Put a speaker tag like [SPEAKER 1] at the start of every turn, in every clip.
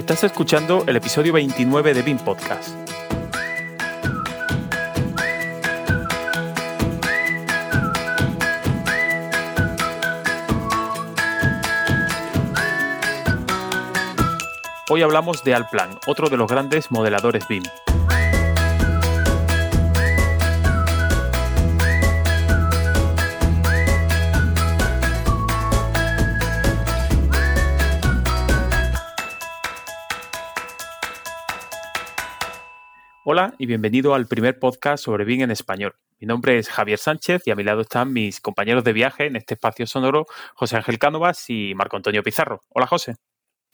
[SPEAKER 1] Estás escuchando el episodio 29 de BIM Podcast. Hoy hablamos de Alplan, otro de los grandes modeladores BIM. Hola y bienvenido al primer podcast sobre BIM en español. Mi nombre es Javier Sánchez y a mi lado están mis compañeros de viaje en este espacio sonoro, José Ángel Cánovas y Marco Antonio Pizarro. Hola José.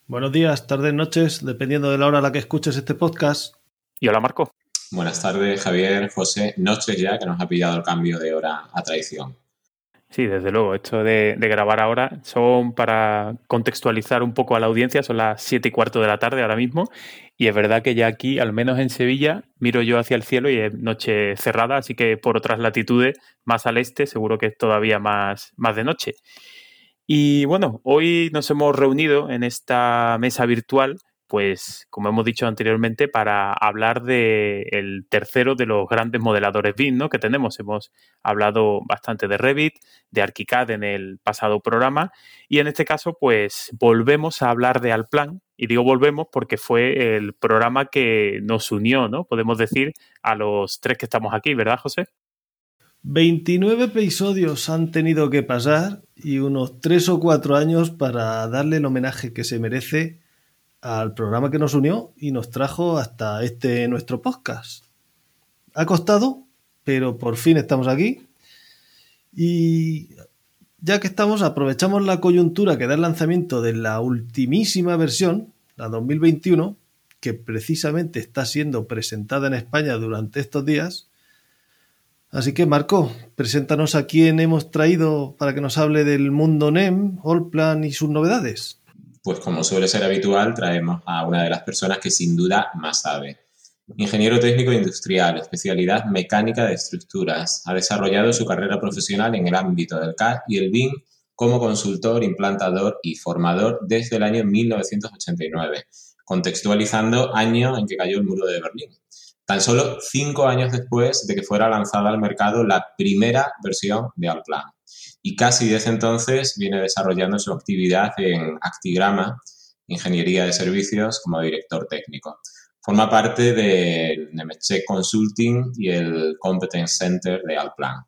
[SPEAKER 2] Buenos días, tardes, noches, dependiendo de la hora a la que escuches este podcast.
[SPEAKER 1] Y hola Marco.
[SPEAKER 3] Buenas tardes, Javier, José. Noches ya que nos ha pillado el cambio de hora a traición.
[SPEAKER 1] Sí, desde luego. Esto de, grabar ahora son para contextualizar un poco a la audiencia. Son las siete y cuarto de la tarde ahora mismo. Y es verdad que ya aquí, al menos en Sevilla, miro yo hacia el cielo y es noche cerrada. Así que por otras latitudes, más al este, seguro que es todavía más, más de noche. Y bueno, hoy nos hemos reunido en esta mesa virtual pues como hemos dicho anteriormente, para hablar del tercero de los grandes modeladores BIM ¿no? que tenemos. Hemos hablado bastante de Revit, de ArchiCAD en el pasado programa y en este caso pues volvemos a hablar de Alplan y digo volvemos porque fue el programa que nos unió, ¿no? Podemos decir a los tres que estamos aquí, ¿verdad, José?
[SPEAKER 2] 29 episodios han tenido que pasar y unos tres o cuatro años para darle el homenaje que se merece al programa que nos unió y nos trajo hasta este nuestro podcast. Ha costado, pero por fin estamos aquí. Y ya que estamos, aprovechamos la coyuntura que da el lanzamiento de la ultimísima versión, la 2021, que precisamente está siendo presentada en España durante estos días. Así que, Marco, preséntanos a quién hemos traído para que nos hable del mundo NEM, Allplan y sus novedades
[SPEAKER 3] pues como suele ser habitual, traemos a una de las personas que sin duda más sabe. Ingeniero técnico industrial, especialidad mecánica de estructuras. Ha desarrollado su carrera profesional en el ámbito del CAD y el BIM como consultor, implantador y formador desde el año 1989, contextualizando año en que cayó el muro de Berlín. Tan solo cinco años después de que fuera lanzada al mercado la primera versión de Alplan y casi desde entonces viene desarrollando su actividad en Actigrama, Ingeniería de Servicios, como director técnico. Forma parte del Nemetschek Consulting y el Competence Center de Alplan.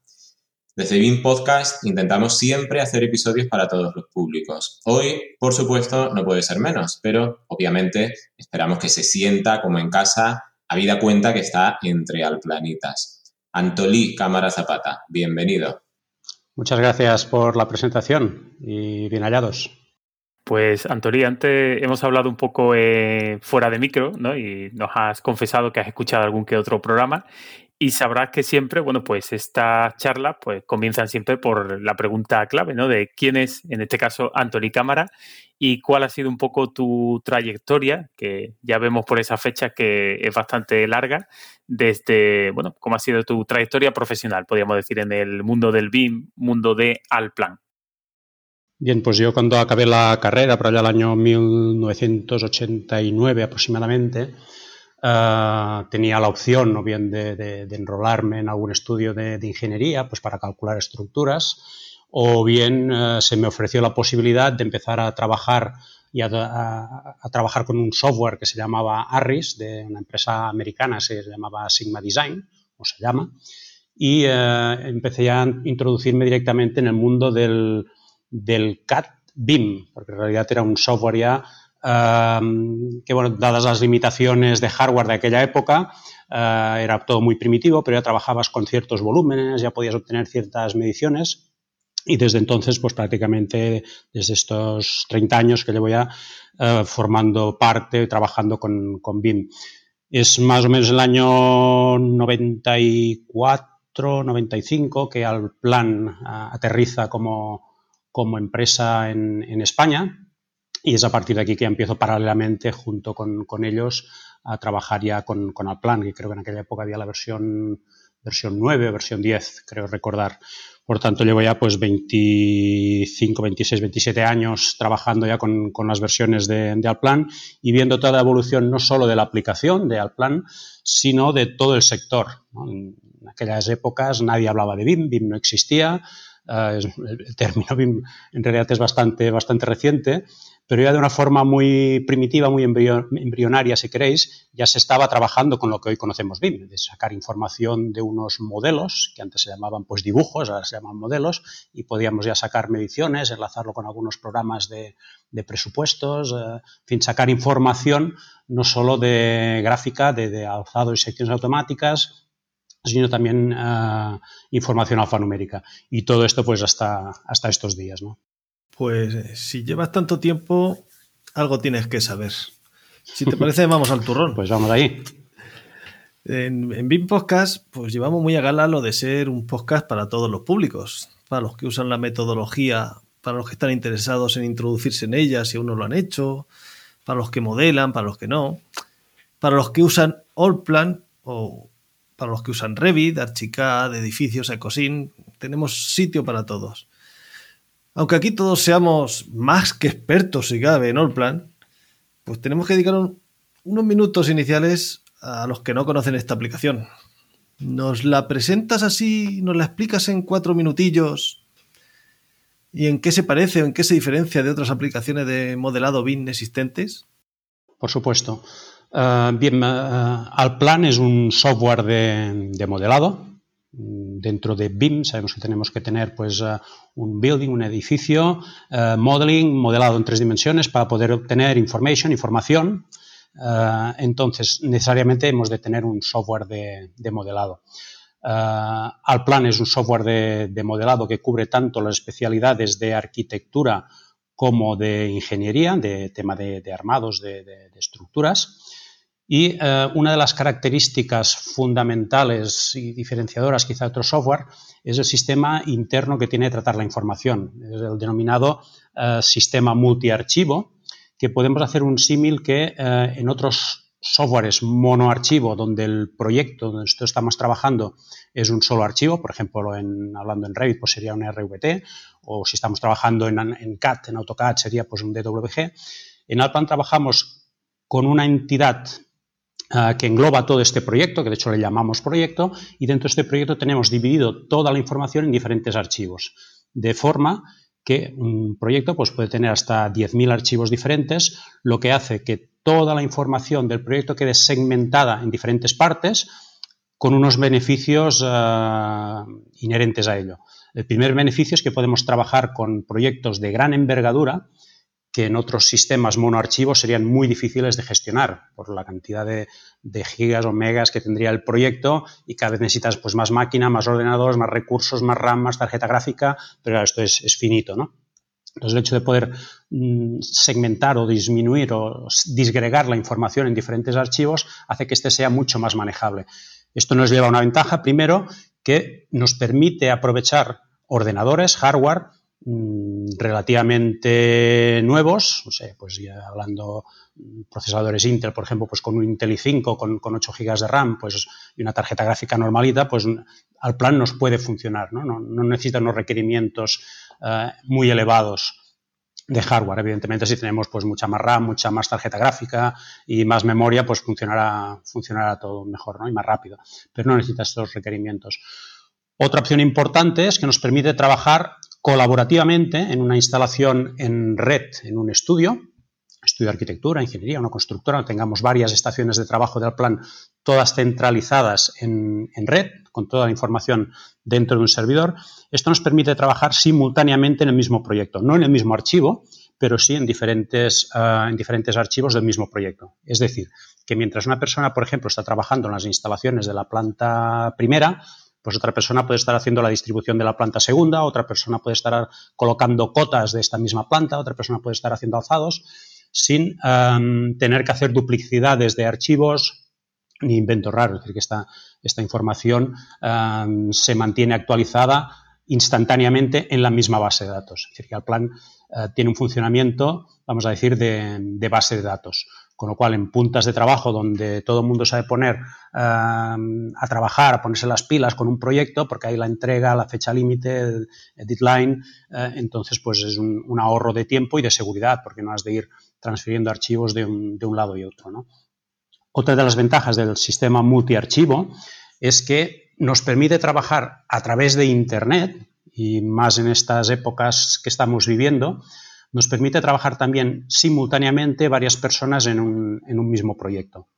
[SPEAKER 3] Desde BIM Podcast intentamos siempre hacer episodios para todos los públicos. Hoy, por supuesto, no puede ser menos, pero obviamente esperamos que se sienta como en casa, habida cuenta que está entre alplanitas. Antolí Cámara Zapata, bienvenido.
[SPEAKER 4] Muchas gracias por la presentación y bien hallados.
[SPEAKER 1] Pues, Antolí, antes hemos hablado un poco eh, fuera de micro, ¿no? Y nos has confesado que has escuchado algún que otro programa. Y sabrás que siempre, bueno, pues estas charlas pues comienzan siempre por la pregunta clave, ¿no? De quién es, en este caso, Antolí Cámara y cuál ha sido un poco tu trayectoria, que ya vemos por esa fecha que es bastante larga, desde, bueno, cómo ha sido tu trayectoria profesional, podríamos decir, en el mundo del BIM, mundo de Alplan.
[SPEAKER 4] Bien, pues yo cuando acabé la carrera, por allá el año 1989 aproximadamente, eh, tenía la opción o bien de, enrolarme en algún estudio de, ingeniería pues para calcular estructuras o bien eh, se me ofreció la posibilidad de empezar a trabajar y a, trabajar con un software que se llamaba ARRIS, de una empresa americana, se llamaba Sigma Design, o se llama, y eh, empecé a introducirme directamente en el mundo del, del CAD BIM, porque en realidad era un software ya eh, que, dadas las limitaciones de hardware de aquella época, era todo muy primitivo, pero ya trabajabas con ciertos volúmenes, ya podías obtener ciertas mediciones y desde entonces, pues prácticamente desde estos 30 años que llevo ya eh, formando parte, trabajando con, con BIM. Es más o menos el año 94, 95 que al plan aterriza como, como empresa en, en, España y es a partir de aquí que empiezo paralelamente junto con, con ellos a trabajar ya con, con Alplan, que creo que en aquella época había la versión versión 9 o versión 10, creo recordar. Por tanto, llevo ya pues 25, 26, 27 años trabajando ya con, las versiones de, de, Alplan y viendo toda la evolución no solo de la aplicación de Alplan, sino de todo el sector. En aquellas épocas nadie hablaba de BIM, BIM no existía, eh, el término BIM en realidad es bastante, bastante reciente, pero ya de una forma muy primitiva, muy embrionaria, si queréis, ya se estaba trabajando con lo que hoy conocemos BIM, de sacar información de unos modelos, que antes se llamaban pues dibujos, ahora se llaman modelos, y podíamos ya sacar mediciones, enlazarlo con algunos programas de, presupuestos, eh, en fin, sacar información no solo de gráfica, de, alzado y secciones automáticas, sino también eh, información alfanumérica. Y todo esto pues hasta, hasta estos días, ¿no?
[SPEAKER 2] Pues eh, si llevas tanto tiempo, algo tienes que saber. Si te parece, vamos al turrón.
[SPEAKER 4] Pues vamos ahí.
[SPEAKER 2] En, en BIM Podcast, pues llevamos muy a gala lo de ser un podcast para todos los públicos, para los que usan la metodología, para los que están interesados en introducirse en ella, si aún no lo han hecho, para los que modelan, para los que no, para los que usan Allplan o para los que usan Revit, Archicad, edificios, Ecosin, tenemos sitio para todos. Aunque aquí todos seamos más que expertos, si cabe, en Allplan, pues tenemos que dedicar unos minutos iniciales a los que no conocen esta aplicación. ¿Nos la presentas así, nos la explicas en cuatro minutillos? ¿Y en qué se parece o en qué se diferencia de otras aplicaciones de modelado BIM existentes?
[SPEAKER 4] Por supuesto. Uh, bien, uh, Alplan es un software de modelado dentro de BIM sabemos que tenemos que tener pues, eh, un building, un edificio, uh, modeling, modelado en tres dimensiones para poder obtener information, información. Uh, entonces, necesariamente hemos de tener un software de, de modelado. Alplan es un software de, de, modelado que cubre tanto las especialidades de arquitectura como de ingeniería, de tema de, armados, de estructuras. Y eh, una de las características fundamentales y diferenciadoras quizá de otro software es el sistema interno que tiene que tratar la información, es el denominado eh, sistema multiarchivo, que podemos hacer un símil que eh, en otros softwares monoarchivo, donde el proyecto donde estamos trabajando es un solo archivo, por ejemplo, en, hablando en Revit, pues sería un RVT, o si estamos trabajando en, en CAD, en AutoCAD, sería pues un DWG. En Alpan trabajamos con una entidad que engloba todo este proyecto, que de hecho le llamamos proyecto, y dentro de este proyecto tenemos dividido toda la información en diferentes archivos, de forma que un proyecto pues, puede tener hasta 10.000 archivos diferentes, lo que hace que toda la información del proyecto quede segmentada en diferentes partes con unos beneficios uh, inherentes a ello. El primer beneficio es que podemos trabajar con proyectos de gran envergadura que en otros sistemas monoarchivos serían muy difíciles de gestionar por la cantidad de, gigas o megas que tendría el proyecto y cada vez necesitas pues, más máquina, más ordenadores, más recursos, más RAM, más tarjeta gráfica, pero esto es, finito, ¿no? Entonces, el hecho de poder mm, segmentar o disminuir o disgregar la información en diferentes archivos hace que este sea mucho más manejable. Esto nos lleva a una ventaja, primero, que nos permite aprovechar ordenadores, hardware, relativamente nuevos, no sé, pues ya hablando mm, procesadores Intel, por ejemplo, pues con un Intel i5 con, con 8 GB de RAM pues, y una tarjeta gráfica normalita, pues al plan nos puede funcionar, ¿no? No, necesita unos requerimientos uh, muy elevados de hardware. Evidentemente, si tenemos pues mucha más RAM, mucha más tarjeta gráfica y más memoria, pues funcionará, funcionará todo mejor ¿no? y más rápido. Pero no necesita estos requerimientos. Otra opción importante es que nos permite trabajar colaborativamente en una instalación en red, en un estudio, estudio de arquitectura, ingeniería, una constructora, tengamos varias estaciones de trabajo del plan, todas centralizadas en, red, con toda la información dentro de un servidor, esto nos permite trabajar simultáneamente en el mismo proyecto, no en el mismo archivo, pero sí en diferentes, eh, en diferentes archivos del mismo proyecto. Es decir, que mientras una persona, por ejemplo, está trabajando en las instalaciones de la planta primera, pues otra persona puede estar haciendo la distribución de la planta segunda, otra persona puede estar colocando cotas de esta misma planta, otra persona puede estar haciendo alzados, sin em, tener que hacer duplicidades de archivos ni inventos raros. Es decir, que esta, esta información em, se mantiene actualizada instantáneamente en la misma base de datos. Es decir, que el plan eh, tiene un funcionamiento, vamos a decir, de, base de datos. Con lo cual en puntas de trabajo donde todo el mundo sabe poner em, a trabajar, a ponerse las pilas con un proyecto, porque hay la entrega, la fecha límite, deadline, eh, entonces pues es un, ahorro de tiempo y de seguridad, porque no has de ir transfiriendo archivos de un, de un lado y otro. ¿no? Otra de las ventajas del sistema multiarchivo es que nos permite trabajar a través de Internet, y más en estas épocas que estamos viviendo, nos permite trabajar también simultáneamente varias personas en un, mismo proyecto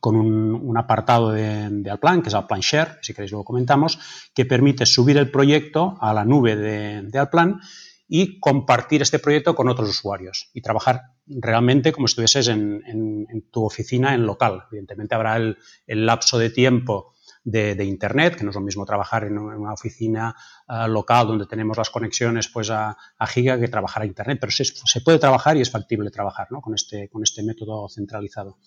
[SPEAKER 4] con un, apartado de, Alplan, que es Alplan Share, si queréis luego comentamos, que permite subir el proyecto a la nube de, Alplan y compartir este proyecto con otros usuarios y trabajar realmente como si estuvieses en, tu oficina en local. Evidentemente habrá el, lapso de tiempo de, Internet, que no es lo mismo trabajar en una oficina eh, local donde tenemos las conexiones pues, a, Giga que trabajar a Internet, pero se, puede trabajar y es factible trabajar con, este, con este método centralizado.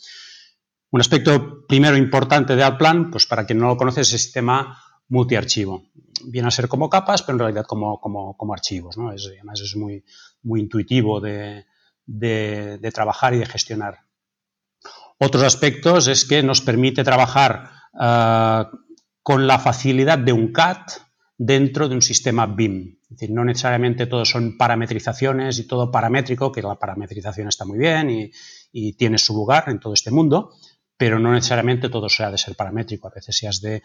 [SPEAKER 4] Un aspecto primero importante de Alplan, pues para quien no lo conoce, es el sistema multiarchivo. Viene a ser como capas, pero en realidad como, como, archivos. ¿no? Es, además es muy, muy intuitivo de, trabajar y de gestionar. Otros aspectos es que nos permite trabajar ah, con la facilidad de un CAT dentro de un sistema BIM. Es decir, no necesariamente todos son parametrizaciones y todo paramétrico, que la parametrización está muy bien y, y tiene su lugar en todo este mundo, pero no necesariamente todo sea de ser paramétrico. A veces si has de,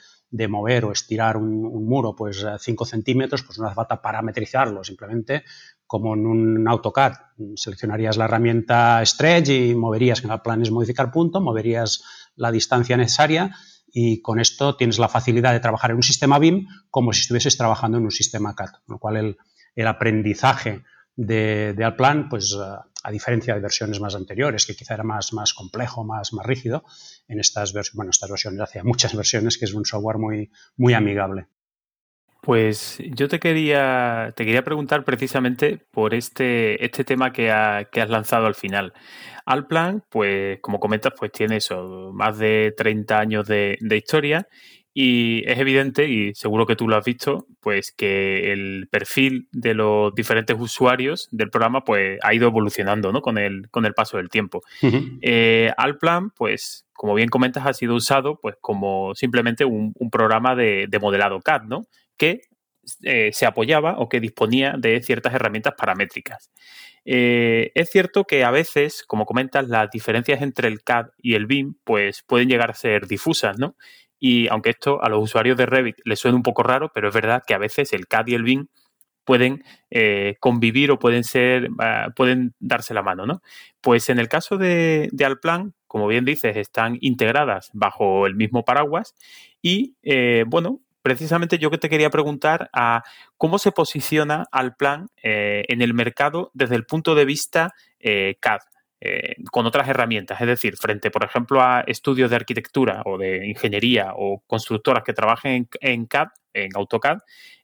[SPEAKER 4] mover o estirar un, muro pues 5 centímetros, pues no hace falta parametrizarlo, simplemente como en un AutoCAD. Seleccionarías la herramienta Stretch y moverías, que el plan es modificar punto, moverías la distancia necesaria y con esto tienes la facilidad de trabajar en un sistema BIM como si estuvieses trabajando en un sistema CAD, con lo cual el, el aprendizaje de, de Alplan, pues a diferencia de versiones más anteriores, que quizá era más, más complejo, más, más rígido, en estas, bueno, estas versiones hace muchas versiones que es un software muy, muy amigable.
[SPEAKER 1] Pues yo te quería, te quería preguntar precisamente por este, este tema que, que has lanzado al final. Alplan, pues como comentas, pues tiene eso, más de 30 años de, de historia y es evidente, y seguro que tú lo has visto, pues que el perfil de los diferentes usuarios del programa pues ha ido evolucionando ¿no? con, el, con el paso del tiempo. Eh, Alplan, pues como bien comentas, ha sido usado pues como simplemente un, programa de, modelado CAD, ¿no? Que eh, se apoyaba o que disponía de ciertas herramientas paramétricas. Eh, es cierto que a veces, como comentas, las diferencias entre el CAD y el BIM pues pueden llegar a ser difusas, ¿no? Y aunque esto a los usuarios de Revit les suena un poco raro, pero es verdad que a veces el CAD y el BIM pueden eh, convivir o pueden ser, pueden darse la mano, ¿no? Pues en el caso de, Alplan, como bien dices, están integradas bajo el mismo paraguas y, bueno, precisamente yo que te quería preguntar a cómo se posiciona Alplan eh, en el mercado desde el punto de vista CAD. Eh, con otras herramientas. Es decir, frente, por ejemplo, a estudios de arquitectura o de ingeniería o constructoras que trabajen en, CAD, en AutoCAD,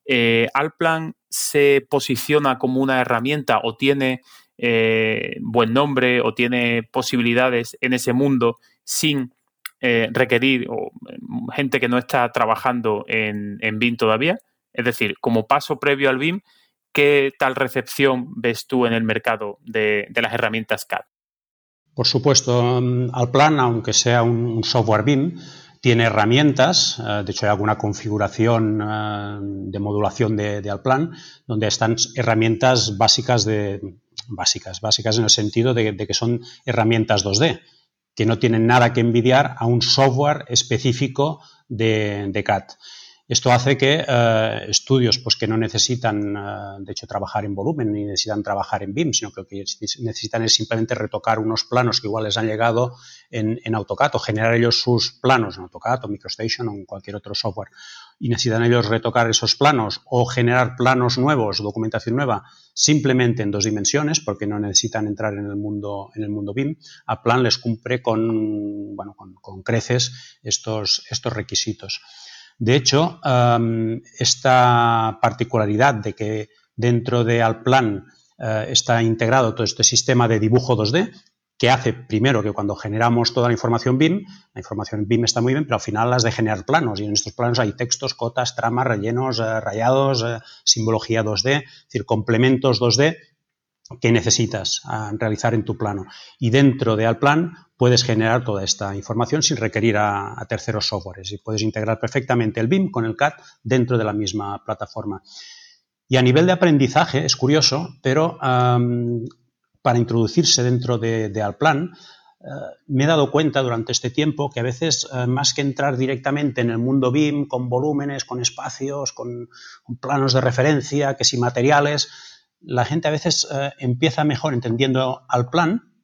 [SPEAKER 1] eh, Alplan se posiciona como una herramienta o tiene eh, buen nombre o tiene posibilidades en ese mundo sin requerir o, gente que no está trabajando en, BIM todavía. Es decir, como paso previo al BIM, ¿qué tal recepción ves tú en el mercado de las herramientas CAD?
[SPEAKER 4] Por supuesto, mm, Alplan, aunque sea un, software BIM, tiene herramientas, eh, de hecho hay alguna configuración eh, de modulación de, Alplan, donde están herramientas básicas de básicas, básicas en el sentido de, de, que son herramientas 2D, que no tienen nada que envidiar a un software específico de, de CAD. Esto hace que eh, estudios pues, que no necesitan, eh, de hecho, trabajar en volumen ni necesitan trabajar en BIM, sino que lo que necesitan es simplemente retocar unos planos que igual les han llegado en, AutoCAD o generar ellos sus planos en AutoCAD o MicroStation o en cualquier otro software y necesitan ellos retocar esos planos o generar planos nuevos, documentación nueva, simplemente en dos dimensiones, porque no necesitan entrar en el mundo, en el mundo BIM, a plan les cumple con, bueno, con, creces estos, estos requisitos. De hecho, esta particularidad de que dentro de Alplan uh, está integrado todo este sistema de dibujo 2D, que hace primero que cuando generamos toda la información BIM, la información BIM está muy bien, pero al final las de generar planos y en estos planos hay textos, cotas, tramas, rellenos, eh, rayados, eh, simbología 2D, es decir, complementos 2D que necesitas realizar en tu plano. Y dentro de Alplan puedes generar toda esta información sin requerir a, terceros softwares y puedes integrar perfectamente el BIM con el CAD dentro de la misma plataforma. Y a nivel de aprendizaje es curioso, pero para introducirse dentro de, Alplan, eh, me he dado cuenta durante este tiempo que a veces, eh, más que entrar directamente en el mundo BIM con volúmenes, con espacios, con, planos de referencia, que si materiales, la gente a veces eh, empieza mejor entendiendo al plan,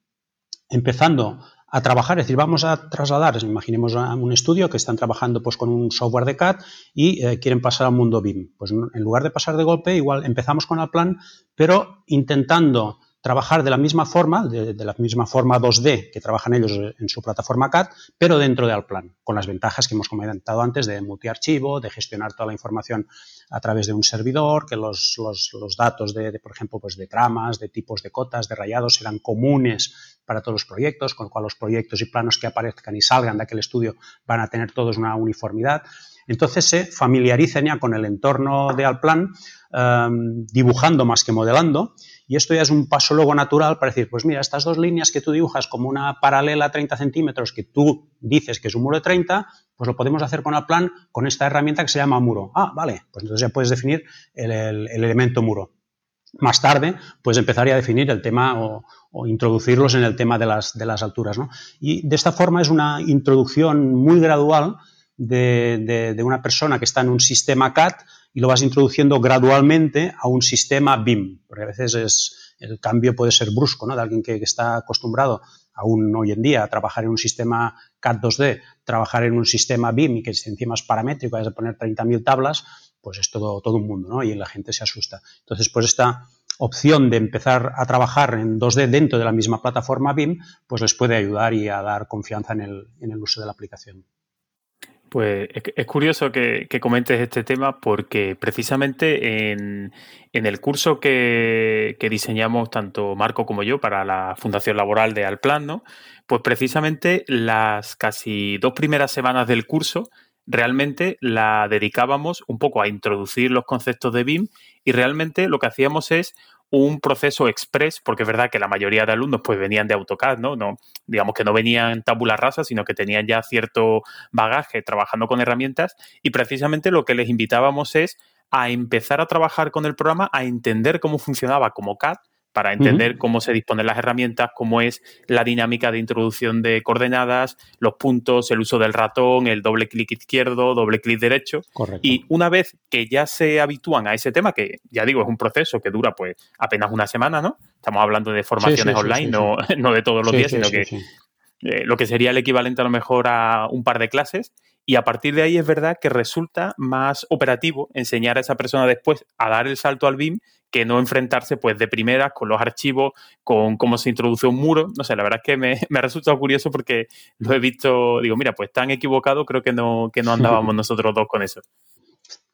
[SPEAKER 4] empezando a trabajar, es decir, vamos a trasladar, imaginemos un estudio que están trabajando pues, con un software de CAD y quieren pasar al mundo BIM. Pues en lugar de pasar de golpe, igual empezamos con el plan, pero intentando trabajar de la misma forma, de, la misma forma 2D que trabajan ellos en su plataforma CAD, pero dentro de Alplan, con las ventajas que hemos comentado antes de multiarchivo, de gestionar toda la información a través de un servidor, que los, datos de, por ejemplo, pues de tramas, de tipos de cotas, de rayados serán comunes para todos los proyectos, con lo cual los proyectos y planos que aparezcan y salgan de aquel estudio van a tener todos una uniformidad. Entonces se familiarizan ya con el entorno de Alplan, eh, dibujando más que modelando, y esto ya es un paso luego natural para decir, pues mira, estas dos líneas que tú dibujas como una paralela a 30 centímetros que tú dices que es un muro de 30, pues lo podemos hacer con el plan con esta herramienta que se llama muro. Ah, vale, pues entonces ya puedes definir el, elemento muro. Más tarde, puedes empezar a definir el tema o, introducirlos en el tema de las, de las alturas. ¿no? Y de esta forma es una introducción muy gradual de, una persona que está en un sistema CAD y lo vas introduciendo gradualmente a un sistema BIM, porque a veces es, el cambio puede ser brusco, ¿no? De alguien que, está acostumbrado aún hoy en día a trabajar en un sistema CAD 2D, trabajar en un sistema BIM y que encima es paramétrico, hay que poner 30.000 tablas, pues es todo, todo un mundo, ¿no? Y la gente se asusta. Entonces, pues esta opción de empezar a trabajar en 2D dentro de la misma plataforma BIM, pues les puede ayudar y a dar confianza en el, en el uso de la aplicación.
[SPEAKER 1] Pues es curioso que, comentes este tema porque precisamente en, el curso que, diseñamos tanto Marco como yo para la Fundación Laboral de Alplan, ¿no? pues precisamente las casi dos primeras semanas del curso realmente la dedicábamos un poco a introducir los conceptos de BIM y realmente lo que hacíamos es un proceso express, porque es verdad que la mayoría de alumnos pues venían de AutoCAD, ¿no? no digamos que no venían tabula rasa, sino que tenían ya cierto bagaje trabajando con herramientas y precisamente lo que les invitábamos es a empezar a trabajar con el programa, a entender cómo funcionaba como CAD, para entender cómo se disponen las herramientas, cómo es la dinámica de introducción de coordenadas, los puntos, el uso del ratón, el doble clic izquierdo, doble clic derecho. Y una vez que ya se habitúan a ese tema, que ya digo, es un proceso que dura pues apenas una semana, ¿no? Estamos hablando de formaciones online, no, no, de todos los días, sino que eh, lo que sería el equivalente a lo mejor a un par de clases. Y a partir de ahí es verdad que resulta más operativo enseñar a esa persona después a dar el salto al BIM que no enfrentarse pues de primeras con los archivos, con cómo se introduce un muro. No sé, la verdad es que me, me ha resultado curioso porque lo he visto, digo, mira, pues tan equivocado creo que no, que no andábamos nosotros dos con eso.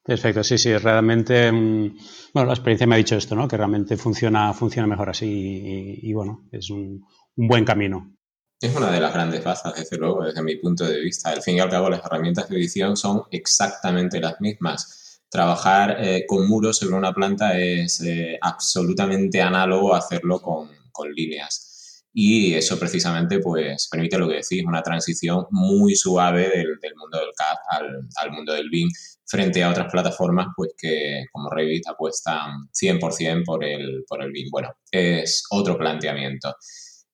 [SPEAKER 4] Perfecto, sí, sí, realmente, mm, bueno, la experiencia me ha dicho esto, ¿no? Que realmente funciona, funciona mejor así y, bueno, es un, buen camino.
[SPEAKER 3] Es una de las grandes bazas, desde luego, desde mi punto de vista. Al fin y al cabo, las herramientas de edición son exactamente las mismas trabajar eh, con muros sobre una planta es eh, absolutamente análogo a hacerlo con, líneas. Y eso precisamente pues, permite lo que decís, una transición muy suave del, mundo del CAD al, mundo del BIM frente a otras plataformas pues, que como Revit apuestan 100% por el, por el BIM. Bueno, es otro planteamiento.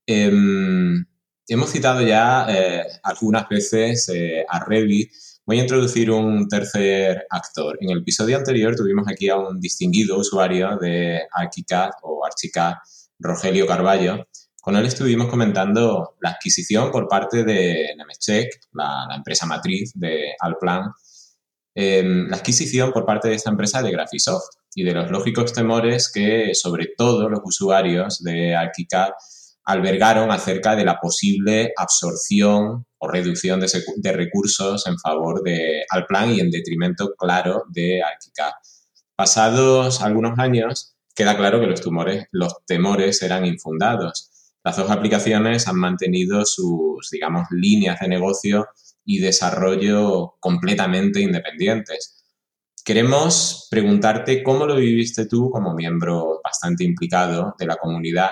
[SPEAKER 3] Em, hemos citado ya eh, algunas veces a Revit Voy a introducir un tercer actor. En el episodio anterior tuvimos aquí a un distinguido usuario de Archicad o Archicad, Rogelio Carballo. Con él estuvimos comentando la adquisición por parte de Nemetschek, la, empresa matriz de Alplan, em, la adquisición por parte de esta empresa de Graphisoft y de los lógicos temores que sobre todo los usuarios de Archicad albergaron acerca de la posible absorción o reducción de, recursos en favor de Alplan y en detrimento, claro, de ArchiCAD. Pasados algunos años, queda claro que los, los temores eran infundados. Las dos aplicaciones han mantenido sus, digamos, líneas de negocio y desarrollo completamente independientes. Queremos preguntarte cómo lo viviste tú como miembro bastante implicado de la comunidad,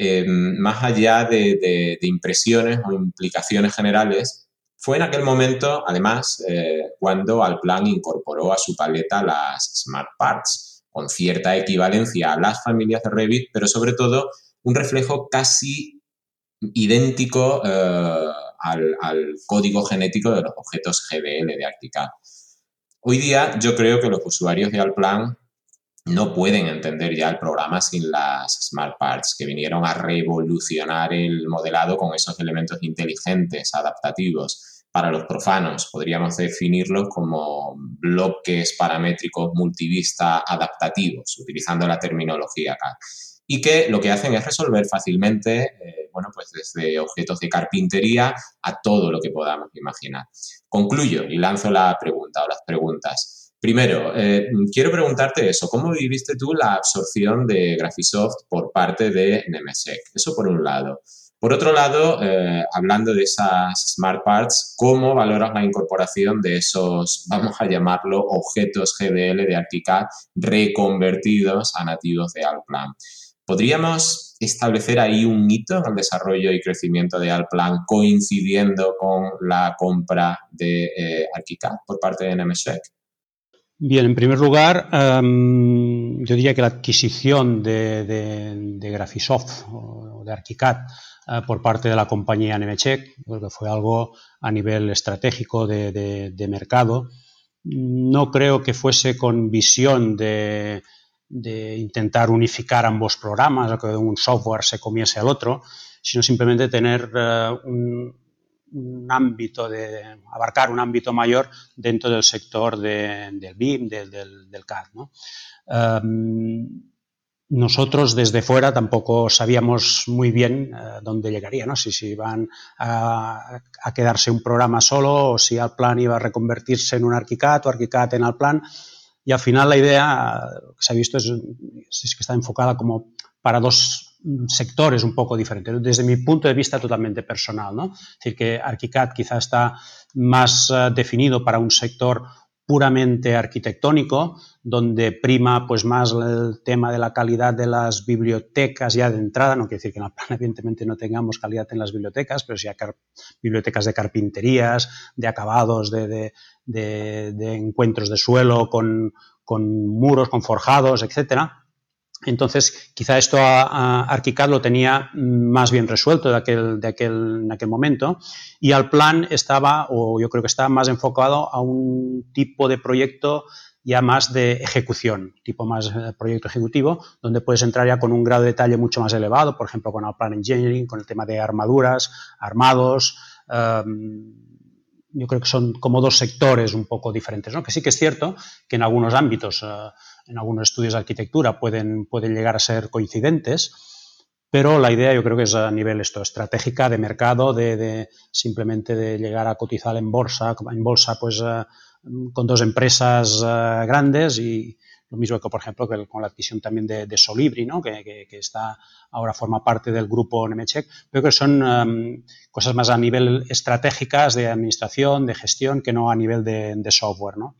[SPEAKER 3] em, más allá de, impresiones o implicaciones generales. Fue en aquel momento, además, eh, cuando Alplan incorporó a su paleta las Smart Parts, con cierta equivalencia a las familias de Revit, pero sobre todo un reflejo casi idéntico eh, al, código genético de los objetos GDL de ArchiCAD. Hoy día yo creo que los usuarios de Alplan no pueden entender ya el programa sin las Smart Parts que vinieron a revolucionar el modelado con esos elementos inteligentes, adaptativos. Para los profanos podríamos definirlos como bloques paramétricos multivista adaptativos, utilizando la terminología acá y que lo que hacen es resolver fácilmente, eh, bueno, pues desde objetos de carpintería a todo lo que podamos imaginar. Concluyo y lanzo la pregunta o las preguntas. Primero, eh, quiero preguntarte eso, ¿cómo viviste tú la absorción de Graphisoft por parte de Nemesec? Eso por un lado. Por otro lado, eh, hablando de esas smart parts, ¿cómo valoras la incorporación de esos, vamos a llamarlo, objetos GDL de ArchiCAD reconvertidos a nativos de Alplan? ¿Podríamos establecer ahí un hito en el desarrollo y crecimiento de Alplan coincidiendo con la compra de eh, por parte de NMSEC?
[SPEAKER 4] Bien, en primer lugar, em, yo diría que la adquisición de, Graphisoft o de Archicad eh, por parte de la compañía Nemetschek, que fue algo a nivel estratégico de, mercado. No creo que fuese con visión de, de intentar unificar ambos programas o que un software se comiese al otro, sino simplemente tener eh, un, ámbito de abarcar un ámbito mayor dentro del sector del BIM, del, CAD. Em, nosotros desde fuera tampoco sabíamos muy bien eh, dónde llegaría, ¿no? si, si iban a, quedarse un programa solo o si Alplan iba a reconvertirse en un ArchiCAD o ArchiCAD en Alplan. Y al final la idea que se ha visto es, que está enfocada como para dos sectores un poco diferentes, desde mi punto de vista totalmente personal. ¿no? Es decir, que ArchiCAD quizá está más eh, definido para un sector puramente arquitectónico, donde prima pues más el tema de la calidad de las bibliotecas ya de entrada, no quiere decir que en la plan evidentemente no tengamos calidad en las bibliotecas, pero sí hay bibliotecas de carpinterías, de acabados, de, encuentros de suelo con, muros, con forjados, etcétera. Entonces, quizá esto a, Archicad lo tenía más bien resuelto de aquel, de aquel, en aquel momento y al plan estaba, o yo creo que estaba más enfocado a un tipo de proyecto ya más de ejecución, tipo más eh, proyecto ejecutivo, donde puedes entrar ya con un grado de detalle mucho más elevado, por ejemplo, con plan engineering, con el tema de armaduras, armados. Em, yo creo que son como dos sectores un poco diferentes, ¿no? Que sí que es cierto que en algunos ámbitos eh, en algunos estudios de arquitectura pueden, pueden llegar a ser coincidentes, pero la idea yo creo que es a nivel esto, estratégica, de mercado, de, simplemente de llegar a cotizar en bolsa, en bolsa pues eh, con dos empresas eh, grandes y lo mismo que por ejemplo que con la adquisición también de, Solibri, ¿no? que, está ahora forma parte del grupo Nemetschek, pero que son em, cosas más a nivel estratégicas de administración, de gestión, que no a nivel de, de software. ¿no?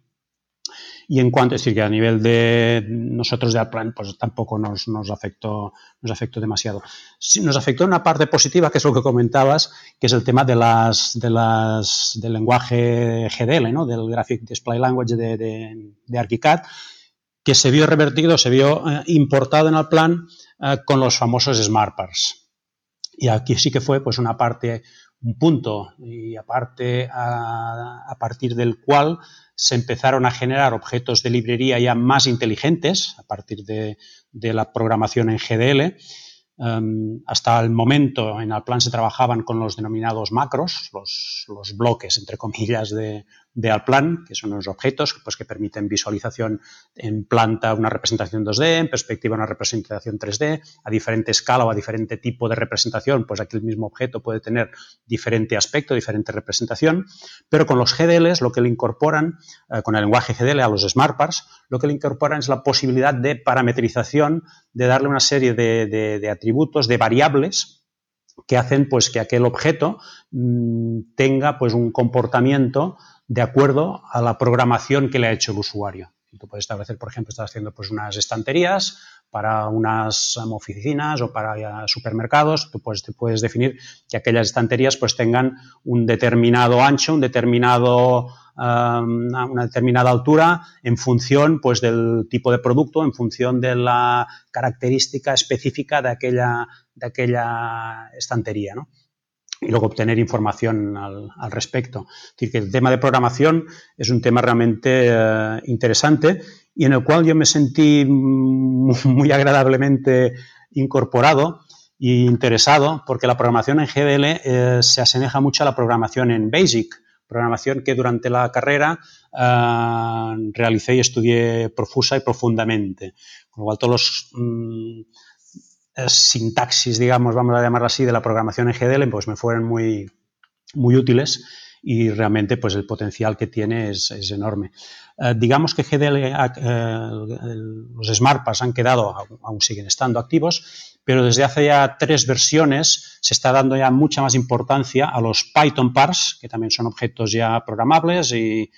[SPEAKER 4] Y en cuanto, es decir, que a nivel de nosotros de Alplan, pues tampoco nos, afectó, nos afectó demasiado. nos afectó una parte positiva, que es lo que comentabas, que es el tema de las, de las, del lenguaje GDL, ¿no? del Graphic Display Language de, de, ArchiCAD, que se vio revertido, se vio eh, importado en Alplan eh, con los famosos SmartParts. Y aquí sí que fue pues una parte, un punto, y aparte a partir del cual se empezaron a generar objetos de librería ya más inteligentes a partir de, la programación en GDL. Em, hasta el momento en el plan se trabajaban con los denominados macros, los, los bloques, entre comillas, de, de Alplan, que son unos objetos pues, que permiten visualización en planta una representación 2D, en perspectiva una representación 3D, a diferente escala o a diferente tipo de representación, pues aquí el mismo objeto puede tener diferente aspecto, diferente representación, pero con los GDLs lo que le incorporan, eh, con el lenguaje GDL a los SmartParts, lo que le incorporan es la posibilidad de parametrización, de darle una serie de, de atributos, de variables, que hacen pues que aquel objeto mm, tenga pues un comportamiento de acuerdo a la programación que le ha hecho el usuario. Tú puedes establecer, por ejemplo, estás haciendo pues unas estanterías para unas um, oficinas o para supermercados, tú puedes, puedes definir que aquellas estanterías pues tengan un determinado ancho, un determinado, um, una determinada altura en función pues del tipo de producto, en función de la característica específica de aquella, de aquella estantería. ¿no? y luego obtener información al, respecto. Es decir, que el tema de programación es un tema realmente eh, interesante y en el cual yo me sentí muy agradablemente incorporado e interesado porque la programación en GDL eh, se asemeja mucho a la programación en BASIC, programación que durante la carrera eh, realicé y estudié profusa y profundamente. Con lo cual todos los... Mm, sintaxis, digamos, vamos a llamarlo así, de la programación en GDL, pues me fueron muy, muy útiles y realmente pues el potencial que tiene es, enorme. Eh, digamos que GDL, eh, los SmartPass han quedado, aún siguen estando activos, pero desde hace ya tres versiones se está dando ya mucha más importancia a los Python Pars, que también son objetos ya programables y,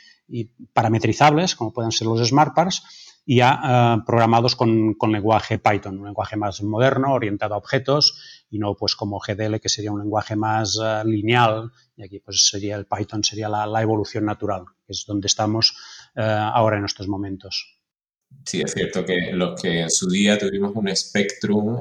[SPEAKER 4] parametrizables, como pueden ser los SmartPars, y ya eh, programados con, lenguaje Python, un lenguaje más moderno, orientado a objetos y no pues como GDL que sería un lenguaje más eh, lineal y aquí pues sería el Python sería la, evolución natural, que es donde estamos eh, ahora en estos momentos.
[SPEAKER 3] Sí, es cierto que los que en su día tuvimos un Spectrum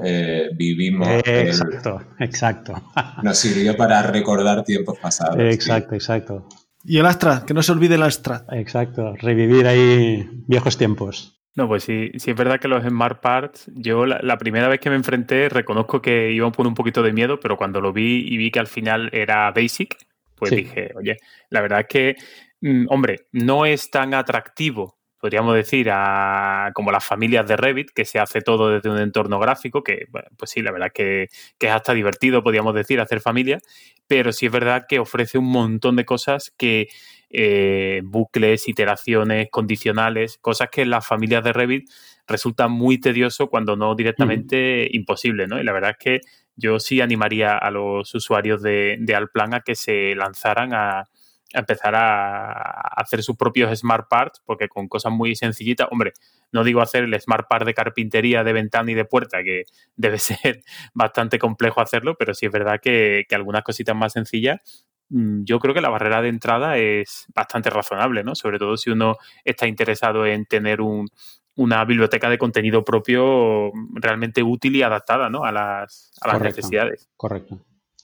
[SPEAKER 3] vivimos.
[SPEAKER 4] exacto, exacto.
[SPEAKER 3] Nos sirvió para recordar tiempos pasados.
[SPEAKER 4] Exacto, exacto.
[SPEAKER 2] Y el Astra, que no se olvide el Astra.
[SPEAKER 4] Exacto, revivir ahí viejos tiempos.
[SPEAKER 1] No, pues sí, sí es verdad que los Smart Parts, yo la, primera vez que me enfrenté reconozco que iba por un poquito de miedo, pero cuando lo vi y vi que al final era Basic, pues dije, oye, la verdad es que, mm, hombre, no es tan atractivo podríamos decir, a, como las familias de Revit, que se hace todo desde un entorno gráfico, que, pues sí, la verdad que, que es hasta divertido, podríamos decir, hacer familia, pero sí es verdad que ofrece un montón de cosas que, eh, bucles, iteraciones, condicionales, cosas que en las familias de Revit resultan muy tedioso cuando no directamente imposible, ¿no? Y la verdad es que yo sí animaría a los usuarios de, de Alplan a que se lanzaran a, empezar a hacer sus propios smart parts, porque con cosas muy sencillitas, hombre, no digo hacer el smart part de carpintería, de ventana y de puerta, que debe ser bastante complejo hacerlo, pero sí es verdad que, algunas cositas más sencillas, mm, yo creo que la barrera de entrada es bastante razonable, ¿no? Sobre todo si uno está interesado en tener una biblioteca de contenido propio realmente útil y adaptada ¿no? a las, a las necesidades.
[SPEAKER 4] Correcto.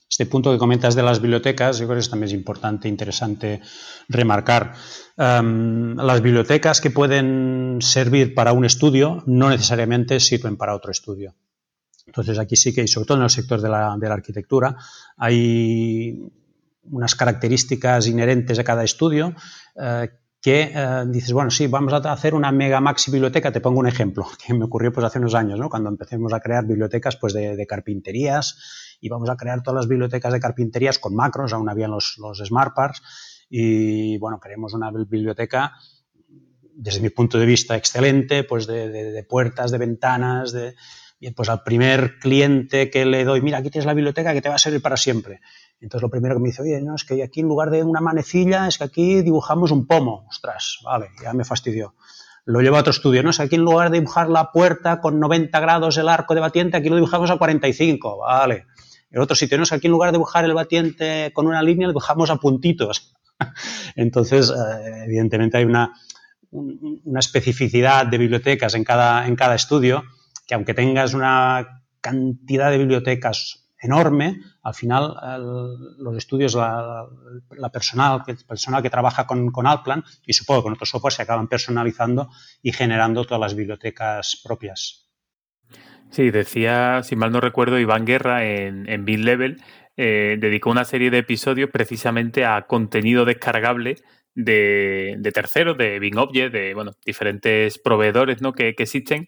[SPEAKER 4] Este punto que comentas de las bibliotecas, yo creo que también es importante, interesante remarcar. Em, las bibliotecas que pueden servir para un estudio no necesariamente sirven para otro estudio. Entonces aquí sí que, y sobre todo en el sector de la, arquitectura, hay unas características inherentes a cada estudio eh, que eh, dices, bueno, sí, vamos a hacer una mega maxi biblioteca. Te pongo un ejemplo que me ocurrió pues hace unos años, ¿no? Cuando empecemos a crear bibliotecas pues de carpinterías y vamos a crear todas las bibliotecas de carpinterías con macros, aún habían los, Smart Parts, y bueno, queremos una biblioteca desde mi punto de vista excelente, pues de, puertas, de ventanas, de, pues al primer cliente que le doy, mira, aquí tienes la biblioteca que te va a servir para siempre. Entonces lo primero que me dice, oye, no, es que aquí en lugar de una manecilla, es que aquí dibujamos un pomo. Ostras, vale, ya me fastidió. Lo llevo a otro estudio, ¿no? Es que aquí en lugar de dibujar la puerta con 90 grados el arco de batiente, aquí lo dibujamos a 45, vale. En otro sitio, ¿no? Es que aquí en lugar de dibujar el batiente con una línea, lo dibujamos a puntitos. Entonces, eh, evidentemente hay una, una especificidad de bibliotecas en cada, en cada estudio que aunque tengas una cantidad de bibliotecas enorme, al final los estudios, la, personal, el personal que trabaja con, con Alplan y supongo con otros software se acaban personalizando y generando todas las bibliotecas propias.
[SPEAKER 1] Sí, decía, si mal no recuerdo, Iván Guerra en, en Level eh, dedicó una serie de episodios precisamente a contenido descargable de, terceros, de BingObject, de bueno, diferentes proveedores ¿no? que, existen.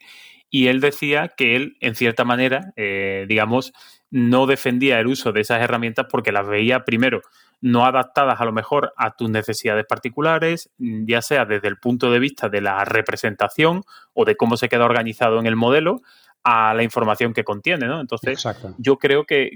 [SPEAKER 1] Y él decía que él, en cierta manera, eh, digamos, no defendía el uso de esas herramientas porque las veía primero no adaptadas a lo mejor a tus necesidades particulares, ya sea desde el punto de vista de la representación o de cómo se queda organizado en el modelo, a la información que contiene, ¿no? Entonces, yo creo que,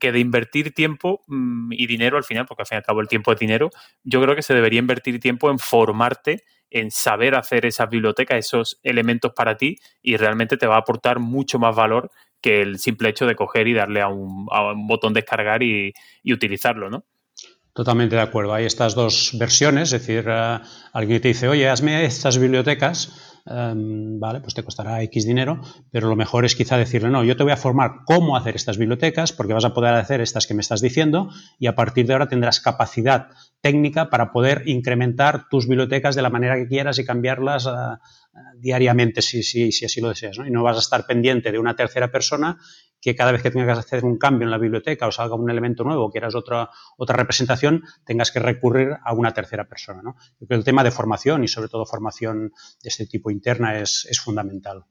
[SPEAKER 1] que, de invertir tiempo mm, y dinero al final, porque al fin y al cabo el tiempo es dinero, yo creo que se debería invertir tiempo en formarte en saber hacer esas bibliotecas, esos elementos para ti y realmente te va a aportar mucho más valor que el simple hecho de coger y darle a un, a botón descargar y, utilizarlo, ¿no?
[SPEAKER 4] Totalmente de acuerdo. Hay estas dos versiones, es decir, uh, alguien te dice, oye, hazme estas bibliotecas, um, vale, pues te costará X dinero, pero lo mejor es quizá decirle, no, yo te voy a formar cómo hacer estas bibliotecas, porque vas a poder hacer estas que me estás diciendo, y a partir de ahora tendrás capacidad técnica para poder incrementar tus bibliotecas de la manera que quieras y cambiarlas uh, diariamente si, si, si, así lo deseas. ¿no? Y no vas a estar pendiente de una tercera persona que cada vez que tengas que hacer un cambio en la biblioteca o salga un elemento nuevo, quieras otra, otra representación, tengas que recurrir a una tercera persona. ¿no? El tema de formación y sobre todo formación de este tipo interna es, es fundamental.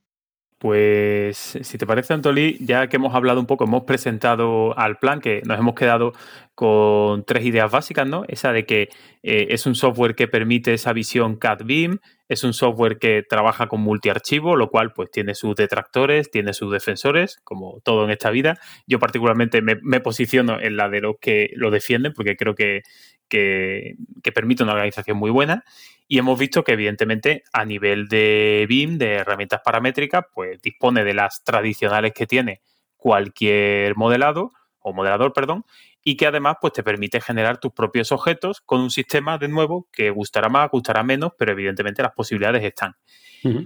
[SPEAKER 1] Pues si te parece, Antolí, ya que hemos hablado un poco, hemos presentado al plan, que nos hemos quedado con tres ideas básicas, ¿no? Esa de que eh, es un software que permite esa visión CAD-BIM, es un software que trabaja con multiarchivo, lo cual pues tiene sus detractores, tiene sus defensores, como todo en esta vida. Yo particularmente me, me posiciono en la de los que lo defienden, porque creo que, que, que permite una organización muy buena. Y hemos visto que, evidentemente, a nivel de BIM, de herramientas paramétricas, pues dispone de las tradicionales que tiene cualquier modelado o modelador, perdón, y que además pues, te permite generar tus propios objetos con un sistema, de nuevo, que gustará más, gustará menos, pero evidentemente las posibilidades están.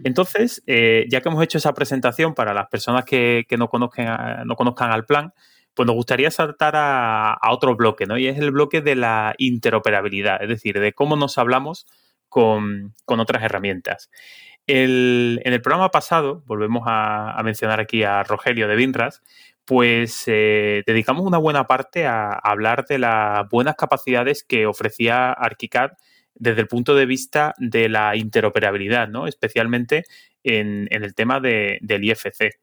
[SPEAKER 1] Entonces, eh, ya que hemos hecho esa presentación para las personas que, no, conozcan, no conozcan al plan, pues nos gustaría saltar a, a, otro bloque, ¿no? Y es el bloque de la interoperabilidad, es decir, de cómo nos hablamos con, otras herramientas. en el programa pasado, volvemos a, mencionar aquí a Rogelio de Binras, pues eh, dedicamos una buena parte a, hablar de las buenas capacidades que ofrecía ArchiCAD desde el punto de vista de la interoperabilidad, ¿no? especialmente en, el tema del IFC.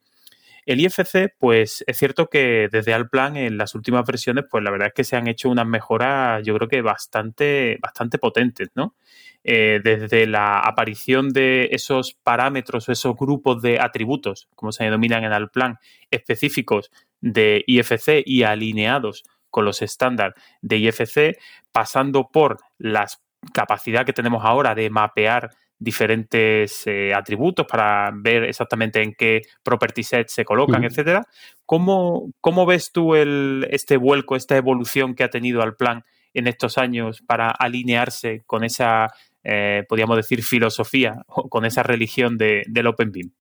[SPEAKER 1] El IFC, pues es cierto que desde Alplan en las últimas versiones, pues la verdad es que se han hecho unas mejoras, yo creo que bastante, bastante potentes, ¿no? Eh, desde la aparición de esos parámetros o esos grupos de atributos, como se denominan en Alplan, específicos de IFC y alineados con los estándares de IFC, pasando por la capacidad que tenemos ahora de mapear diferentes eh, atributos para ver exactamente en qué property sets se colocan, etcétera. ¿Cómo, ¿Cómo, ves tú el, este vuelco, esta evolución que ha tenido al plan en estos años para alinearse con esa, eh, podríamos decir, filosofía o con esa religión de, del OpenBIM?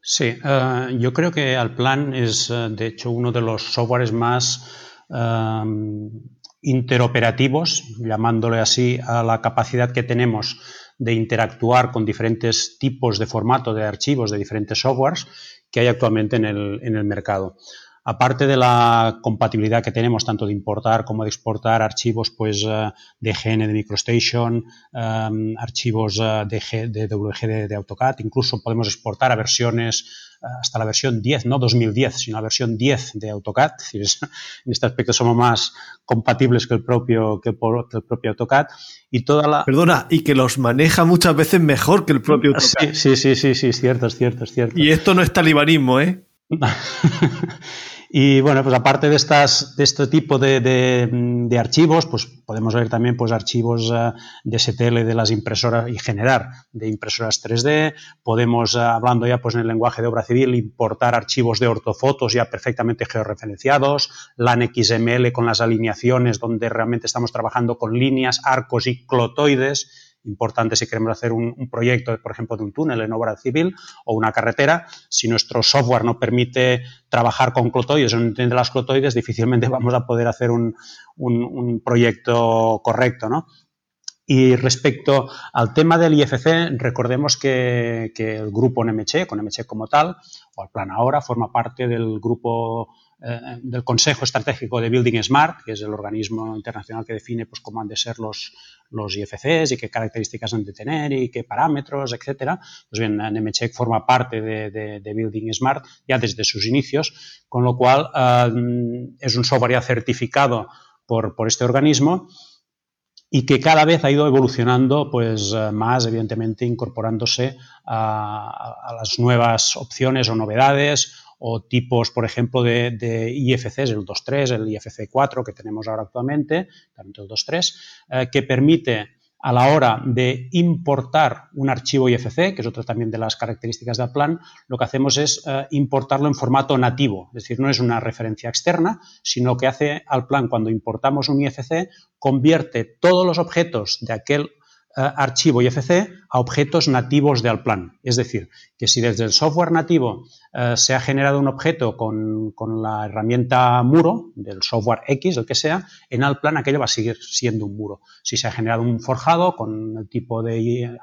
[SPEAKER 4] Sí, eh, yo creo que Alplan es, de hecho, uno de los softwares más interoperativos, llamándole así, a la capacidad que tenemos de interactuar con diferentes tipos de formato de archivos de diferentes softwares que hay actualmente en el, en el mercado. Aparte de la compatibilidad que tenemos tanto de importar como de exportar archivos pues, eh, de GN de MicroStation, um, archivos uh, de, G, de WG de, AutoCAD, incluso podemos exportar a versiones uh, hasta la versión 10, no 2010, sino la versión 10 de AutoCAD. Es decir, en este aspecto somos más compatibles que el propio, que, el propio AutoCAD.
[SPEAKER 2] Y toda la... Perdona, y que los maneja muchas veces mejor que el propio AutoCAD.
[SPEAKER 4] Sí, sí, sí, sí, es cierto, es cierto, es cierto.
[SPEAKER 2] Y esto no es talibanismo, ¿eh?
[SPEAKER 4] Y bueno, pues aparte de, estas, de este tipo de, de, archivos, pues podemos ver también pues, archivos uh, de STL de las impresoras y generar de impresoras 3D. Podemos, uh, hablando ya pues, en el lenguaje de obra civil, importar archivos de ortofotos ya perfectamente georreferenciados, LAN XML con las alineaciones donde realmente estamos trabajando con líneas, arcos y clotoides importante si queremos hacer un, proyecto, por ejemplo, de un túnel en obra civil o una carretera. Si nuestro software no permite trabajar con clotoides o no entiende las clotoides, difícilmente vamos a poder hacer un, proyecto correcto, ¿no? Y respecto al tema del IFC, recordemos que, el grupo NMC, con NMC como tal, o al plan ahora, forma parte del grupo eh, del Consejo Estratégico de Building Smart, que es el organismo internacional que define pues, cómo han de ser los, los IFCs y qué características han de tener y qué parámetros, etcétera. Pues bien, Nemetschek forma parte de, de, Building Smart ya desde sus inicios, con lo cual eh, es un software ya certificado por, por este organismo y que cada vez ha ido evolucionando pues eh, más, evidentemente, incorporándose a, las nuevas opciones o novedades o tipos, por ejemplo, de, de IFCs, el 2.3, el IFC 4 que tenemos ahora actualmente, también el 2.3, eh, que permite a la hora de importar un archivo IFC, que es otra también de las características del plan, lo que hacemos es eh, importarlo en formato nativo, es decir, no es una referencia externa, sino que hace al plan cuando importamos un IFC, convierte todos los objetos de aquel archivo IFC a objetos nativos de Alplan. Es decir, que si desde el software nativo eh, se ha generado un objeto con, la herramienta muro, del software X, el que sea, en Alplan aquello va a seguir siendo un muro. Si se ha generado un forjado con el tipo de eh,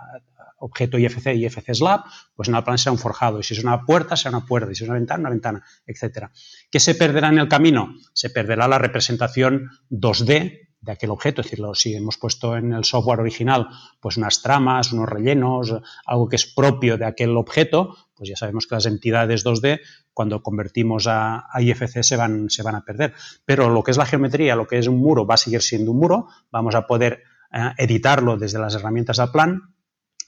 [SPEAKER 4] objeto IFC y IFC Slab, pues en Alplan será un forjado. Y si es una puerta, será una puerta. Y si es una ventana, una ventana, etc. ¿Qué se perderá en el camino? Se perderá la representación 2D de aquel objeto, es decir, si hemos puesto en el software original pues unas tramas, unos rellenos, algo que es propio de aquel objeto, pues ya sabemos que las entidades 2D cuando convertimos a, IFC se van, se van a perder. Pero lo que es la geometría, lo que es un muro, va a seguir siendo un muro, vamos a poder eh, editarlo desde las herramientas del plan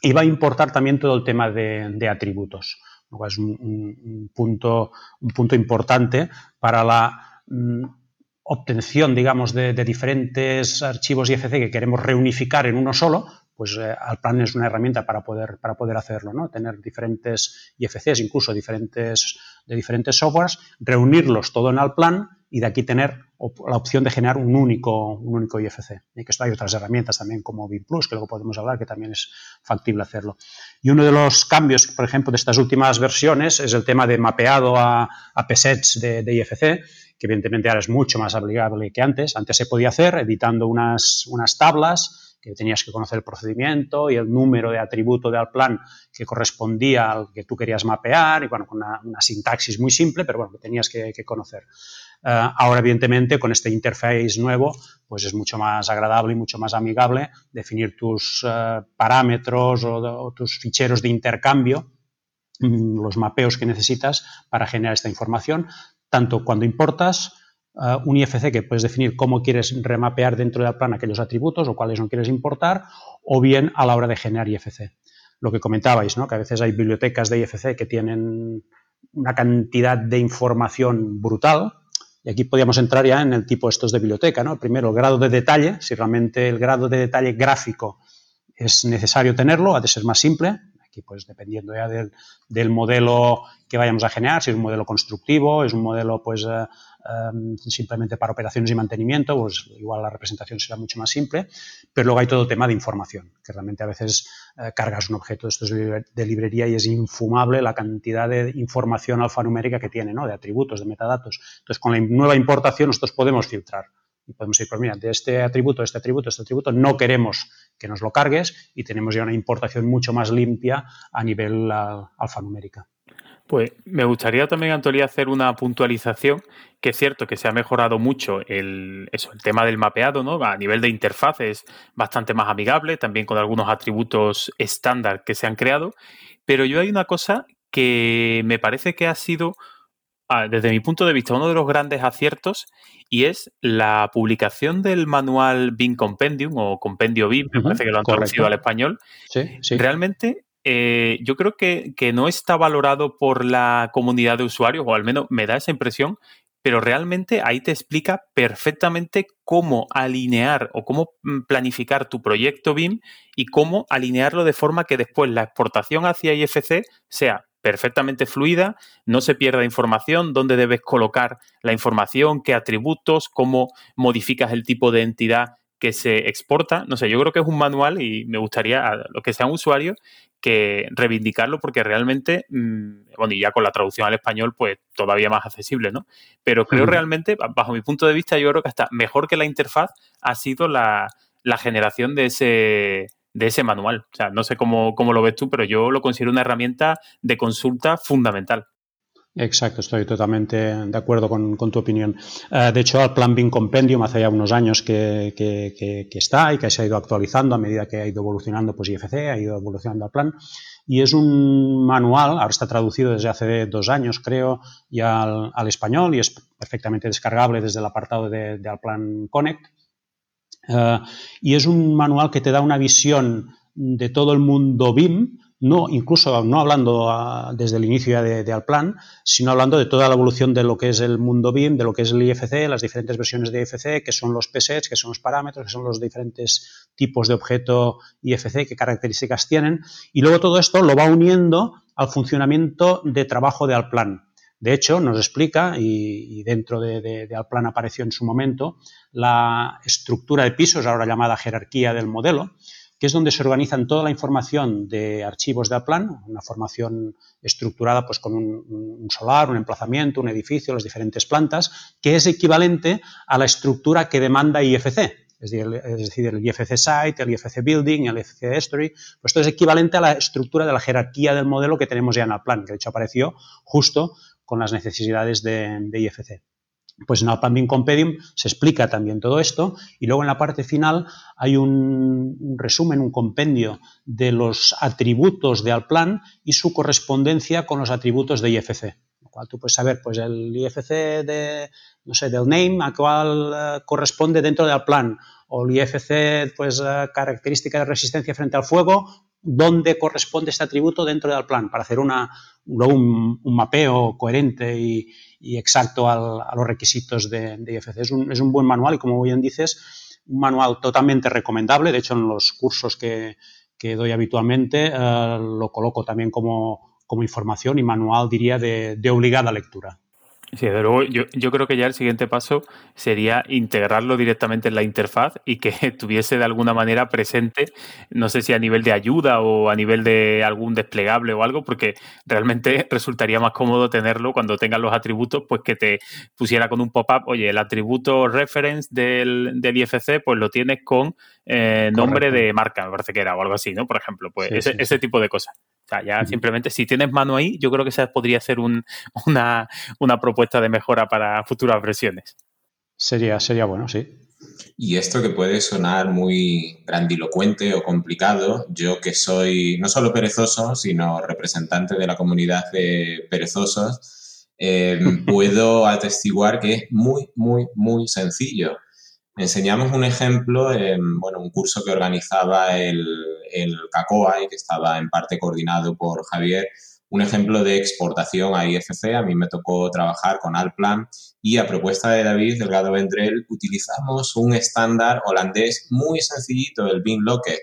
[SPEAKER 4] y va a importar también todo el tema de, atributos. Es un, punto, un punto importante para la mm, obtención, digamos, de, diferentes archivos IFC que queremos reunificar en uno solo, pues eh, Alplan es una herramienta para poder, para poder hacerlo, ¿no? Tener diferentes IFCs, incluso diferentes, de diferentes softwares, reunirlos todo en Alplan y de aquí tener la opción de generar un único, un único IFC. Y que esto hay otras herramientas también como BIM Plus, que luego podemos hablar, que también es factible hacerlo. Y uno de los cambios, por ejemplo, de estas últimas versiones es el tema de mapeado a, a PSETs de, de IFC, que evidentemente ahora es mucho más aplicable que antes. Antes se podía hacer editando unas, unas tablas que tenías que conocer el procedimiento y el número de atributo del plan que correspondía al que tú querías mapear, y bueno, con una, sintaxis muy simple, pero bueno, que tenías que, conocer. Eh, ahora, evidentemente, con este interface nuevo, pues es mucho más agradable y mucho más amigable definir tus eh, parámetros o, tus ficheros de intercambio mm, los mapeos que necesitas para generar esta información, tanto cuando importas uh, un IFC que puedes definir cómo quieres remapear dentro del plan aquellos atributos o cuáles no quieres importar, o bien a la hora de generar IFC. Lo que comentabais, ¿no? que a veces hay bibliotecas de IFC que tienen una cantidad de información brutal, y aquí podríamos entrar ya en el tipo estos de biblioteca, ¿no? Primero, el grado de detalle, si realmente el grado de detalle gráfico es necesario tenerlo, ha de ser más simple, Aquí, pues, dependiendo ya del, modelo que vayamos a generar, si es un modelo constructivo, es un modelo, pues, eh, em, simplemente para operaciones y mantenimiento, pues igual la representación será mucho más simple, pero luego hay todo el tema de información, que realmente a veces eh, cargas un objeto de estos de librería y es infumable la cantidad de información alfanumérica que tiene, ¿no? De atributos, de metadatos. Entonces, con la nueva importación nosotros podemos filtrar y podemos decir, pues mira, de este atributo, este atributo, este atributo, no queremos que nos lo cargues y tenemos ya una importación mucho más limpia a nivel alfanumérica.
[SPEAKER 1] Pues me gustaría también, Antonio, hacer una puntualización, que es cierto que se ha mejorado mucho el, eso, el tema del mapeado, ¿no? A nivel de interfaz es bastante más amigable, también con algunos atributos estándar que se han creado, pero yo hay una cosa que me parece que ha sido desde mi punto de vista, uno de los grandes aciertos y es la publicación del manual BIM Compendium o Compendio BIM, me parece que lo han traducido al español. Realmente eh, yo creo que, que, no está valorado por la comunidad de usuarios, o al menos me da esa impresión, pero realmente ahí te explica perfectamente cómo alinear o cómo mm, planificar tu proyecto BIM y cómo alinearlo de forma que después la exportación hacia IFC sea perfectamente fluida, no se pierda información, dónde debes colocar la información, qué atributos, cómo modificas el tipo de entidad que se exporta. No sé, yo creo que es un manual y me gustaría a los que sean usuarios que reivindicarlo porque realmente, mm, bueno, y ya con la traducción al español, pues todavía más accesible, ¿no? Pero creo realmente, bajo mi punto de vista, yo creo que hasta mejor que la interfaz ha sido la, la generación de ese, de ese manual. O sea, no sé cómo, cómo lo ves tú, pero yo lo considero una herramienta de consulta fundamental.
[SPEAKER 4] Exacto, estoy totalmente de acuerdo con, tu opinión. Eh, de hecho, el Plan BIM Compendium hace ya unos años que, está y que se ha ido actualizando a medida que ha ido evolucionando pues, IFC, ha ido evolucionando el plan. Y es un manual, ahora está traducido desde hace dos años, creo, ya al, español y es perfectamente descargable desde el apartado de, de Alplan Connect Eh, y es un manual que te da una visión de todo el mundo BIM, no incluso no hablando ah, desde el inicio de, de, Alplan, sino hablando de toda la evolución de lo que es el mundo BIM, de lo que es el IFC, las diferentes versiones de IFC, que son los PSETs, que son los parámetros, que son los diferentes tipos de objeto IFC, qué características tienen, y luego todo esto lo va uniendo al funcionamiento de trabajo de Alplan. De hecho, nos explica, y, dentro de, Alplan apareció en su momento, la estructura de pisos, ahora llamada jerarquía del modelo, que es donde se organizan toda la información de archivos de Alplan, una formación estructurada pues, con un, solar, un emplazamiento, un edificio, las diferentes plantas, que es equivalente a la estructura que demanda IFC, es decir, el IFC Site, el IFC Building, el IFC History, pues esto es equivalente a la estructura de la jerarquía del modelo que tenemos ya en Alplan, que de hecho apareció justo con las necesidades de, de IFC. Pues en Alplan BIM Compendium se explica también todo esto y luego en la parte final hay un, un, resumen, un compendio de los atributos de Alplan y su correspondencia con los atributos de IFC. Lo cual tú puedes saber, pues el IFC de, no sé, del name a cuál uh, corresponde dentro del plan o el IFC, pues uh, característica de resistencia frente al fuego, dónde corresponde este atributo dentro del plan para hacer una, un, un mapeo coherente y, exacto a los requisitos de, IFC. Es un, buen manual y, como bien dices, un manual totalmente recomendable. De hecho, en los cursos que, doy habitualmente eh, lo coloco también como, información y manual, diría, de obligada lectura.
[SPEAKER 1] Sí, desde luego, yo, yo, creo que ya el siguiente paso sería integrarlo directamente en la interfaz y que tuviese de alguna manera presente, no sé si a nivel de ayuda o a nivel de algún desplegable o algo, porque realmente resultaría más cómodo tenerlo cuando tengas los atributos, pues que te pusiera con un pop-up, oye, el atributo reference del, del IFC, pues lo tienes con eh, nombre de marca, me parece que era, o algo así, ¿no? Por ejemplo, pues sí, ese, sí, ese, tipo de cosas. O sea, ya uh -huh. simplemente si tienes mano ahí, yo creo que esa podría ser un, una, una propuesta de mejora para futuras versiones.
[SPEAKER 4] Sería, sería bueno, sí.
[SPEAKER 3] Y esto que puede sonar muy grandilocuente o complicado, yo que soy no solo perezoso, sino representante de la comunidad de perezosos, eh, puedo atestiguar que es muy, muy, muy sencillo. Enseñamos un ejemplo en bueno, un curso que organizaba el, el CACOA y que estaba en parte coordinado por Javier, un ejemplo de exportación a IFC. A mí me tocó trabajar con Alplan y a propuesta de David Delgado Vendrell utilizamos un estándar holandés muy sencillito, el BIM Locker.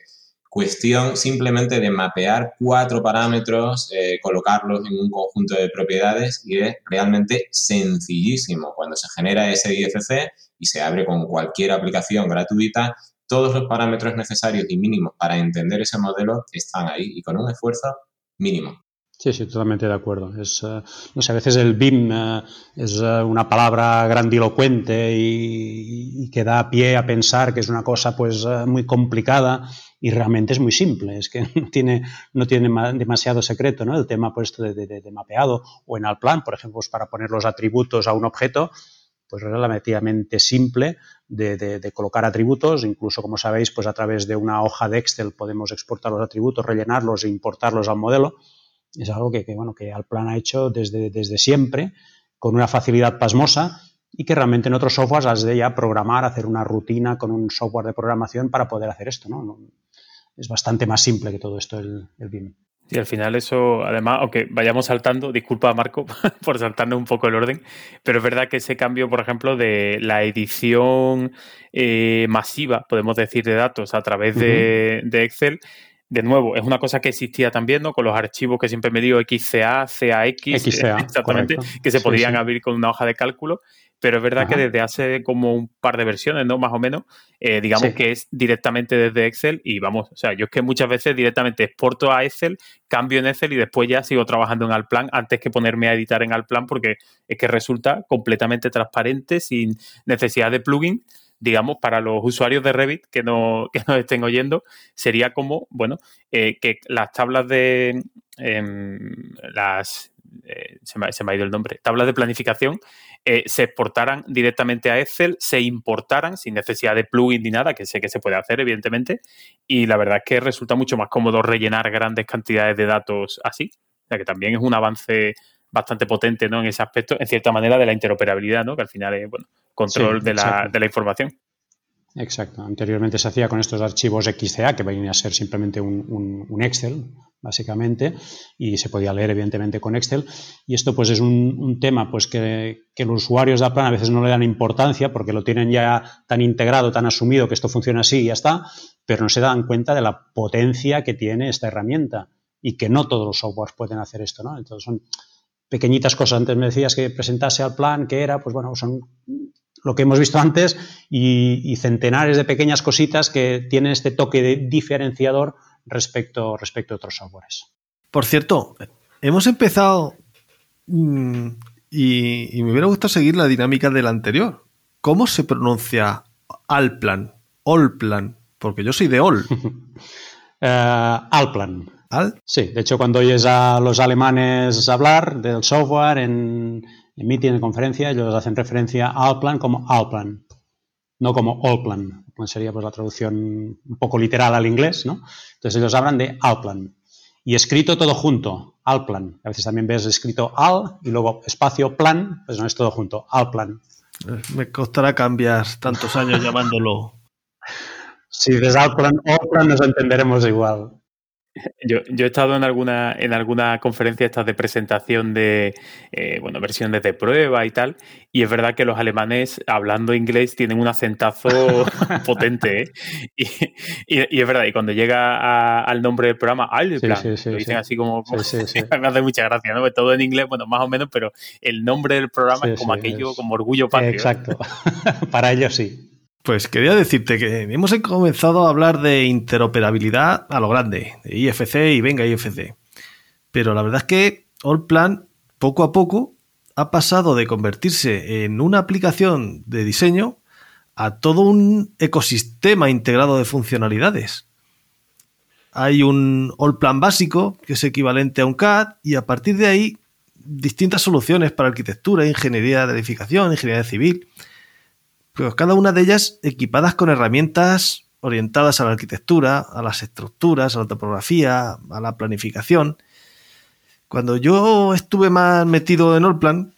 [SPEAKER 3] Cuestión simplemente de mapear cuatro parámetros, eh, colocarlos en un conjunto de propiedades y es realmente sencillísimo. Cuando se genera ese IFC y se abre con cualquier aplicación gratuita, todos los parámetros necesarios y mínimos para entender ese modelo están ahí y con un esfuerzo mínimo.
[SPEAKER 4] Sí, sí, totalmente de acuerdo. Es, uh, no sé, a veces el BIM uh, es uh, una palabra grandilocuente y, y, que da pie a pensar que es una cosa pues muy complicada y realmente es muy simple. Es que no tiene, no tiene demasiado secreto, ¿no? El tema pues, de, de, de mapeado o en Alplan, por ejemplo, pues, para poner los atributos a un objeto, pues relativamente simple de, de, de, colocar atributos, incluso como sabéis, pues a través de una hoja de Excel podemos exportar los atributos, rellenarlos e importarlos al modelo es algo que, que, bueno, que Alplan ha hecho desde, desde siempre con una facilidad pasmosa y que realmente en otros softwares has de ya programar, hacer una rutina con un software de programación para poder hacer esto. ¿no? Es bastante más simple que todo esto el, el BIM.
[SPEAKER 1] Y al final eso, además, aunque vayamos saltando, disculpa Marco por saltarnos un poco el orden, pero es verdad que ese cambio, por ejemplo, de la edición eh, masiva, podemos decir, de datos a través de, uh -huh. de Excel, de nuevo, es una cosa que existía también, ¿no? Con los archivos que siempre me digo XCA, CAX,
[SPEAKER 4] XCA,
[SPEAKER 1] exactamente, correcto. que se sí, sí. abrir con una hoja de cálculo, pero es verdad Ajá. que desde hace como un par de versiones, ¿no? Más o menos, eh, digamos sí. que es directamente desde Excel y vamos, o sea, yo es que muchas veces directamente exporto a Excel, cambio en Excel y después ya sigo trabajando en Alplan antes que ponerme a editar en Alplan porque es que resulta completamente transparente, sin necesidad de plugin digamos, para los usuarios de Revit que, no, que nos estén oyendo, sería como, bueno, eh, que las tablas de eh, las eh, se, me, se, me, ha ido el nombre, tablas de planificación, eh, se exportaran directamente a Excel, se importaran sin necesidad de plugin ni nada, que sé que se puede hacer, evidentemente, y la verdad es que resulta mucho más cómodo rellenar grandes cantidades de datos así. O sea que también es un avance bastante potente ¿no? en ese aspecto, en cierta manera, de la interoperabilidad, ¿no? que al final es bueno, control sí, de, la, de, la, información.
[SPEAKER 4] Exacto. Anteriormente se hacía con estos archivos XCA, que venían a ser simplemente un, Excel, básicamente, y se podía leer, evidentemente, con Excel. Y esto, pues, es un, tema pues, que, los usuarios de Aplan a veces no le dan importancia porque lo tienen ya tan integrado, tan asumido que esto funciona así y ya está, pero no se dan cuenta de la potencia que tiene esta herramienta y que no todos los softwares pueden hacer esto, ¿no? Entonces son pequeñitas cosas. Antes me decías que presentase al plan, que era, pues bueno, son lo que hemos visto antes y, centenares de pequeñas cositas que tienen este toque de diferenciador respecto, respecto a otros softwares.
[SPEAKER 2] Por cierto, hemos empezado mm, y, me hubiera gustado seguir la dinámica del anterior. ¿Cómo se pronuncia Alplan? Allplan, porque yo soy de All.
[SPEAKER 4] uh, Alplan. Sí, de hecho cuando oyes a los alemanes hablar del software en, en meeting, en conferencia, ellos hacen referencia a Alplan como Alplan, no como Allplan. Sería pues la traducción un poco literal al inglés, ¿no? Entonces ellos hablan de Alplan. Y escrito todo junto, Alplan. A veces también ves escrito Al y luego espacio plan, pues no es todo junto, Alplan.
[SPEAKER 2] Me costará cambiar tantos años llamándolo.
[SPEAKER 4] Si ves Alplan Alplan nos entenderemos igual.
[SPEAKER 1] Yo, he estado en alguna, en alguna conferencia estas de presentación de eh, bueno, versiones de prueba y tal, y es verdad que los alemanes hablando inglés tienen un acentazo potente, ¿eh? y, y, es verdad, y cuando llega al nombre del programa, Alplan, lo dicen así como, me hace mucha gracia, ¿no? Todo en inglés, bueno, más o menos, pero el nombre del programa es como aquello, como orgullo patrio.
[SPEAKER 4] Exacto, para ellos sí.
[SPEAKER 2] Pues quería decirte que hemos comenzado a hablar de interoperabilidad a lo grande, de IFC y venga IFC. Pero la verdad es que Allplan poco a poco ha pasado de convertirse en una aplicación de diseño a todo un ecosistema integrado de funcionalidades. Hay un Allplan básico que es equivalente a un CAD y a partir de ahí distintas soluciones para arquitectura, ingeniería de edificación, ingeniería civil cada una de ellas equipadas con herramientas orientadas a la arquitectura, a las estructuras, a la topografía, a la planificación. Cuando yo estuve más metido en Allplan,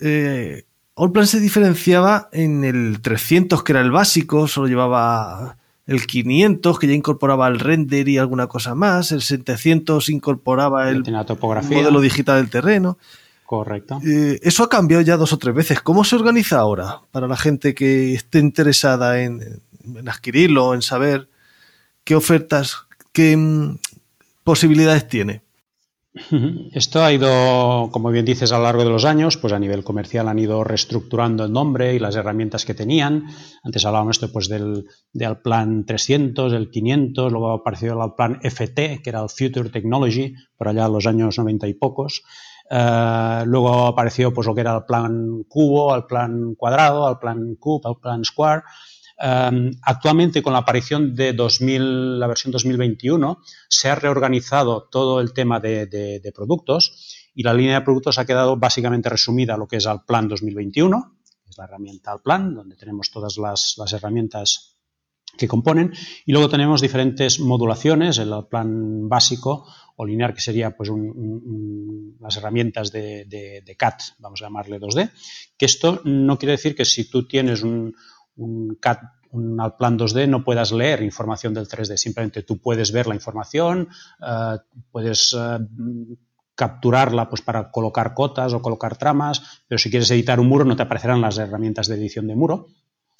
[SPEAKER 2] eh, Allplan se diferenciaba en el 300, que era el básico, solo llevaba el 500, que ya incorporaba el render y alguna cosa más, el 700 incorporaba el modelo digital del terreno.
[SPEAKER 4] Correcto.
[SPEAKER 2] Eh, eso ha cambiado ya dos o tres veces. ¿Cómo se organiza ahora para la gente que esté interesada en, adquirirlo, en saber qué ofertas, qué mm, posibilidades tiene?
[SPEAKER 4] Esto ha ido, como bien dices, a lo largo de los años, pues a nivel comercial han ido reestructurando el nombre y las herramientas que tenían. Antes hablábamos esto pues del, del plan 300, el 500, luego ha aparecido el plan FT, que era el Future Technology, por allá en los años 90 y pocos. Eh, luego apareció pues, lo que era el plan cubo, el plan cuadrado, el plan cube, el plan square. Eh, actualmente, con la aparición de 2000, la versión 2021, se ha reorganizado todo el tema de, productos y la línea de productos ha quedado básicamente resumida a lo que es el plan 2021, que es la herramienta al plan, donde tenemos todas las, las herramientas que componen. Y luego tenemos diferentes modulaciones, el plan básico o lineal, que sería pues, las herramientas de, de, CAD, vamos a llamarle 2D, que esto no quiere decir que si tú tienes un, CAD un plan 2D no puedas leer información del 3D, simplemente tú puedes ver la información, eh, puedes eh, capturarla pues, para colocar cotas o colocar tramas, pero si quieres editar un muro no te aparecerán las herramientas de edición de muro.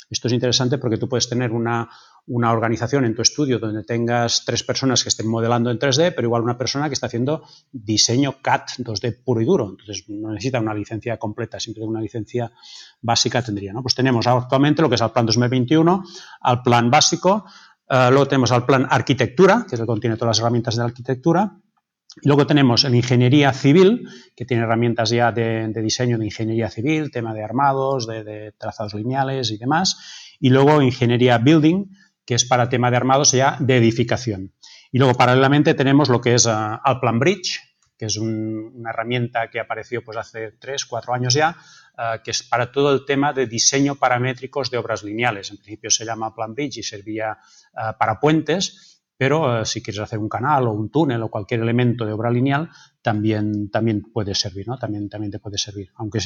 [SPEAKER 4] Esto es interesante porque tú puedes tener una, una organización en tu estudio donde tengas tres personas que estén modelando en 3D, pero igual una persona que está haciendo diseño CAD 2D puro y duro. Entonces no necesita una licencia completa, simplemente una licencia básica tendría. Pues tenemos actualmente lo que es el plan 2021, al plan básico, eh, luego tenemos al plan arquitectura, que es que contiene todas las herramientas de la arquitectura, luego tenemos el ingeniería civil, que tiene herramientas ya de, diseño de ingeniería civil, tema de armados, de, trazados lineales y demás. Y luego ingeniería building, que es para tema de armados ya de edificación. Y luego, paralelamente, tenemos lo que es Alplan Bridge, que es una herramienta que apareció pues, hace tres, cuatro años ya, uh, que es para todo el tema de diseño paramétricos de obras lineales. En principio se llama Plan Bridge y servía uh, para puentes, pero si quieres hacer un canal o un túnel o cualquier elemento de obra lineal, también, también puede servir, ¿no? También, también te puede servir. Aunque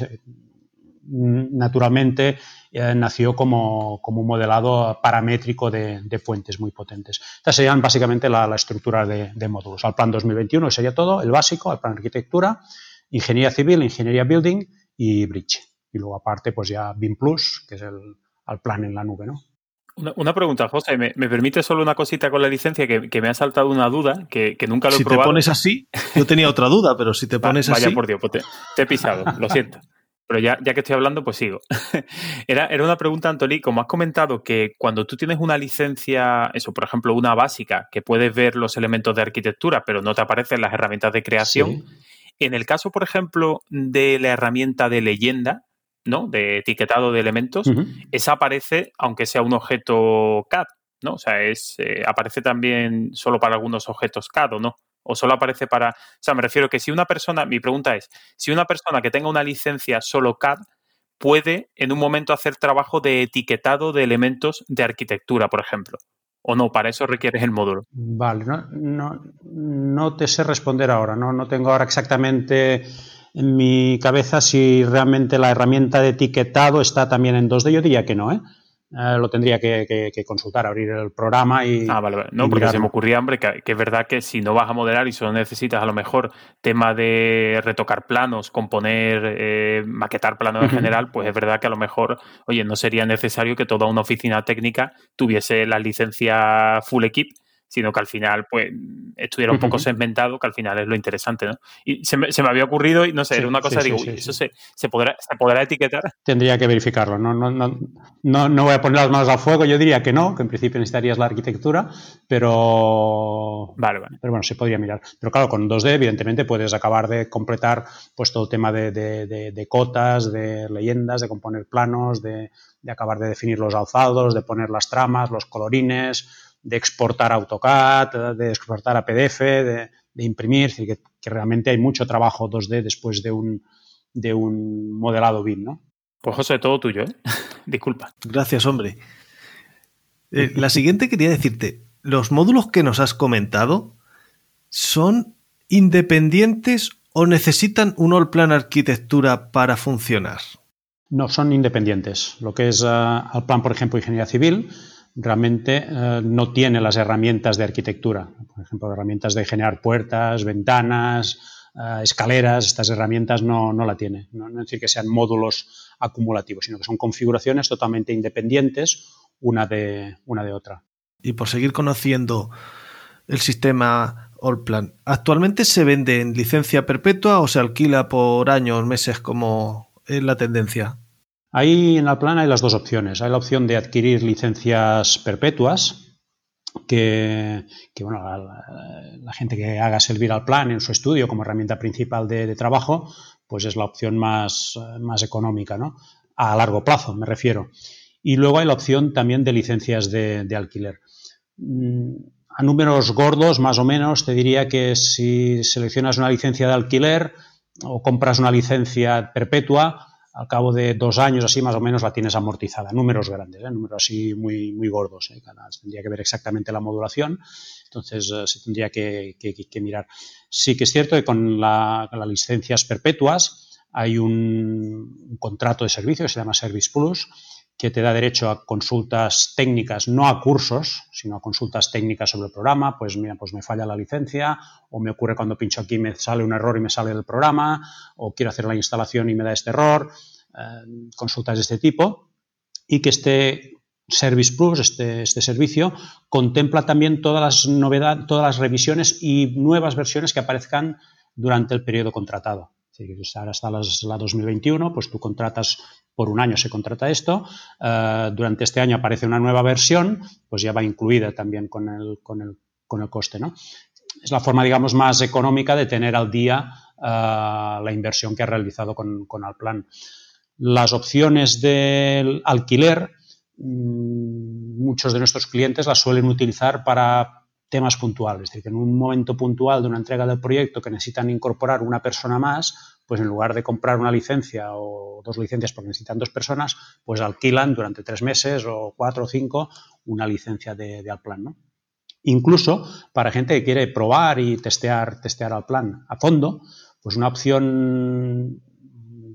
[SPEAKER 4] naturalmente eh, nació como, un modelado paramétrico de, fuentes muy potentes. Estas serían básicamente la, estructura de, módulos. Al plan 2021 sería todo, el básico, al plan arquitectura, ingeniería civil, ingeniería building y bridge. Y luego aparte, pues ya BIM Plus, que es el al plan en la nube, ¿no?
[SPEAKER 1] Una, pregunta, José. ¿Me, permite solo una cosita con la licencia que, me ha saltado una duda que, nunca lo he probado?
[SPEAKER 2] Si te pones así, yo tenía otra duda, pero si te pones así.
[SPEAKER 1] Vaya por Dios, pues te, he pisado, lo siento. Pero ya, ya que estoy hablando, pues sigo. era, era una pregunta, Antolí, como has comentado que cuando tú tienes una licencia, eso, por ejemplo, una básica, que puedes ver los elementos de arquitectura, pero no te aparecen las herramientas de creación. En el caso, por ejemplo, de la herramienta de leyenda, ¿no? De etiquetado de elementos, esa aparece aunque sea un objeto CAD, ¿no? O sea, es, eh, aparece también solo para algunos objetos CAD o no. O solo aparece para. O sea, me refiero que si una persona. Mi pregunta es: si una persona que tenga una licencia solo CAD puede en un momento hacer trabajo de etiquetado de elementos de arquitectura, por ejemplo. ¿O no? Para eso requieres el módulo.
[SPEAKER 4] Vale, no, no, no te sé responder ahora. No, no tengo ahora exactamente en mi cabeza si realmente la herramienta de etiquetado está también en 2D. Yo diría que no, ¿eh? Eh lo tendría que, consultar, abrir el programa y.
[SPEAKER 1] Ah, vale, vale. No, porque se me ocurría, hombre, que, es verdad que si no vas a modelar y solo necesitas a lo mejor tema de retocar planos, componer, eh, maquetar planos en general, pues es verdad que a lo mejor, oye, no sería necesario que toda una oficina técnica tuviese la licencia full equip sino que al final pues estuviera un poco segmentado, que al final es lo interesante, ¿no? Y se me, había ocurrido y no sé, era una cosa, digo, ¿eso se, podrá, se podrá etiquetar?
[SPEAKER 4] Tendría que verificarlo, no, no, no, no, no voy a poner las manos al fuego, yo diría que no, que en principio necesitarías la arquitectura, pero...
[SPEAKER 1] Vale, vale.
[SPEAKER 4] Pero bueno, se podría mirar. Pero claro, con 2D evidentemente puedes acabar de completar pues todo el tema de, de, cotas, de leyendas, de componer planos, de, de acabar de definir los alzados, de poner las tramas, los colorines, de exportar a AutoCAD, de exportar a PDF, de, imprimir, es decir, que, realmente hay mucho trabajo 2D después de un, de un modelado BIM, ¿no?
[SPEAKER 1] Pues José, todo tuyo, ¿eh? Disculpa.
[SPEAKER 2] Gracias, hombre. Eh, la siguiente quería decirte, los módulos que nos has comentado son independientes o necesitan un all plan arquitectura para funcionar?
[SPEAKER 4] No, son independientes. Lo que es uh, al plan, por ejemplo, ingeniería civil, realmente eh, no tiene las herramientas de arquitectura, por ejemplo, herramientas de generar puertas, ventanas, eh, escaleras, estas herramientas no, no la tiene. No, es decir que sean módulos acumulativos, sino que son configuraciones totalmente independientes una de, una de otra.
[SPEAKER 2] Y por seguir conociendo el sistema Allplan, ¿actualmente se vende en licencia perpetua o se alquila por años, meses, como es la tendencia?
[SPEAKER 4] Ahí en el plan hay las dos opciones. Hay la opción de adquirir licencias perpetuas, que, bueno, la, gente que haga servir al plan en su estudio como herramienta principal de, trabajo, pues es la opción más, más económica, ¿no? A largo plazo, me refiero. Y luego hay la opción también de licencias de, de alquiler. Mm, a números gordos, más o menos, te diría que si seleccionas una licencia de alquiler o compras una licencia perpetua, al cabo de dos años así más o menos la tienes amortizada. Números grandes, ¿eh? números así muy, muy gordos. ¿eh? tendría que ver exactamente la modulación, entonces eh, se tendría que, mirar. Sí que es cierto que con, las licencias perpetuas hay un, contrato de servicio que se llama Service Plus, que te da derecho a consultas técnicas, no a cursos, sino a consultas técnicas sobre el programa. Pues mira, pues me falla la licencia, o me ocurre cuando pincho aquí me sale un error y me sale del programa, o quiero hacer la instalación y me da este error. Eh, consultas de este tipo. Y que este Service Plus, este, este servicio, contempla también todas las novedades, todas las revisiones y nuevas versiones que aparezcan durante el periodo contratado. Ahora está la 2021, pues tú contratas por un año se contrata esto, eh, durante este año aparece una nueva versión, pues ya va incluida también con el, con el, con el coste. ¿no? Es la forma, digamos, más económica de tener al día eh, la inversión que ha realizado con, con Alplan. Las opciones del alquiler, mm, muchos de nuestros clientes las suelen utilizar para temas puntuales, es decir, que en un momento puntual de una entrega del proyecto que necesitan incorporar una persona más, pues en lugar de comprar una licencia o dos licencias porque necesitan dos personas, pues alquilan durante tres meses o cuatro o cinco una licencia de, de Alplan. ¿no? Incluso para gente que quiere probar y testear, testear Alplan a fondo, pues una opción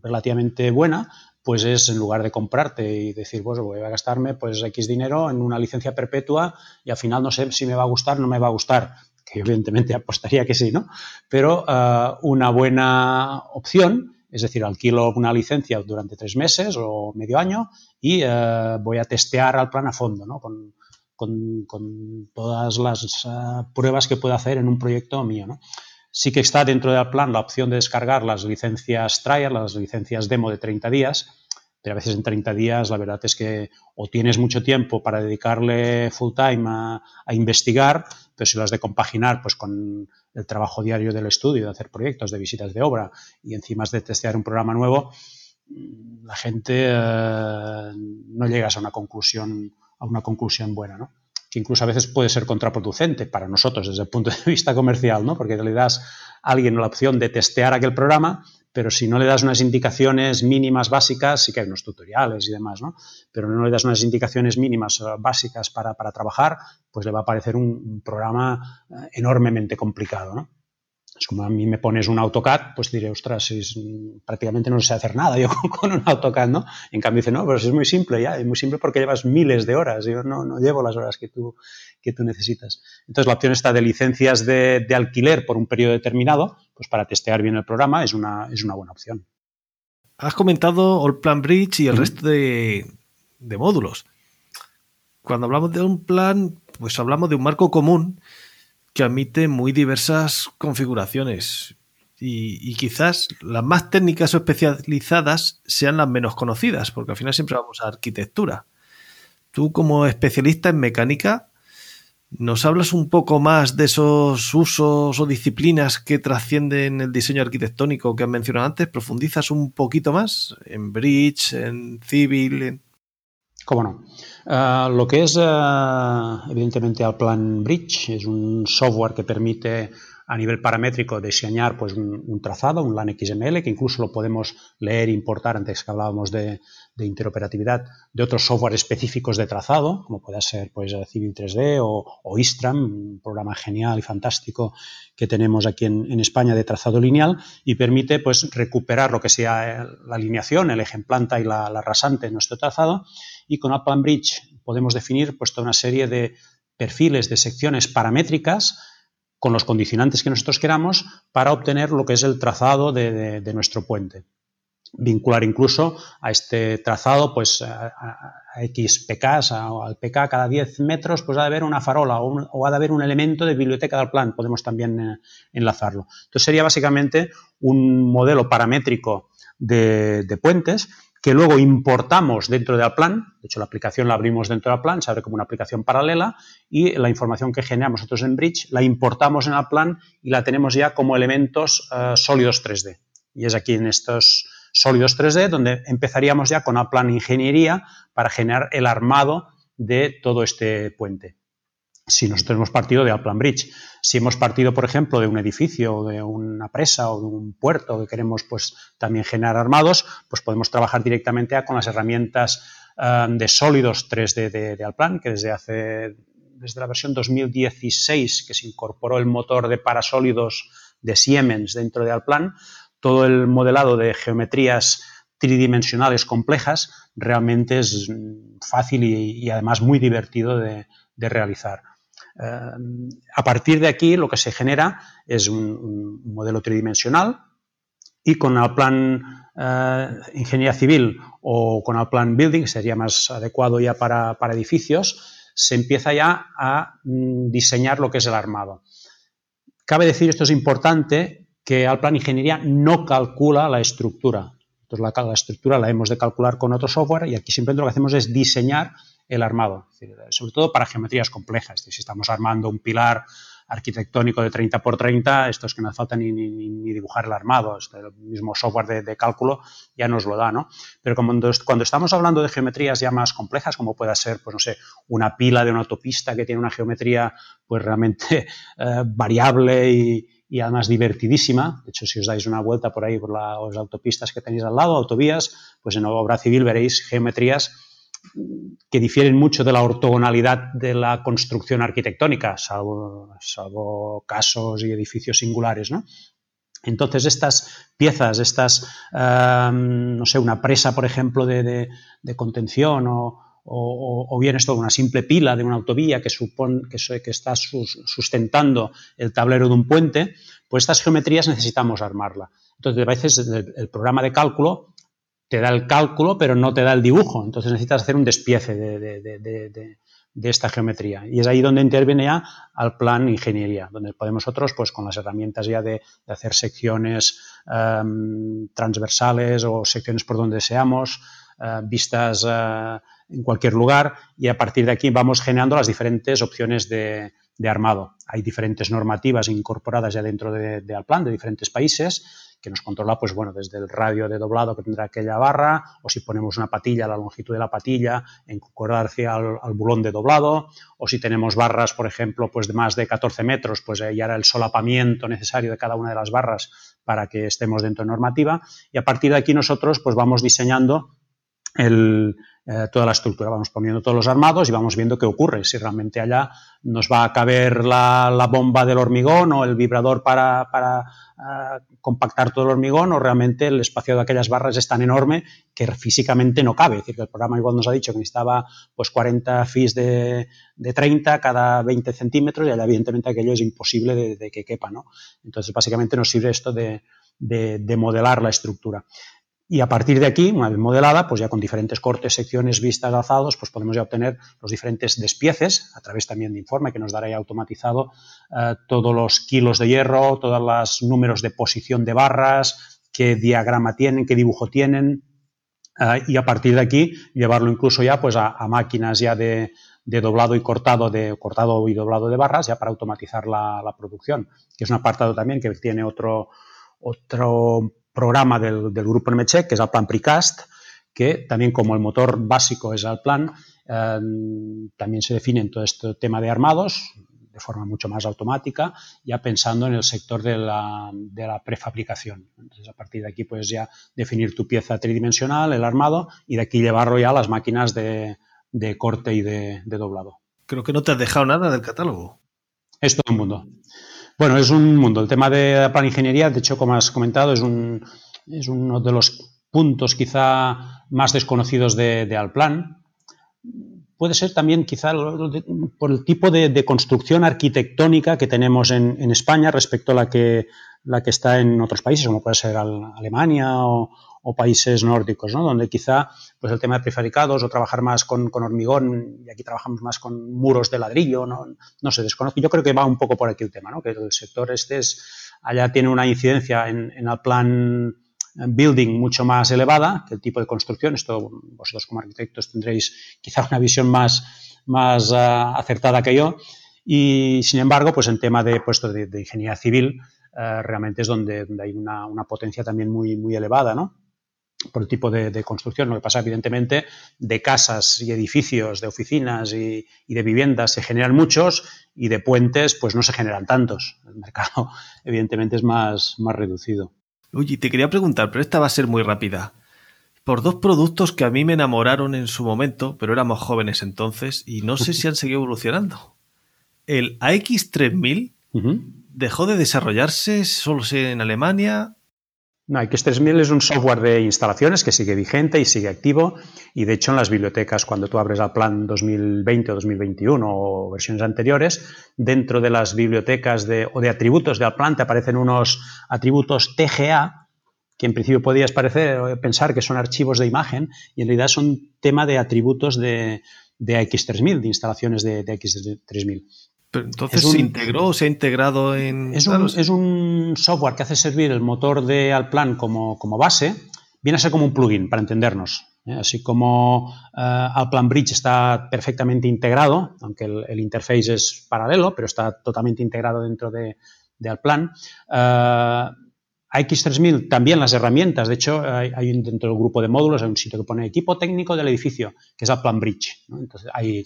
[SPEAKER 4] relativamente buena pues es en lugar de comprarte y decir, pues voy a gastarme pues X dinero en una licencia perpetua y al final no sé si me va a gustar no me va a gustar, que evidentemente apostaría que sí, ¿no? Pero eh, una buena opción, es decir, alquilo una licencia durante tres meses o medio año y eh, voy a testear al plan a fondo, ¿no? Con, todas las eh, pruebas que puedo hacer en un proyecto mío, ¿no? Sí que está dentro del plan la opción de descargar las licencias trial, las licencias demo de 30 días, pero a veces en 30 días la verdad es que o tienes mucho tiempo para dedicarle full time a, investigar, pero si lo has de compaginar pues con el trabajo diario del estudio, de hacer proyectos, de visitas de obra y encima de testear un programa nuevo, la gente eh, no llegas a una conclusión a una conclusión buena, ¿no? Que incluso a veces puede ser contraproducente para nosotros desde el punto de vista comercial, ¿no? porque le das a alguien la opción de testear aquel programa, pero si no le das unas indicaciones mínimas básicas, sí que hay unos tutoriales y demás, ¿no? pero no le das unas indicaciones mínimas eh, básicas para, para trabajar, pues le va a parecer un, programa eh, enormemente complicado. ¿no? Es como a mí me pones un AutoCAD, pues diré, ostras, prácticamente no sé hacer nada yo con, un AutoCAD, ¿no? En cambio dice, no, pero es muy simple ya, es muy simple porque llevas miles de horas, yo no, no llevo las horas que tú, que tú necesitas. Entonces la opción está de licencias de, alquiler por un periodo determinado, pues para testear bien el programa es una, es una buena opción.
[SPEAKER 2] Has comentado All Plan Bridge y el resto de, de módulos. Cuando hablamos de un plan, pues hablamos de un marco común que admite muy diversas configuraciones y, quizás las más técnicas o especializadas sean las menos conocidas, porque al final siempre vamos a arquitectura. Tú como especialista en mecánica, ¿nos hablas un poco más de esos usos o disciplinas que trascienden el diseño arquitectónico que has mencionado antes? ¿Profundizas un poquito más en bridge, en civil? En...
[SPEAKER 4] ¿Cómo no? Uh, lo que es, uh, evidentemente, el plan Bridge es un software que permite a nivel paramétrico diseñar pues, un, un, trazado, un LAN XML, que incluso lo podemos leer e importar, antes que hablábamos de, de, interoperatividad, de otros software específicos de trazado, como puede ser pues, Civil 3D o, o Istram, un programa genial y fantástico que tenemos aquí en, España de trazado lineal, y permite pues, recuperar lo que sea la alineación, el eje en planta y la, la rasante en nuestro trazado, y con Upland Bridge podemos definir pues, toda una serie de perfiles de secciones paramétricas con los condicionantes que nosotros queramos para obtener lo que es el trazado de, nuestro puente. Vincular incluso a este trazado pues, a, X PKs, al PK cada 10 metros, pues ha de haber una farola o, ha de haber un elemento de biblioteca del plan, podemos también eh, enlazarlo. Entonces sería básicamente un modelo paramétrico de, de puentes que luego importamos dentro del plan, de hecho la aplicación la abrimos dentro del plan, se abre como una aplicación paralela y la información que generamos nosotros en Bridge la importamos en el plan y la tenemos ya como elementos eh, sólidos 3D. Y es aquí en estos sólidos 3D donde empezaríamos ya con el plan ingeniería para generar el armado de todo este puente si nosotros hemos partido de Alplan Bridge. Si hemos partido, por ejemplo, de un edificio, de una presa o de un puerto que queremos pues, también generar armados, pues podemos trabajar directamente con las herramientas eh, de sólidos 3D de, de Alplan, que desde hace desde la versión 2016 que se incorporó el motor de parasólidos de Siemens dentro de Alplan, todo el modelado de geometrías tridimensionales complejas realmente es fácil y, además muy divertido de realizar. Eh, a partir de aquí lo que se genera es un, modelo tridimensional y con el plan eh, ingeniería civil o con el plan building, sería más adecuado ya para, edificios, se empieza ya a mm, diseñar lo que es el armado. Cabe decir, esto es importante, que el plan ingeniería no calcula la estructura. Entonces la, la, estructura la hemos de calcular con otro software y aquí simplemente lo que hacemos es diseñar el armado, sobre todo para geometrías complejas. Si estamos armando un pilar arquitectónico de 30 por 30, esto es que no hace falta ni, dibujar el armado, este, el mismo software de, cálculo ya nos lo da, ¿no? Pero cuando, cuando, estamos hablando de geometrías ya más complejas, como pueda ser, pues no sé, una pila de una autopista que tiene una geometría pues realmente eh, variable y, y además divertidísima. De hecho, si os dais una vuelta por ahí por las autopistas que tenéis al lado, autovías, pues en obra civil veréis geometrías que difieren mucho de la ortogonalidad de la construcción arquitectónica, salvo, casos y edificios singulares. Entonces, estas piezas, estas, no sé, una presa, por ejemplo, de, contención o, bien esto, una simple pila de una autovía que, supone, que, que está sustentando el tablero de un puente, pues estas geometrías necesitamos armarla. Entonces, a veces el, programa de cálculo te da el cálculo, pero no te da el dibujo. Entonces necesitas hacer un despiece de, esta geometría. Y es ahí donde interviene ya al plan ingeniería, donde podemos nosotros, pues con las herramientas ya de, hacer secciones em, transversales o secciones por donde deseamos, eh, vistas eh, en cualquier lugar, y a partir de aquí vamos generando las diferentes opciones de, armado. Hay diferentes normativas incorporadas ya dentro del plan de diferentes países que nos controla, pues bueno, desde el radio de doblado que tendrá aquella barra, o si ponemos una patilla, la longitud de la patilla en concordancia al, al bulón de doblado, o si tenemos barras, por ejemplo, pues de más de 14 metros, pues ya era el solapamiento necesario de cada una de las barras para que estemos dentro de normativa. Y a partir de aquí nosotros pues vamos diseñando el, eh, toda la estructura. Vamos poniendo todos los armados y vamos viendo qué ocurre, si realmente allá nos va a caber la, bomba del hormigón o el vibrador para, eh, compactar todo el hormigón o realmente el espacio de aquellas barras es tan enorme que físicamente no cabe. Es decir, que el programa igual nos ha dicho que necesitaba pues 40 fis de, 30 cada 20 centímetros y allá evidentemente aquello es imposible de, que quepa. ¿no? Entonces, básicamente nos sirve esto de, de modelar la estructura. Y a partir de aquí, una vez modelada, pues ya con diferentes cortes, secciones, vistas, alzados, pues podemos ya obtener los diferentes despieces a través también de informe que nos dará ya automatizado eh, todos los kilos de hierro, todos los números de posición de barras, qué diagrama tienen, qué dibujo tienen, eh, y a partir de aquí llevarlo incluso ya pues a, máquinas ya de, doblado y cortado, de cortado y doblado de barras, ya para automatizar la, la producción, que es un apartado también que tiene otro, otro programa del, grupo NMCheck, que es el plan Precast, que también como el motor básico es el plan, eh, también se define en todo este tema de armados de forma mucho más automática, ya pensando en el sector de la, prefabricación. Entonces, a partir de aquí puedes ya definir tu pieza tridimensional, el armado, y de aquí llevarlo ya a las máquinas de, corte y de, de, doblado.
[SPEAKER 2] Creo que no te has dejado nada del catálogo.
[SPEAKER 4] Es todo el mundo. Bueno, es un mundo. El tema de la plan ingeniería, de hecho, como has comentado, es, un, es uno de los puntos quizá más desconocidos de, de Alplan. Puede ser también quizá por el tipo de, construcción arquitectónica que tenemos en, España respecto a la que, la que está en otros países, como puede ser Alemania o, o países nórdicos, ¿no? donde quizá pues el tema de prefabricados o trabajar más con, hormigón, y aquí trabajamos más con muros de ladrillo, no, no se desconoce. Yo creo que va un poco por aquí el tema, ¿no? que el sector este es, allá tiene una incidencia en, el plan building mucho más elevada que el tipo de construcción. Esto vosotros como arquitectos tendréis quizá una visión más, más ah, acertada que yo. Y sin embargo, pues en tema de puesto de, ingeniería civil, eh, realmente es donde, donde hay una, una, potencia también muy, muy elevada, ¿no? Por el tipo de, construcción. Lo que pasa, evidentemente, de casas y edificios, de oficinas y, de viviendas se generan muchos y de puentes, pues no se generan tantos. El mercado, evidentemente, es más, más reducido.
[SPEAKER 2] Oye, te quería preguntar, pero esta va a ser muy rápida. Por dos productos que a mí me enamoraron en su momento, pero éramos jóvenes entonces y no sé si han seguido evolucionando. El AX3000 dejó de desarrollarse solo en Alemania
[SPEAKER 4] no, X3000 es un software de instalaciones que sigue vigente y sigue activo. Y de hecho en las bibliotecas cuando tú abres el plan 2020 o 2021 o versiones anteriores, dentro de las bibliotecas de, o de atributos del plan te aparecen unos atributos TGA que en principio podías parecer, pensar que son archivos de imagen y en realidad son tema de atributos de, X3000, de instalaciones de, de X3000
[SPEAKER 2] entonces, ¿se integró o se ha integrado en...?
[SPEAKER 4] Es un, es un, software que hace servir el motor de Alplan como, como base. Viene a ser como un plugin, para entendernos. ¿eh? Así como uh, Alplan Bridge está perfectamente integrado, aunque el, interface es paralelo, pero está totalmente integrado dentro de, de Alplan. Uh, a X3000 también las herramientas, de hecho hay, dentro del grupo de módulos hay un sitio que pone equipo técnico del edificio, que es Alplan Bridge. Entonces hay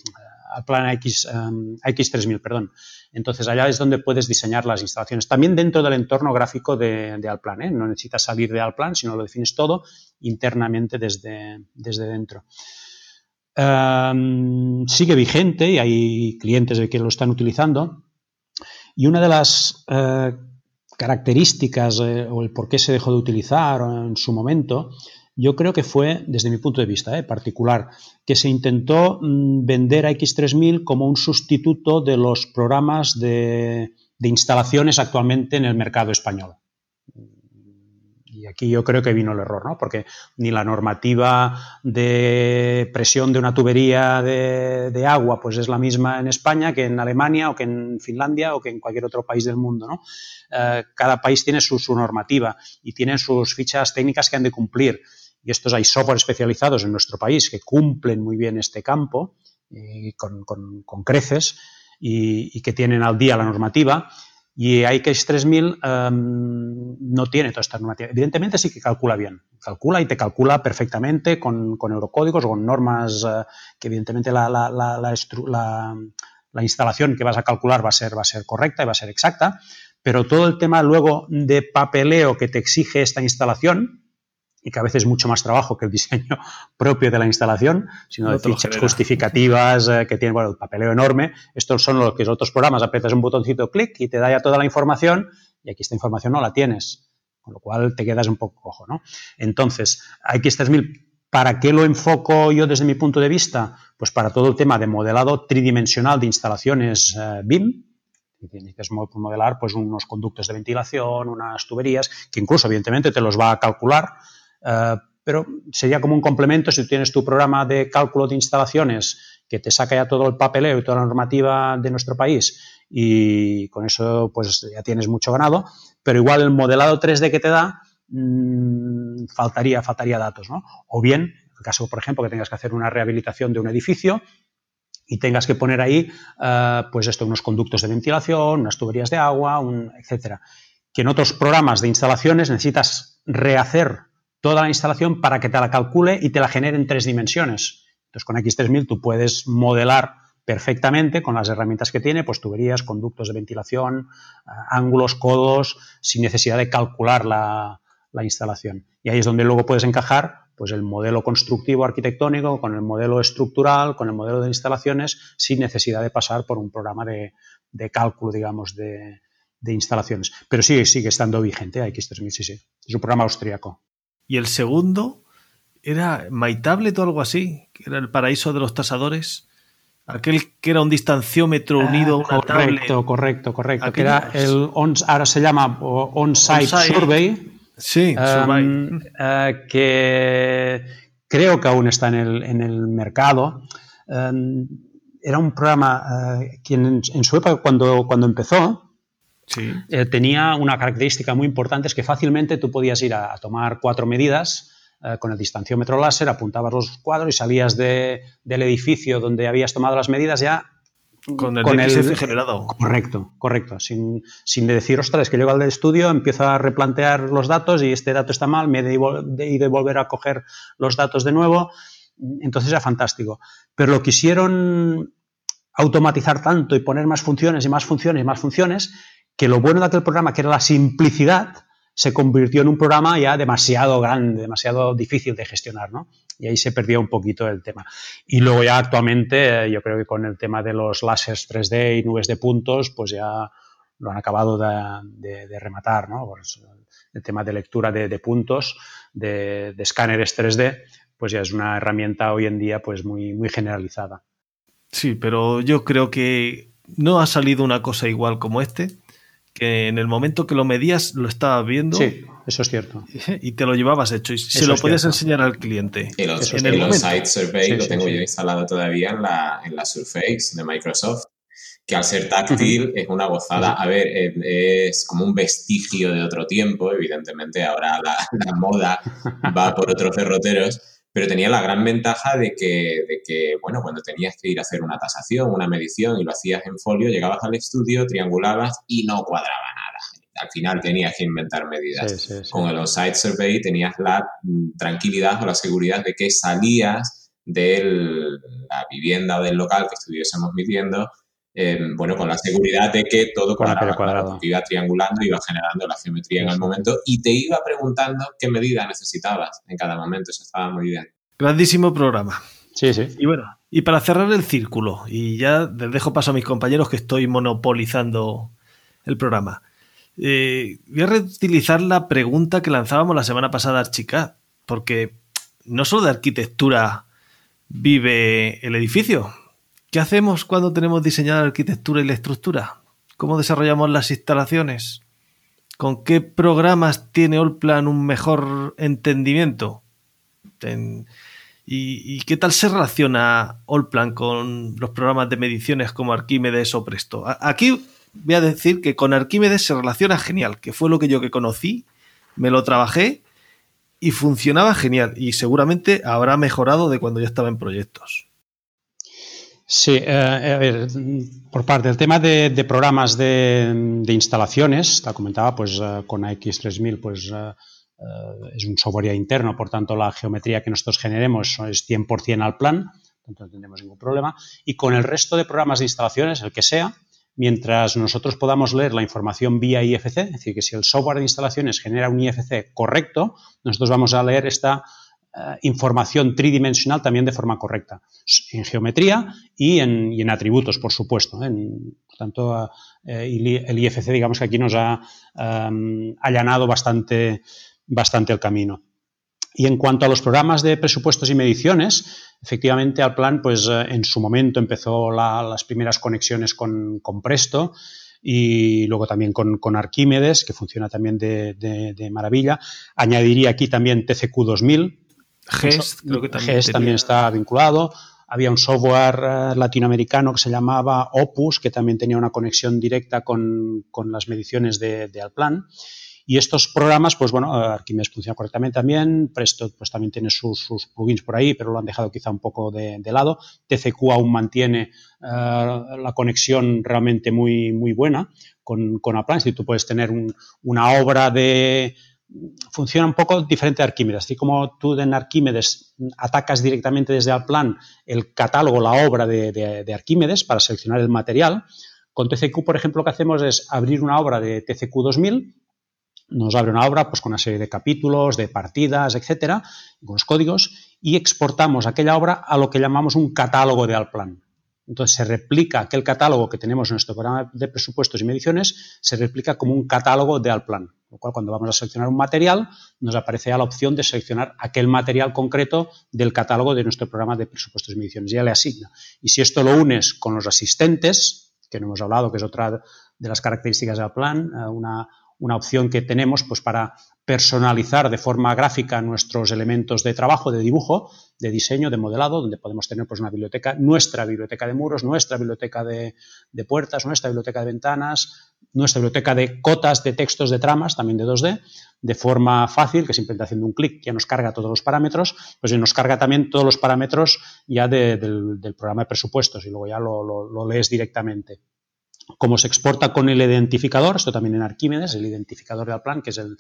[SPEAKER 4] al plan X, um, X3000, perdón. Entonces allá es donde puedes diseñar las instalaciones. También dentro del entorno gráfico de, de Alplan, ¿eh? no necesitas salir de Alplan, sino lo defines todo internamente desde, desde dentro. Um, sigue vigente y hay clientes que lo están utilizando. Y una de las uh, características eh, o el por qué se dejó de utilizar en su momento, yo creo que fue, desde mi punto de vista eh, particular, que se intentó mm, vender a X3000 como un sustituto de los programas de, instalaciones actualmente en el mercado español. Y aquí yo creo que vino el error, ¿no? Porque ni la normativa de presión de una tubería de, agua pues es la misma en España que en Alemania o que en Finlandia o que en cualquier otro país del mundo. Eh, cada país tiene su, normativa y tiene sus fichas técnicas que han de cumplir. Y estos hay software especializados en nuestro país que cumplen muy bien este campo con, creces y que tienen al día la normativa. Y IKEX 3000 no tiene toda esta normativa. Evidentemente sí que calcula bien, calcula y te calcula perfectamente con, con eurocódigos con normas eh, que evidentemente la, la, la, la, instalación que vas a calcular va a, ser, va a ser correcta y va a ser exacta, pero todo el tema luego de papeleo que te exige esta instalación, y que a veces es mucho más trabajo que el diseño propio de la instalación, sino de fichas justificativas eh, que tienen, bueno, el papeleo enorme. Estos son los que otros programas, aprietas un botoncito, clic y te da ya toda la información y aquí esta información no la tienes, con lo cual te quedas un poco cojo, ¿no? Entonces, X3000, ¿para qué lo enfoco yo desde mi punto de vista? Pues para todo el tema de modelado tridimensional de instalaciones eh, BIM, tienes que modelar pues unos conductos de ventilación, unas tuberías, que incluso evidentemente te los va a calcular, eh, pero sería como un complemento si tú tienes tu programa de cálculo de instalaciones que te saca ya todo el papeleo y toda la normativa de nuestro país y con eso pues ya tienes mucho ganado, pero igual el modelado 3D que te da mm, faltaría, faltaría datos, ¿no? O bien, en el caso, por ejemplo, que tengas que hacer una rehabilitación de un edificio, y tengas que poner ahí, eh, pues esto, unos conductos de ventilación, unas tuberías de agua, un, etcétera. Que en otros programas de instalaciones necesitas rehacer toda la instalación para que te la calcule y te la genere en tres dimensiones. Entonces, con X3000 tú puedes modelar perfectamente con las herramientas que tiene, pues tuberías, conductos de ventilación, eh, ángulos, codos, sin necesidad de calcular la, instalación. Y ahí es donde luego puedes encajar pues el modelo constructivo arquitectónico con el modelo estructural, con el modelo de instalaciones, sin necesidad de pasar por un programa de, cálculo, digamos, de, instalaciones. Pero sí, sigue estando vigente X3000, sí, sí. Es un programa austríaco
[SPEAKER 2] y el segundo era MyTablet o algo así, que era el paraíso de los tasadores. Aquel que era un distanciómetro ah, unido a una
[SPEAKER 4] correcto, Correcto, correcto, Que era el ahora se llama On-Site Survey.
[SPEAKER 2] Sí,
[SPEAKER 4] um, uh, que creo que aún está en el, en el mercado. Um, era un programa uh, que en, su época, cuando, cuando empezó, eh, tenía una característica muy importante, es que fácilmente tú podías ir a, tomar cuatro medidas eh, con el distanciómetro láser, apuntabas los cuadros y salías del edificio donde habías tomado las medidas ya
[SPEAKER 2] con el, con generado.
[SPEAKER 4] Correcto, correcto. Sin, sin decir, ostras, que llego al estudio, empiezo a replantear los datos y este dato está mal, me he de volver a coger los datos de nuevo. Entonces era fantástico. Pero lo quisieron automatizar tanto y poner más funciones y más funciones y más funciones que lo bueno de aquel programa, que era la simplicidad, se convirtió en un programa ya demasiado grande, demasiado difícil de gestionar, ¿no? Y ahí se perdió un poquito el tema. Y luego ya actualmente, eh, yo creo que con el tema de los láseres 3D y nubes de puntos, pues ya lo han acabado de, rematar, ¿no? Pues el tema de lectura de, puntos, de, escáneres 3D, pues ya es una herramienta hoy en día pues muy, muy generalizada.
[SPEAKER 2] Sí, pero yo creo que no ha salido una cosa igual como este que en el momento que lo medías lo estabas viendo.
[SPEAKER 4] Sí, eso es cierto.
[SPEAKER 2] Y te lo llevabas hecho y se lo podías enseñar al cliente.
[SPEAKER 3] Y los, en el Site Survey lo tengo yo instalado todavía en la, en la Surface de Microsoft, que al ser táctil es una gozada. A ver, es como un vestigio de otro tiempo, evidentemente ahora la, la moda va por otros derroteros pero tenía la gran ventaja de que, de que, bueno, cuando tenías que ir a hacer una tasación, una medición y lo hacías en folio, llegabas al estudio, triangulabas y no cuadraba nada. Al final tenías que inventar medidas. Con el on-site survey tenías la mm, tranquilidad o la seguridad de que salías de la vivienda o del local que estuviésemos midiendo eh, bueno, con la seguridad de que todo cuadraba, iba triangulando, iba generando la geometría en el momento y te iba preguntando qué medida necesitabas en cada momento. Eso estaba muy bien.
[SPEAKER 2] Grandísimo programa.
[SPEAKER 4] Sí, sí.
[SPEAKER 2] Y bueno, y para cerrar el círculo, y ya les dejo paso a mis compañeros que estoy monopolizando el programa. Eh, voy a reutilizar la pregunta que lanzábamos la semana pasada a Archicad, porque no solo de arquitectura vive el edificio. ¿Qué hacemos cuando tenemos diseñada la arquitectura y la estructura? ¿Cómo desarrollamos las instalaciones? ¿Con qué programas tiene Allplan un mejor entendimiento? ¿Y, qué tal se relaciona Allplan con los programas de mediciones como Arquímedes o Presto? Aquí voy a decir que con Arquímedes se relaciona genial, que fue lo que yo que conocí, me lo trabajé y funcionaba genial y seguramente habrá mejorado de cuando ya estaba en proyectos.
[SPEAKER 4] Sí, eh, a ver, por parte del tema de, programas de, instalaciones, te comentaba, pues eh, con AX3000 pues, eh, es un software interno, por tanto la geometría que nosotros generemos es 100% al plan, no tendremos ningún problema. Y con el resto de programas de instalaciones, el que sea, mientras nosotros podamos leer la información vía IFC, es decir, que si el software de instalaciones genera un IFC correcto, nosotros vamos a leer esta eh, información tridimensional también de forma correcta, en geometría y en, atributos, por supuesto. ¿eh? por tanto, eh, el IFC, digamos que aquí nos ha allanado bastante, bastante el camino. Y en cuanto a los programas de presupuestos y mediciones, efectivamente al plan, pues en su momento empezó las primeras conexiones con, Presto y luego también con, Arquímedes, que funciona también de, maravilla. Añadiría aquí también TCQ 2000.
[SPEAKER 2] GES, creo que
[SPEAKER 4] también, GES también está vinculado. Había un software eh, latinoamericano que se llamaba Opus, que también tenía una conexión directa con, las mediciones de, de Alplan. Y estos programas, pues bueno, Archimedes funciona correctamente también, Presto pues también tiene sus, plugins por ahí, pero lo han dejado quizá un poco de, lado. TCQ aún mantiene eh, la conexión realmente muy, muy buena con, con Aplan, si tú puedes tener una obra de, funciona un poco diferente a Arquímedes. Así como tú en Arquímedes atacas directamente desde Alplan el catálogo, la obra de, de, Arquímedes para seleccionar el material, con TCQ, por ejemplo, lo que hacemos es abrir una obra de TCQ 2000 nos abre una obra pues, con una serie de capítulos, de partidas, etcétera, con los códigos, y exportamos aquella obra a lo que llamamos un catálogo de Alplan. Entonces se replica aquel catálogo que tenemos en nuestro programa de presupuestos y mediciones, se replica como un catálogo de Alplan. Lo cual, cuando vamos a seleccionar un material, nos aparece ya la opción de seleccionar aquel material concreto del catálogo de nuestro programa de presupuestos y mediciones. Ya le asigna. Y si esto lo unes con los asistentes, que no hemos hablado, que es otra de las características de Alplan, eh, una, una opción que tenemos pues, para personalizar de forma gráfica nuestros elementos de trabajo, de dibujo, de diseño, de modelado, donde podemos tener pues, una biblioteca, nuestra biblioteca de muros, nuestra biblioteca de, puertas, nuestra biblioteca de ventanas, nuestra biblioteca de cotas, de textos, de tramas, también de 2D, de forma fácil, que simplemente haciendo un clic ya nos carga todos los parámetros, pues nos carga también todos los parámetros ya del, programa de presupuestos y luego ya lo lees directamente. Como se exporta con el identificador, esto también en Arquímedes, el identificador del plan, que es el,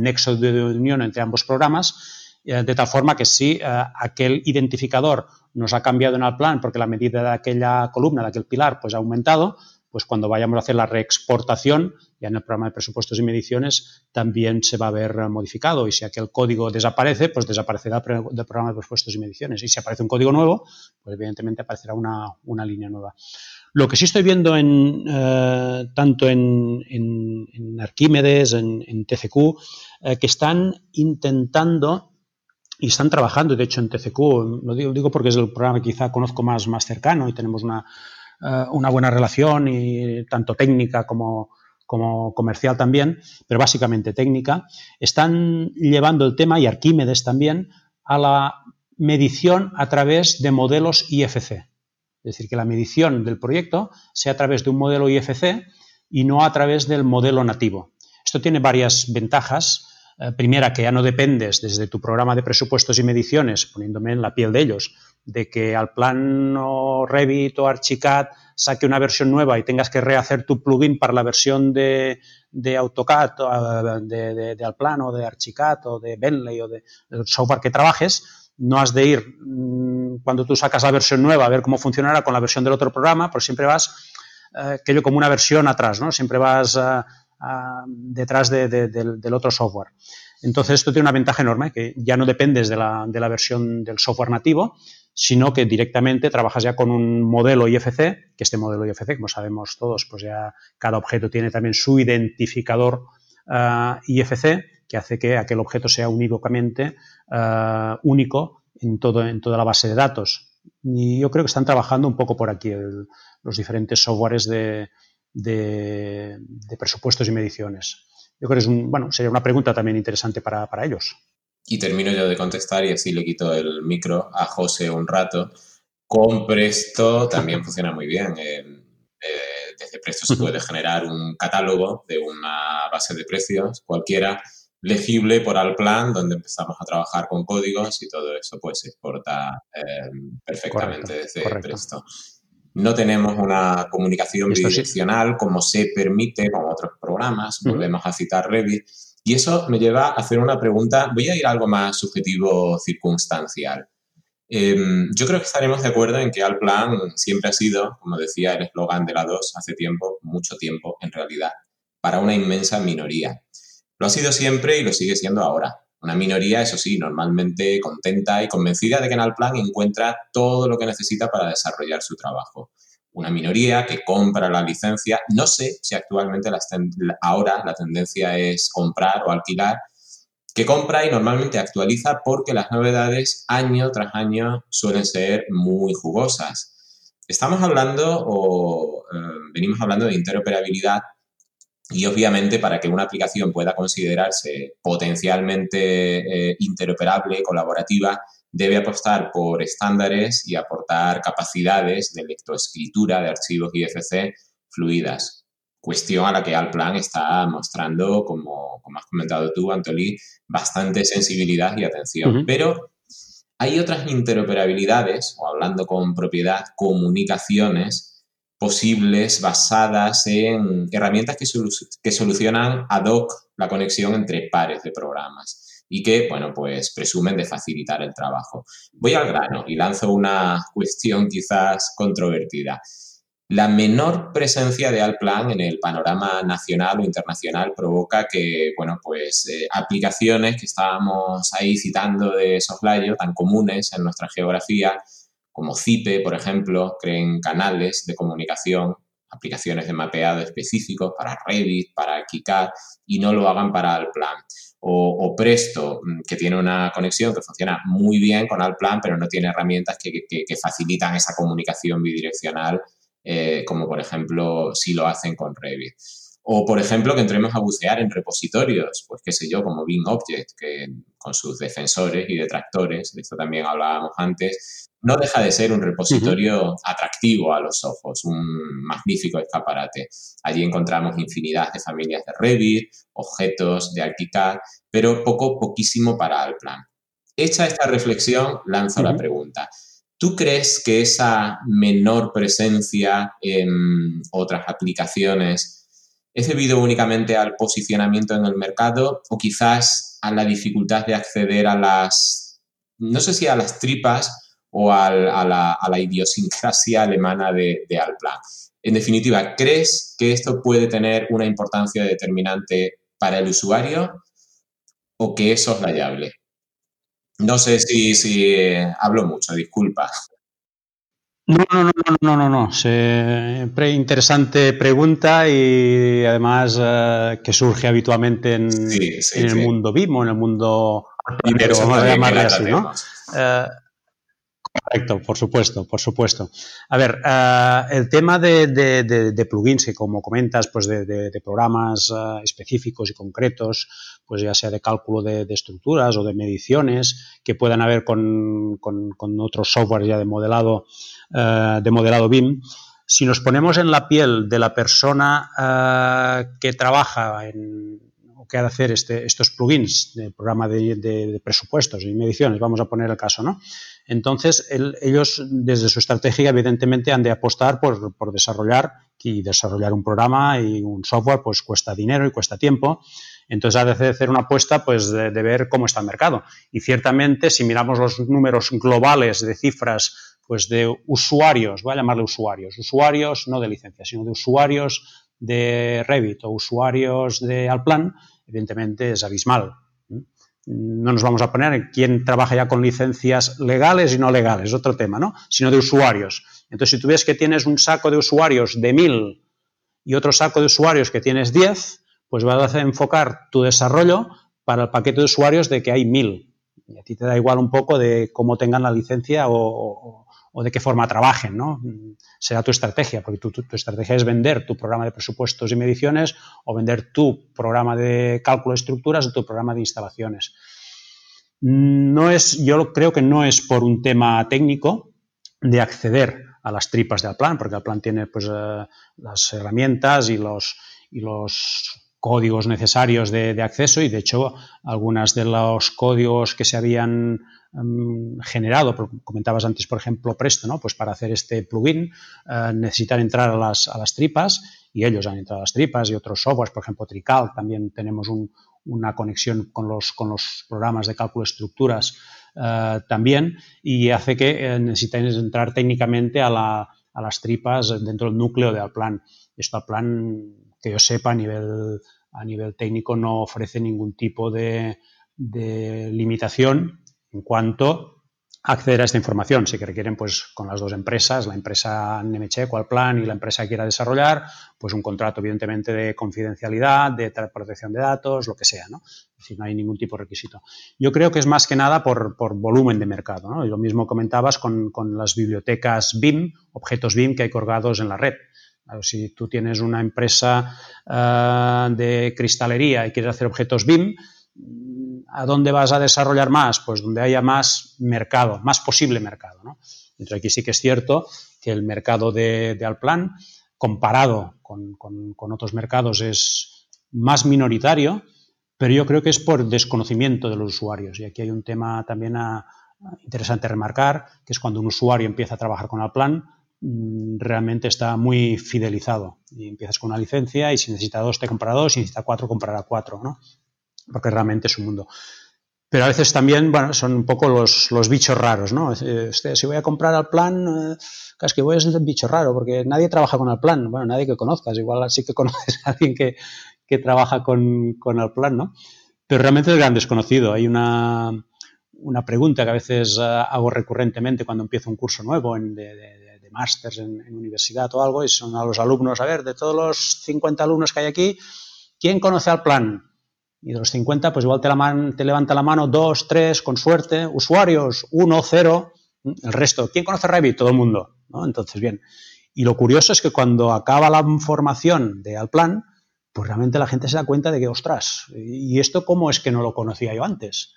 [SPEAKER 4] nexo de unión entre ambos programas, eh, de tal forma que si eh, aquel identificador nos ha cambiado en el plan porque la medida de aquella columna, de aquel pilar, pues ha aumentado, pues cuando vayamos a hacer la reexportación, ya en el programa de presupuestos y mediciones, también se va a ver modificado. Y si aquel código desaparece, pues desaparecerá del programa de presupuestos y mediciones. Y si aparece un código nuevo, pues evidentemente aparecerá una, una línea nueva. Lo que sí estoy viendo en, eh, tanto en, Arquímedes, en, TCQ, eh, que están intentando y están trabajando, de hecho en TCQ, lo digo, porque es el programa que quizá conozco más, más cercano y tenemos una, eh, una buena relación, y tanto técnica como, como comercial también, pero básicamente técnica, están llevando el tema, y Arquímedes también, a la medición a través de modelos IFC. Es decir, que la medición del proyecto sea a través de un modelo IFC y no a través del modelo nativo. Esto tiene varias ventajas. Eh, primera, que ya no dependes desde tu programa de presupuestos y mediciones, poniéndome en la piel de ellos, de que al plan o Revit o Archicad saque una versión nueva y tengas que rehacer tu plugin para la versión de, AutoCAD, eh, de, de, Alplan o de Archicad o de Bentley o de, del software que trabajes, no has de ir mm, cuando tú sacas la versión nueva a ver cómo funcionará con la versión del otro programa, pues siempre vas eh, aquello como una versión atrás, ¿no? Siempre vas eh, detrás del, otro software. Entonces esto tiene una ventaja enorme, que ya no dependes de la, versión del software nativo sino que directamente trabajas ya con un modelo IFC, que este modelo IFC, como sabemos todos, pues ya cada objeto tiene también su identificador uh, IFC, que hace que aquel objeto sea unívocamente uh, único en, todo, en toda la base de datos. Y yo creo que están trabajando un poco por aquí el, los diferentes softwares de, de, de, presupuestos y mediciones. Yo creo que es un, bueno, sería una pregunta también interesante para, para ellos.
[SPEAKER 3] Y termino yo de contestar y así le quito el micro a José un rato. Con Presto también funciona muy bien. Eh, eh, desde Presto se puede generar un catálogo de una base de precios cualquiera legible por Alplan, donde empezamos a trabajar con códigos y todo eso pues se exporta eh, perfectamente correcto, desde correcto. Presto. No tenemos una comunicación bidireccional sí. como se permite con otros programas. Uh -huh. Volvemos a citar Revit. Y eso me lleva a hacer una pregunta. Voy a ir a algo más subjetivo circunstancial. Eh, yo creo que estaremos de acuerdo en que Alplan siempre ha sido, como decía el eslogan de la 2 hace tiempo, mucho tiempo en realidad, para una inmensa minoría. Lo ha sido siempre y lo sigue siendo ahora. Una minoría, eso sí, normalmente contenta y convencida de que en Alplan encuentra todo lo que necesita para desarrollar su trabajo. Una minoría que compra la licencia. No sé si actualmente ahora la tendencia es comprar o alquilar, que compra y normalmente actualiza porque las novedades año tras año suelen ser muy jugosas. Estamos hablando o eh, venimos hablando de interoperabilidad y obviamente para que una aplicación pueda considerarse potencialmente eh, interoperable, colaborativa, debe apostar por estándares y aportar capacidades de lectoescritura de archivos IFC fluidas. Cuestión a la que Alplan está mostrando, como, como has comentado tú, Antolí, bastante sensibilidad y atención. Uh -huh. Pero hay otras interoperabilidades, o hablando con propiedad, comunicaciones, posibles basadas en herramientas que, que solucionan ad hoc la conexión entre pares de programas y que, bueno, pues presumen de facilitar el trabajo. Voy al grano y lanzo una cuestión quizás controvertida. La menor presencia de Alplan en el panorama nacional o internacional provoca que, bueno, pues eh, aplicaciones que estábamos ahí citando de soslayo, tan comunes en nuestra geografía, como CIPE, por ejemplo, creen canales de comunicación, aplicaciones de mapeado específicos para Revit, para KiCad, y no lo hagan para Alplan. O, Presto, mm, que tiene una conexión que funciona muy bien con Alplan, pero no tiene herramientas que facilitan esa comunicación bidireccional, eh, como por ejemplo si lo hacen con Revit. O, por ejemplo, que entremos a bucear en repositorios, pues qué sé yo, como Bing Object, que con sus defensores y detractores, de esto también hablábamos antes, no deja de ser un repositorio uh -huh. atractivo a los ojos, un magnífico escaparate. Allí encontramos infinidad de familias de Revit, objetos de ArchiCAD, pero poco, poquísimo para Alplan. Hecha esta reflexión, lanzo uh -huh. la pregunta. ¿Tú crees que esa menor presencia en otras aplicaciones es debido únicamente al posicionamiento en el mercado o quizás a la dificultad de acceder a las, no sé si a las tripas, o al, a, la, a, la, idiosincrasia alemana de, de Alplan. En definitiva, ¿crees que esto puede tener una importancia determinante para el usuario o que es soslayable? No sé si, si eh, hablo mucho, disculpa.
[SPEAKER 4] No, no, no, no, no, no, no. Siempre interesante pregunta y además eh, que surge habitualmente en, sí, sí, en el sí. mundo BIM o en el mundo pero vamos a llamarle así, ¿no? Eh, Correcto, por supuesto, por supuesto. A ver, uh, el tema de, de, de, plugins, que como comentas, pues de, programas uh, específicos y concretos, pues ya sea de cálculo de, estructuras o de mediciones, que puedan haber con, con, con otros software ya de modelado, uh, de modelado BIM, si nos ponemos en la piel de la persona que trabaja en, o que ha de hacer este, estos plugins del programa de, de, de, presupuestos y mediciones, vamos a poner el caso, ¿no? Entonces, el, ellos, desde su estrategia, evidentemente, han de apostar por, desarrollar y desarrollar un programa y un software, pues cuesta dinero y cuesta tiempo. Entonces, ha de hacer una apuesta, pues, de, de ver cómo está el mercado. Y ciertamente, si miramos los números globales de cifras pues de usuarios, voy a llamarle usuarios, usuarios no de licencia, sino de usuarios de Revit o usuarios de Alplan, evidentemente es abismal. no nos vamos a poner en quién trabaja ya con licencias legales y no legales, otro tema, ¿no? Sino de usuarios. Entonces, si tú ves que tienes un saco de usuarios de 1000 y otro saco de usuarios que tienes 10, pues vas a enfocar tu desarrollo para el paquete de usuarios de que hay 1000. Y a ti te da igual un poco de cómo tengan la licencia o, de qué forma trabajen, ¿no? Será tu estrategia, porque tu, estrategia es vender tu programa de presupuestos y mediciones o vender tu programa de cálculo de estructuras o tu programa de instalaciones. No es, yo creo que no es por un tema técnico de acceder a las tripas del plan, porque el plan tiene pues, eh, las herramientas y los, y los códigos necesarios de, acceso y de hecho algunos de los códigos que se habían em, generado, comentabas antes por ejemplo Presto, ¿no? pues para hacer este plugin eh, necesitan entrar a las, a las, tripas y ellos han entrado a las tripas y otros softwares, por ejemplo Trical, también tenemos una conexión con los, con los programas de cálculo de estructuras eh, también y hace que eh, necesitéis entrar técnicamente a, la, a las tripas dentro del núcleo del plan. Esto al plan que yo sepa a nivel, a nivel técnico no ofrece ningún tipo de, limitación en cuanto a acceder a esta información. Si que requieren, pues con las dos empresas, la empresa Nemecheco al plan y la empresa que quiera desarrollar, pues un contrato evidentemente de confidencialidad, de protección de datos, lo que sea, ¿no? Si no hay ningún tipo de requisito. Yo creo que es más que nada por, volumen de mercado, ¿no? Y lo mismo comentabas con, con las bibliotecas BIM, objetos BIM que hay colgados en la red. Si tú tienes una empresa eh, de cristalería y quieres hacer objetos BIM, ¿a dónde vas a desarrollar más? Pues donde haya más mercado, más posible mercado. ¿no? Entonces aquí sí que es cierto que el mercado de, Alplan, comparado con, otros mercados, es más minoritario, pero yo creo que es por desconocimiento de los usuarios. Y aquí hay un tema también interesante remarcar, que es cuando un usuario empieza a trabajar con Alplan, realmente está muy fidelizado. Y empiezas con una licencia y si necesita dos te compra dos, si necesita cuatro comprará cuatro, ¿no? Porque realmente es un mundo. Pero a veces también, bueno, son un poco los, los bichos raros, ¿no? Este, si voy a comprar al plan, eh, es que voy a ser un bicho raro, porque nadie trabaja con el plan, bueno, nadie que conozcas, igual sí que conoces a alguien que, que trabaja con, con el plan, ¿no? Pero realmente es gran desconocido. Hay una, una pregunta que a veces eh, hago recurrentemente cuando empiezo un curso nuevo en, de másters en, universidad o algo y son a los alumnos, a ver, de todos los 50 alumnos que hay aquí, ¿quién conoce al plan? Y de los 50, pues igual te, la te levanta la mano dos, tres, con suerte, usuarios, uno, cero, el resto. ¿Quién conoce Revit? Todo el mundo. ¿no? Entonces, bien. Y lo curioso es que cuando acaba la formación de Alplan, pues realmente la gente se da cuenta de que, ostras, ¿y esto cómo es que no lo conocía yo antes?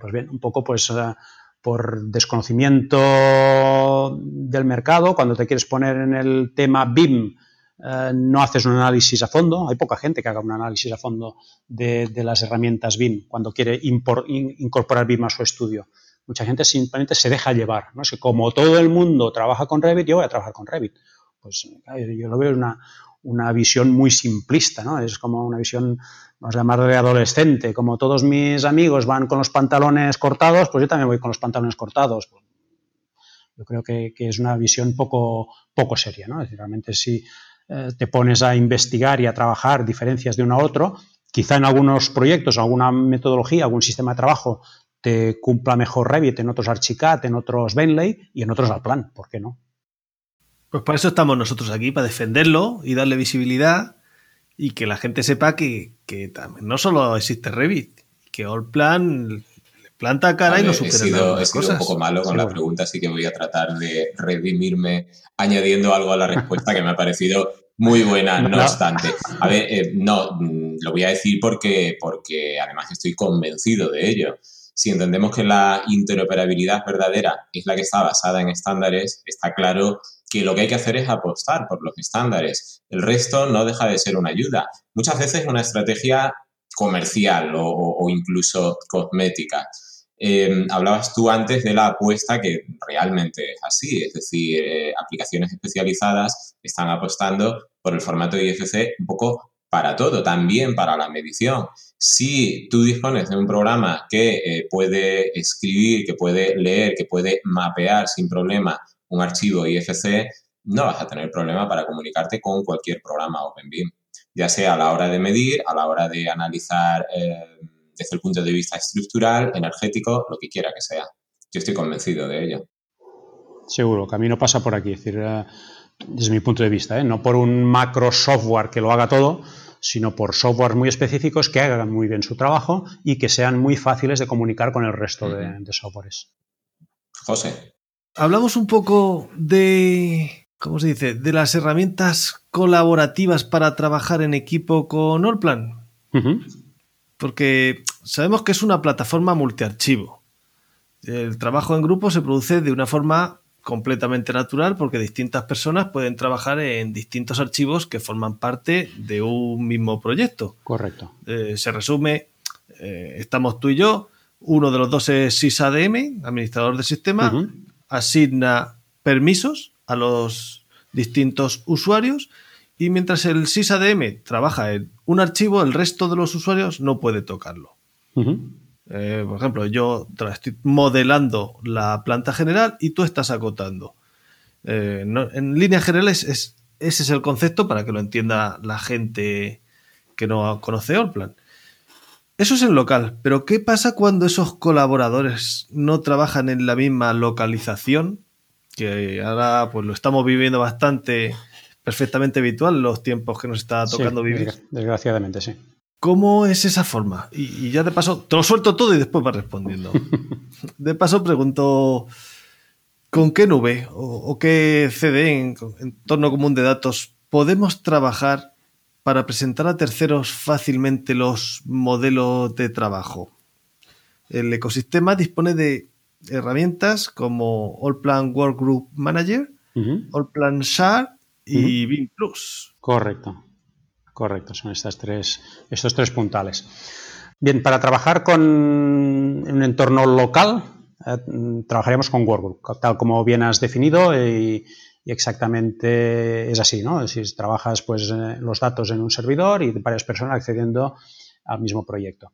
[SPEAKER 4] Pues bien, un poco pues eh, por desconocimiento del mercado, cuando te quieres poner en el tema BIM, eh, no haces un análisis a fondo. Hay poca gente que haga un análisis a fondo de, las herramientas BIM cuando quiere incorporar BIM a su estudio. Mucha gente simplemente se deja llevar. ¿no? Es como todo el mundo trabaja con Revit, yo voy a trabajar con Revit. Pues yo lo veo una, una visión muy simplista, ¿no? Es como una visión, vamos a llamarlo de adolescente, como todos mis amigos van con los pantalones cortados, pues yo también voy con los pantalones cortados. Yo creo que, es una visión poco, poco seria, ¿no? Es decir, realmente si eh, te pones a investigar y a trabajar diferencias de uno a otro, quizá en algunos proyectos, alguna metodología, algún sistema de trabajo te cumpla mejor Revit, en otros Archicad, en otros Bentley y en otros Alplan, ¿por qué no?
[SPEAKER 2] Pues para eso estamos nosotros aquí, para defenderlo y darle visibilidad y que la gente sepa que, también no solo existe Revit, que Allplan planta cara y no supera
[SPEAKER 3] he sido, he sido un poco malo con la pregunta, así que voy a tratar de redimirme añadiendo algo a la respuesta que me ha parecido muy buena, no, obstante. A ver, eh, no, lo voy a decir porque, porque además estoy convencido de ello. Si entendemos que la interoperabilidad verdadera es la que está basada en estándares, está claro que lo que hay que hacer es apostar por los estándares. El resto no deja de ser una ayuda. Muchas veces una estrategia comercial o, incluso cosmética. Em, hablabas tú antes de la apuesta que realmente es así, es decir, eh, aplicaciones especializadas están apostando por el formato IFC un poco para todo, también para la medición. Si tú dispones de un programa que eh, puede escribir, que puede leer, que puede mapear sin problema un archivo IFC, no vas a tener problema para comunicarte con cualquier programa OpenBIM, ya sea a la hora de medir, a la hora de analizar eh, desde el punto de vista estructural, energético, lo que quiera que sea. Yo estoy convencido de ello.
[SPEAKER 4] Seguro, camino pasa por aquí, es decir, eh, desde mi punto de vista, ¿eh? no por un macro software que lo haga todo, sino por software muy específicos que hagan muy bien su trabajo y que sean muy fáciles de comunicar con el resto de, de softwares.
[SPEAKER 3] José.
[SPEAKER 2] Hablamos un poco de, ¿cómo se dice?, de las herramientas colaborativas para trabajar en equipo con Allplan. Porque sabemos que es una plataforma multiarchivo. El trabajo en grupo se produce de una forma completamente natural porque distintas personas pueden trabajar en distintos archivos que forman parte de un mismo proyecto.
[SPEAKER 4] Correcto.
[SPEAKER 2] Eh, se resume, eh, estamos tú y yo, uno de los dos es sysadm, administrador de sistema, asigna permisos a los distintos usuarios y mientras el sysadm trabaja en un archivo, el resto de los usuarios no puede tocarlo. Eh, por ejemplo, yo estoy modelando la planta general y tú estás acotando. Eh, en líneas generales, es, ese es el concepto para que lo entienda la gente que no conoce Allplan. Eso es en local, pero ¿qué pasa cuando esos colaboradores no trabajan en la misma localización? Que ahora pues lo estamos viviendo bastante perfectamente habitual los tiempos que nos está tocando vivir.
[SPEAKER 4] Desgraciadamente, sí.
[SPEAKER 2] ¿Cómo es esa forma? Y, ya de paso, te lo suelto todo y después vas respondiendo. de paso pregunto, ¿con qué nube o, qué CD en entorno común de datos podemos trabajar para presentar a terceros fácilmente los modelos de trabajo? El ecosistema dispone de herramientas como Allplan Workgroup Manager, Allplan SHARE y BIM Plus.
[SPEAKER 4] Correcto. Correcto, son estas tres, estos tres puntales. Bien, para trabajar con un entorno local, eh, trabajaremos con Workgroup, tal como bien has definido y, exactamente es así, ¿no? Si trabajas pues eh, los datos en un servidor y varias personas accediendo al mismo proyecto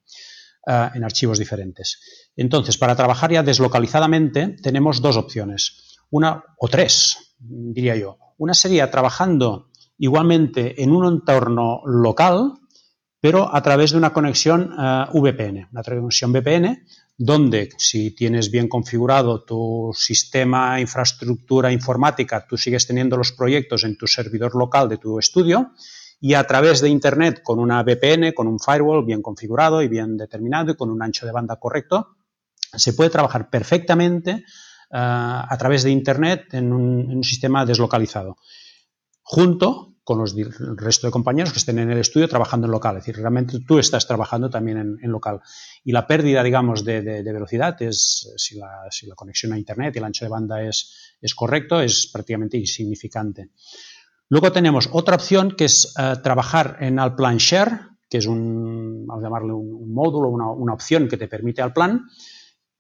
[SPEAKER 4] eh, en archivos diferentes. Entonces, para trabajar ya deslocalizadamente tenemos dos opciones, una o tres, diría yo. Una sería trabajando igualmente en un entorno local, pero a través de una conexión eh, VPN, una conexión VPN, donde si tienes bien configurado tu sistema, infraestructura informática, tú sigues teniendo los proyectos en tu servidor local de tu estudio y a través de Internet con una VPN, con un firewall bien configurado y bien determinado y con un ancho de banda correcto, se puede trabajar perfectamente eh, a través de Internet en un sistema deslocalizado. Junto con los, el resto de compañeros que estén en el estudio trabajando en local. Es decir, realmente tú estás trabajando también en, local. Y la pérdida, digamos, de, velocidad es, si la, conexión a Internet y el ancho de banda es, es correcto, es prácticamente insignificante. Luego tenemos otra opción que es eh, trabajar en Alplan Share, que es un, vamos a llamarle un, módulo, una, opción que te permite Alplan,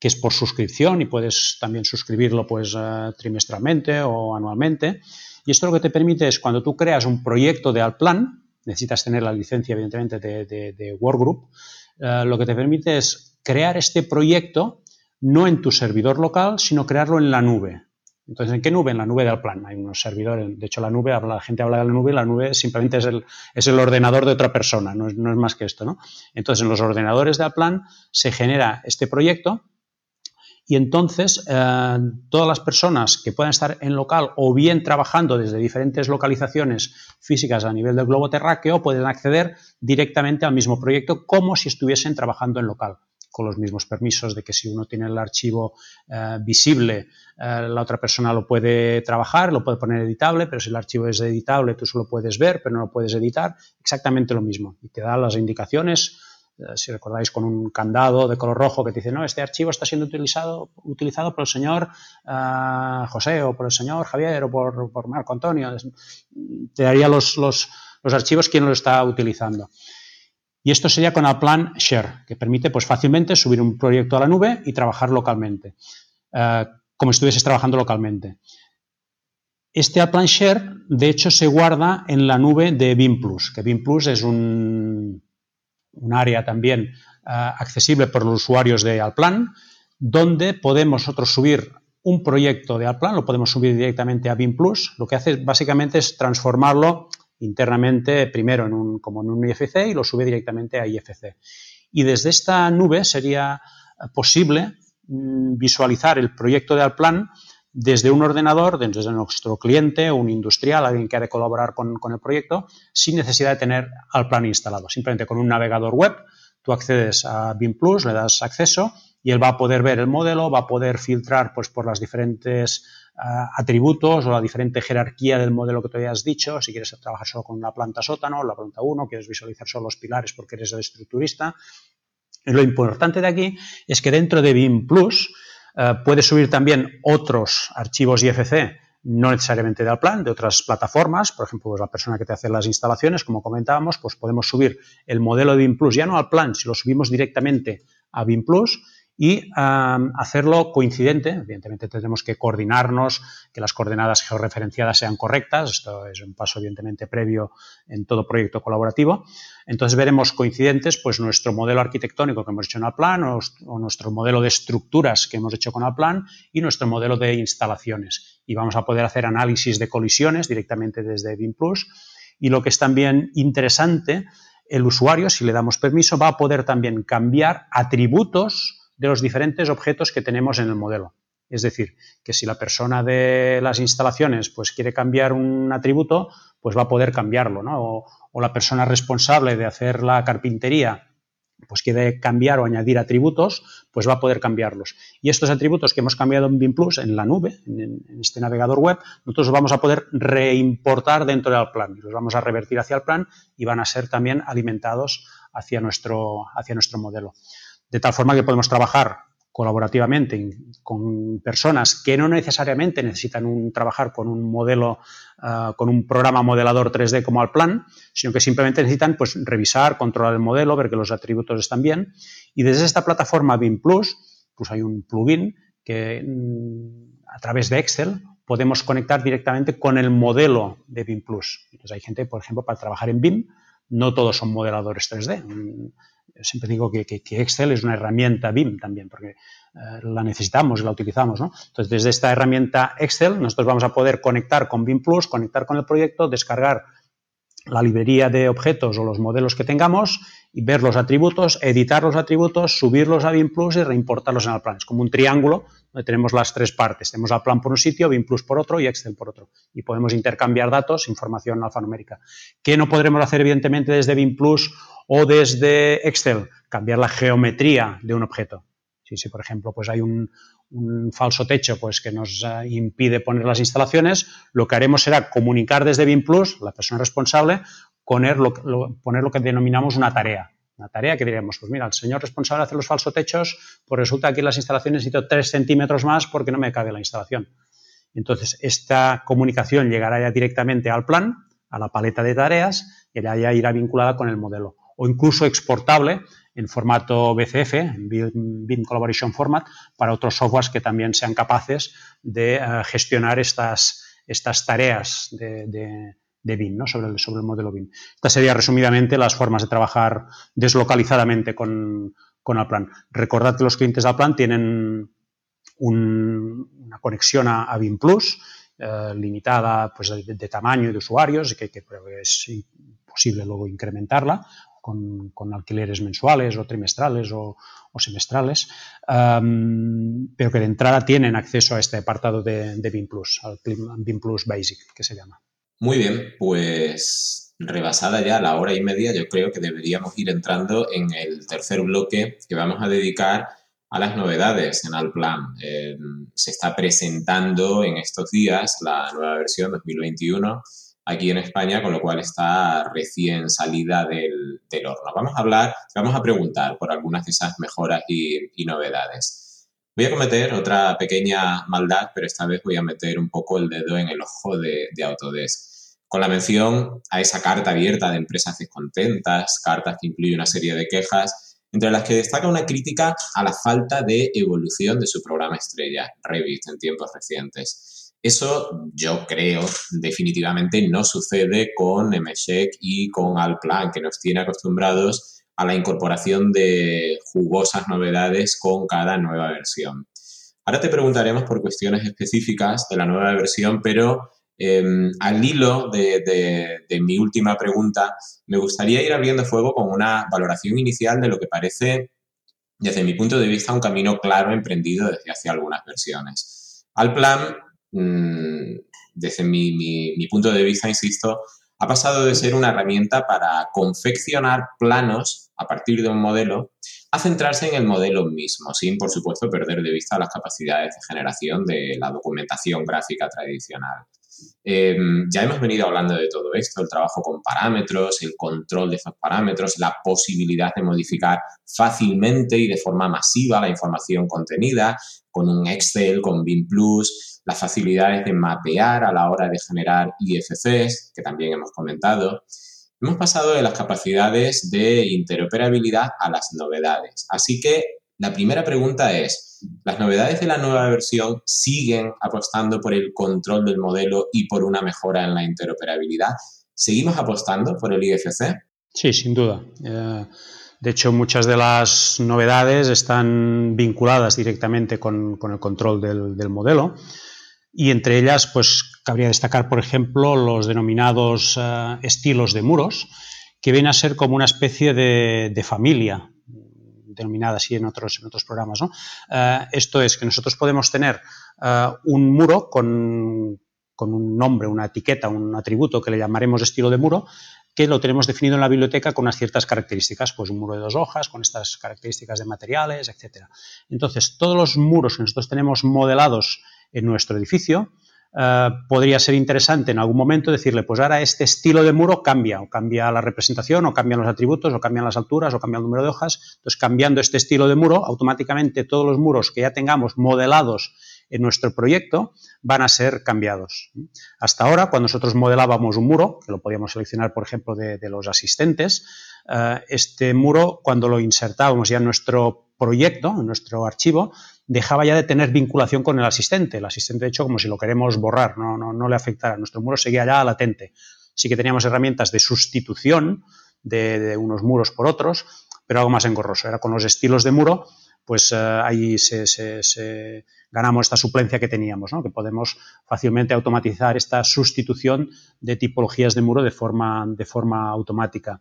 [SPEAKER 4] que es por suscripción y puedes también suscribirlo pues eh, trimestralmente o anualmente. Y esto lo que te permite es cuando tú creas un proyecto de Altplan, necesitas tener la licencia evidentemente de, Workgroup, eh, lo que te permite es crear este proyecto no en tu servidor local, sino crearlo en la nube. Entonces, ¿en qué nube? En la nube de Altplan. Hay unos servidores, de hecho la nube, la gente habla de la nube, la nube simplemente es el, es el ordenador de otra persona, no es, no es más que esto. ¿no? Entonces, en los ordenadores de Altplan se genera este proyecto y entonces eh, todas las personas que puedan estar en local o bien trabajando desde diferentes localizaciones físicas a nivel del globo terráqueo pueden acceder directamente al mismo proyecto como si estuviesen trabajando en local con los mismos permisos de que si uno tiene el archivo eh, visible, eh, la otra persona lo puede trabajar, lo puede poner editable, pero si el archivo es editable, tú solo puedes ver, pero no lo puedes editar, exactamente lo mismo. Y te da las indicaciones si recordáis, con un candado de color rojo que te dice, no, este archivo está siendo utilizado, utilizado por el señor eh, José o por el señor Javier o por, Marco Antonio. Te daría los, los, archivos quién lo está utilizando. Y esto sería con el plan Share, que permite pues, fácilmente subir un proyecto a la nube y trabajar localmente, eh, como si estuvieses trabajando localmente. Este plan Share, de hecho, se guarda en la nube de BIM Plus, que BIM Plus es un, un área también eh, accesible por los usuarios de Alplan, donde podemos nosotros subir un proyecto de Alplan, lo podemos subir directamente a BIM Plus. Lo que hace básicamente es transformarlo internamente primero en un, como en un IFC y lo sube directamente a IFC. y desde esta nube sería posible mm, visualizar el proyecto de Alplan desde un ordenador, desde nuestro cliente, un industrial, alguien que ha de colaborar con, el proyecto, sin necesidad de tener Alplan instalado. Simplemente con un navegador web, tú accedes a BIM Plus, le das acceso y él va a poder ver el modelo, va a poder filtrar pues, por las diferentes ah, atributos o la diferente jerarquía del modelo que te hayas dicho, si quieres trabajar solo con una planta sótano, la planta 1, quieres visualizar solo los pilares porque eres el estructurista. lo importante de aquí es que dentro de BIM Plus eh, puedes subir también otros archivos IFC no necesariamente del plan, de otras plataformas, por ejemplo, pues la persona que te hace las instalaciones, como comentábamos, pues podemos subir el modelo de BIM Plus, ya no al plan, si lo subimos directamente a BIM Plus, y hacerlo coincidente. Evidentemente tendremos que coordinarnos, que las coordenadas georreferenciadas sean correctas. Esto es un paso evidentemente previo en todo proyecto colaborativo. Entonces veremos coincidentes pues nuestro modelo arquitectónico que hemos hecho en Alplan o, nuestro modelo de estructuras que hemos hecho con Alplan y nuestro modelo de instalaciones. Y vamos a poder hacer análisis de colisiones directamente desde BIM Plus. Y lo que es también interesante, el usuario, si le damos permiso, va a poder también cambiar atributos de los diferentes objetos que tenemos en el modelo. Es decir, que si la persona de las instalaciones pues, quiere cambiar un atributo, pues va a poder cambiarlo, ¿no? O, la persona responsable de hacer la carpintería pues quiere cambiar o añadir atributos, pues va a poder cambiarlos. Y estos atributos que hemos cambiado en BIM Plus, en la nube, en, este navegador web, nosotros los vamos a poder reimportar dentro del plan los vamos a revertir hacia el plan y van a ser también alimentados hacia nuestro, hacia nuestro modelo de tal forma que podemos trabajar colaborativamente con personas que no necesariamente necesitan un, trabajar con un modelo, ah, con un programa modelador 3D como al plan, sino que simplemente necesitan pues, revisar, controlar el modelo, ver que los atributos están bien. Y desde esta plataforma BIM Plus, pues hay un plugin que mm, a través de Excel podemos conectar directamente con el modelo de BIM Plus. Entonces hay gente, por ejemplo, para trabajar en BIM, no todos son modeladores 3D siempre digo que, Excel es una herramienta BIM también, porque eh, la necesitamos, la utilizamos. ¿no? Entonces, desde esta herramienta Excel, nosotros vamos a poder conectar con BIM Plus, conectar con el proyecto, descargar la librería de objetos o los modelos que tengamos y ver los atributos, editar los atributos, subirlos a BIM Plus y reimportarlos en el plan. Es como un triángulo donde tenemos las tres partes. Tenemos el plan por un sitio, BIM Plus por otro y Excel por otro. Y podemos intercambiar datos, información alfanumérica. ¿Qué no podremos hacer, evidentemente, desde BIM Plus o desde Excel, cambiar la geometría de un objeto. Si, si por ejemplo, pues hay un, falso techo pues, que nos eh, impide poner las instalaciones, lo que haremos será comunicar desde BIM Plus, la persona responsable, poner lo, que denominamos una tarea. Una tarea que diríamos, pues mira, el señor responsable hace los falsos techos, pues resulta que las instalaciones necesito 3 centímetros más porque no me cabe la instalación. Entonces, esta comunicación llegará ya directamente al plan, a la paleta de tareas, y ya irá vinculada con el modelo o incluso exportable en formato BCF, en BIM Collaboration Format, para otros softwares que también sean capaces de eh, gestionar estas, estas tareas de, BIM, ¿no? sobre, el, sobre el modelo BIM. Estas serían resumidamente las formas de trabajar deslocalizadamente con, con Alplan. Recordad que los clientes de Alplan tienen una conexión a, BIM Plus, eh, limitada pues, de, tamaño y de usuarios, que, que es posible luego incrementarla, con, alquileres mensuales o trimestrales o, semestrales, pero que de entrada tienen acceso a este apartado de, de BIM Plus, al BIM Plus Basic, que se llama.
[SPEAKER 3] Muy bien, pues rebasada ya la hora y media, yo creo que deberíamos ir entrando en el tercer bloque que vamos a dedicar a las novedades en Alplan. Eh, se está presentando en estos días la nueva versión 2021 aquí en España, con lo cual está recién salida del, horno. Vamos a hablar, vamos a preguntar por algunas de esas mejoras y, novedades. Voy a cometer otra pequeña maldad, pero esta vez voy a meter un poco el dedo en el ojo de, de Autodesk. Con la mención a esa carta abierta de empresas descontentas, cartas que incluye una serie de quejas, entre las que destaca una crítica a la falta de evolución de su programa estrella, Revit, en tiempos recientes. Eso yo creo definitivamente no sucede con MSHEC y con Alplan, que nos tiene acostumbrados a la incorporación de jugosas novedades con cada nueva versión. Ahora te preguntaremos por cuestiones específicas de la nueva versión, pero Em, al hilo de, mi última pregunta, me gustaría ir abriendo fuego con una valoración inicial de lo que parece, desde mi punto de vista, un camino claro emprendido desde hace algunas versiones. Al mm, desde mi punto de vista, insisto, ha pasado de ser una herramienta para confeccionar planos a partir de un modelo a centrarse en el modelo mismo, sin, por supuesto, perder de vista las capacidades de generación de la documentación gráfica tradicional. Em, ya hemos venido hablando de todo esto, el trabajo con parámetros, el control de esos parámetros, la posibilidad de modificar fácilmente y de forma masiva la información contenida con un Excel, con BIM Plus, las facilidades de mapear a la hora de generar IFCs, que también hemos comentado. Hemos pasado de las capacidades de interoperabilidad a las novedades. Así que la primera pregunta es, ¿las novedades de la nueva versión siguen apostando por el control del modelo y por una mejora en la interoperabilidad? ¿Seguimos apostando por el IFC?
[SPEAKER 4] Sí, sin duda. Eh, de hecho, muchas de las novedades están vinculadas directamente con, el control del, modelo y entre ellas, pues cabría destacar, por ejemplo, los denominados eh, estilos de muros, que vienen a ser como una especie de familia denominada así en otros, en otros programas. Eh, esto es que nosotros podemos tener eh, un muro con, con un nombre, una etiqueta, un atributo que le llamaremos estilo de muro, que lo tenemos definido en la biblioteca con unas ciertas características, pues un muro de dos hojas, con estas características de materiales, etc. Entonces, todos los muros que nosotros tenemos modelados en nuestro edificio, eh, podría ser interesante en algún momento decirle, pues ahora este estilo de muro cambia, o cambia la representación, o cambian los atributos, o cambian las alturas, o cambia el número de hojas. Entonces, cambiando este estilo de muro, automáticamente todos los muros que ya tengamos modelados en nuestro proyecto van a ser cambiados. Hasta ahora, cuando nosotros modelábamos un muro, que lo podíamos seleccionar, por ejemplo, de, los asistentes, eh, este muro, cuando lo insertábamos ya en nuestro proyecto, en nuestro archivo, dejaba ya de tener vinculación con el asistente. El asistente, de hecho, como si lo queremos borrar, no, no, le afectara. Nuestro muro seguía ya latente. Sí que teníamos herramientas de sustitución de, unos muros por otros, pero algo más engorroso. Era con los estilos de muro, pues eh, ahí se, ganamos esta suplencia que teníamos, ¿no? que podemos fácilmente automatizar esta sustitución de tipologías de muro de forma, de forma automática.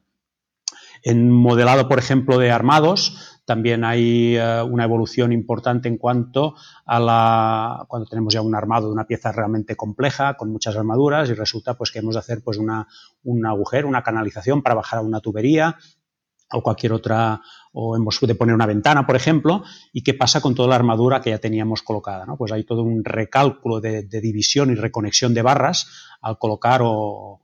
[SPEAKER 4] En modelado, por ejemplo, de armados, también hay eh, una evolución importante en cuanto a la cuando tenemos ya un armado de una pieza realmente compleja con muchas armaduras y resulta pues que hemos de hacer pues una, un agujero, una canalización para bajar a una tubería o cualquier otra, o hemos de poner una ventana, por ejemplo, y qué pasa con toda la armadura que ya teníamos colocada. ¿no? Pues hay todo un recálculo de, división y reconexión de barras al colocar o,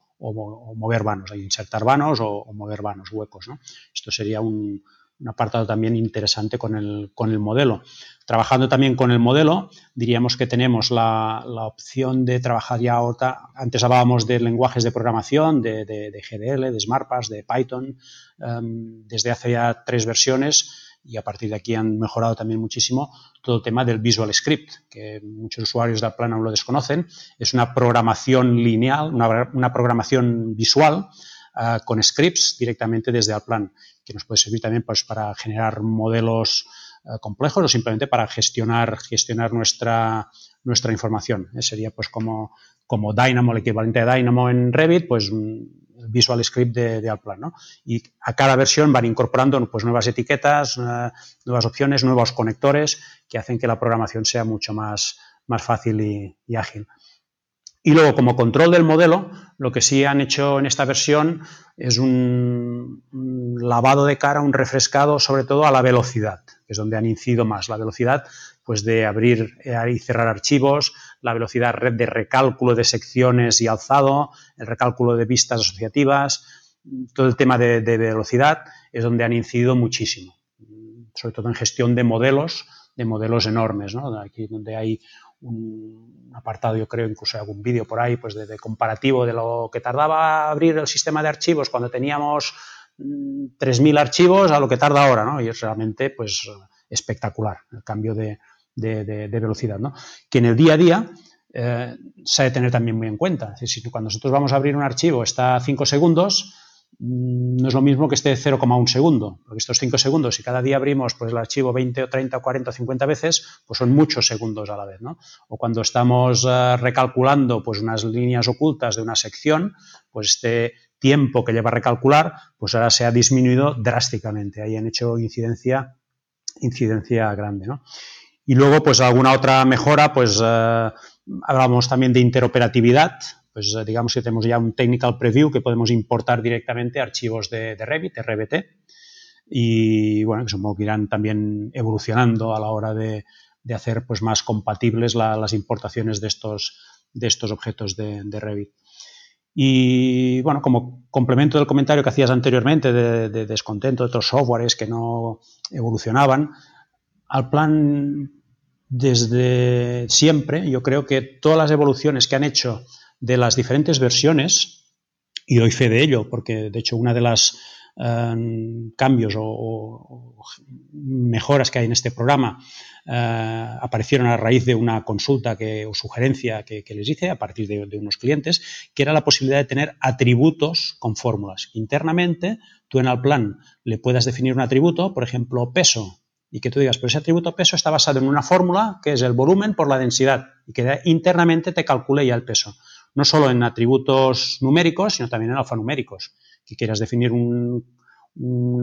[SPEAKER 4] mover vanos, hay insertar vanos o, mover vanos, huecos. ¿no? Esto sería un, un apartado también interesante con el, con el modelo. Trabajando también con el modelo, diríamos que tenemos la, la opción de trabajar ya ahora, antes hablábamos de lenguajes de programación, de, de, GDL, de SmartPass, de Python, em, desde hace ya tres versiones y a partir de aquí han mejorado también muchísimo todo el tema del Visual Script, que muchos usuarios de Plan aún lo desconocen. Es una programación lineal, una, una programación visual uh, con scripts directamente desde Alplan que nos puede servir también pues, para generar modelos eh, complejos o simplemente para gestionar, gestionar nuestra, nuestra información. Eh, sería pues como, como Dynamo, el equivalente de Dynamo en Revit, pues el Visual Script de, de Alplan. ¿no? Y a cada versión van incorporando pues, nuevas etiquetas, eh, nuevas opciones, nuevos conectores que hacen que la programación sea mucho más, más fácil y ágil. Y luego, como control del modelo, lo que sí han hecho en esta versión es un, lavado de cara, un refrescado, sobre todo a la velocidad, que es donde han incidido más. La velocidad pues, de abrir y cerrar archivos, la velocidad de recálculo de secciones y alzado, el recálculo de vistas asociativas, todo el tema de, de velocidad es donde han incidido muchísimo, sobre todo en gestión de modelos, de modelos enormes, ¿no? aquí donde hay un apartado, yo creo, incluso algún vídeo por ahí, pues de, comparativo de lo que tardaba abrir el sistema de archivos cuando teníamos 3.000 mm, archivos a lo que tarda ahora, ¿no? Y es realmente, pues, espectacular el cambio de, velocidad, ¿no? Que en el día a día eh, se ha de tener también muy en cuenta. Es decir, cuando nosotros vamos a abrir un archivo está a 5 segundos, no es lo mismo que esté 0,1 segundo, porque estos 5 segundos, si cada día abrimos pues, el archivo 20 o 30 o 40 o 50 veces, pues son muchos segundos a la vez. ¿no? O cuando estamos uh, recalculando pues, unas líneas ocultas de una sección, pues este tiempo que lleva a recalcular, pues ahora se ha disminuido drásticamente. Ahí han hecho incidencia, incidencia grande. ¿no? Y luego, pues alguna otra mejora, pues uh, hablamos también de interoperatividad, pues eh, digamos que tenemos ya un technical preview que podemos importar directamente archivos de, Revit, RBT, y bueno, que supongo que irán también evolucionando a la hora de, hacer pues más compatibles las importaciones de estos, de estos objetos de, Revit. Y bueno, como complemento del comentario que hacías anteriormente de, descontento de otros softwares que no evolucionaban, al plan desde siempre, yo creo que todas las evoluciones que han hecho de las diferentes versiones, y doy fe de ello, porque de hecho una de las em, cambios o, mejoras que hay en este programa eh, aparecieron a raíz de una consulta que, o sugerencia que, les hice a partir de, de, unos clientes, que era la posibilidad de tener atributos con fórmulas. Internamente, tú en el plan le puedas definir un atributo, por ejemplo, peso, y que tú digas, pero ese atributo peso está basado en una fórmula que es el volumen por la densidad y que internamente te calcule ya el peso no solo en atributos numéricos, sino también en alfanuméricos. Que quieras definir un,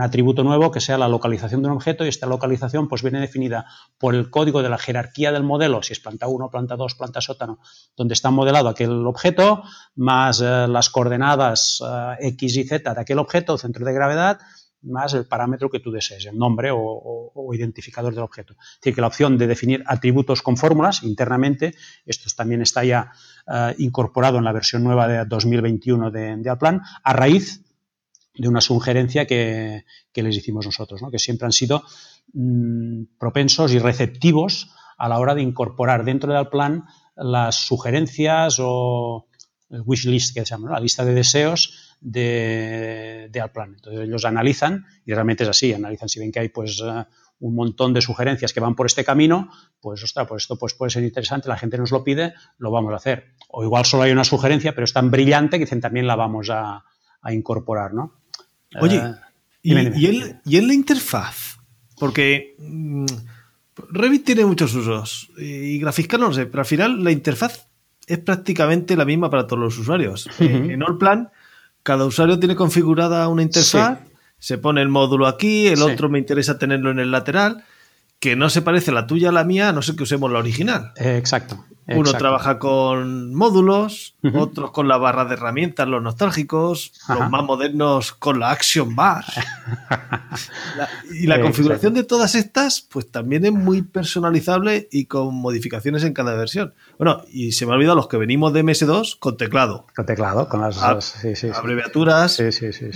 [SPEAKER 4] atributo nuevo que sea la localización de un objeto y esta localización pues viene definida por el código de la jerarquía del modelo, si es planta 1, planta 2, planta sótano, donde está modelado aquel objeto, más eh, las coordenadas eh, X y Z de aquel objeto, centro de gravedad, más el parámetro que tú desees, el nombre o, identificador del objeto. Es decir, que la opción de definir atributos con fórmulas internamente, esto también está ya eh, incorporado en la versión nueva de 2021 de, de Alplan, a raíz de una sugerencia que, les hicimos nosotros, que siempre han sido mm, propensos y receptivos a la hora de incorporar dentro del plan las sugerencias o el wish list que se llama, la lista de deseos de, de Alplan. Entonces ellos analizan, y realmente es así, analizan si ven que hay pues eh, un montón de sugerencias que van por este camino, pues ostras, pues esto pues puede ser interesante, la gente nos lo pide, lo vamos a hacer. O igual solo hay una sugerencia, pero es tan brillante que dicen también la vamos a, incorporar, ¿no?
[SPEAKER 2] Oye, eh, y, en la interfaz, porque mm, Revit tiene muchos usos y Graphical no sé, pero al final la interfaz es prácticamente la misma para todos los usuarios. En Allplan, cada usuario tiene configurada una interfaz, se pone el módulo aquí, el otro me interesa tenerlo en el lateral, que no se parece la tuya a la mía, a no sé que usemos la original.
[SPEAKER 4] exacto.
[SPEAKER 2] Uno trabaja con módulos, otros con la barra de herramientas, los nostálgicos, los más modernos con la Action Bar. y la configuración de todas estas, pues también es muy personalizable y con modificaciones en cada versión. Bueno, y se me ha olvidado los que venimos de MS2 con teclado.
[SPEAKER 4] Con teclado, con las
[SPEAKER 2] abreviaturas,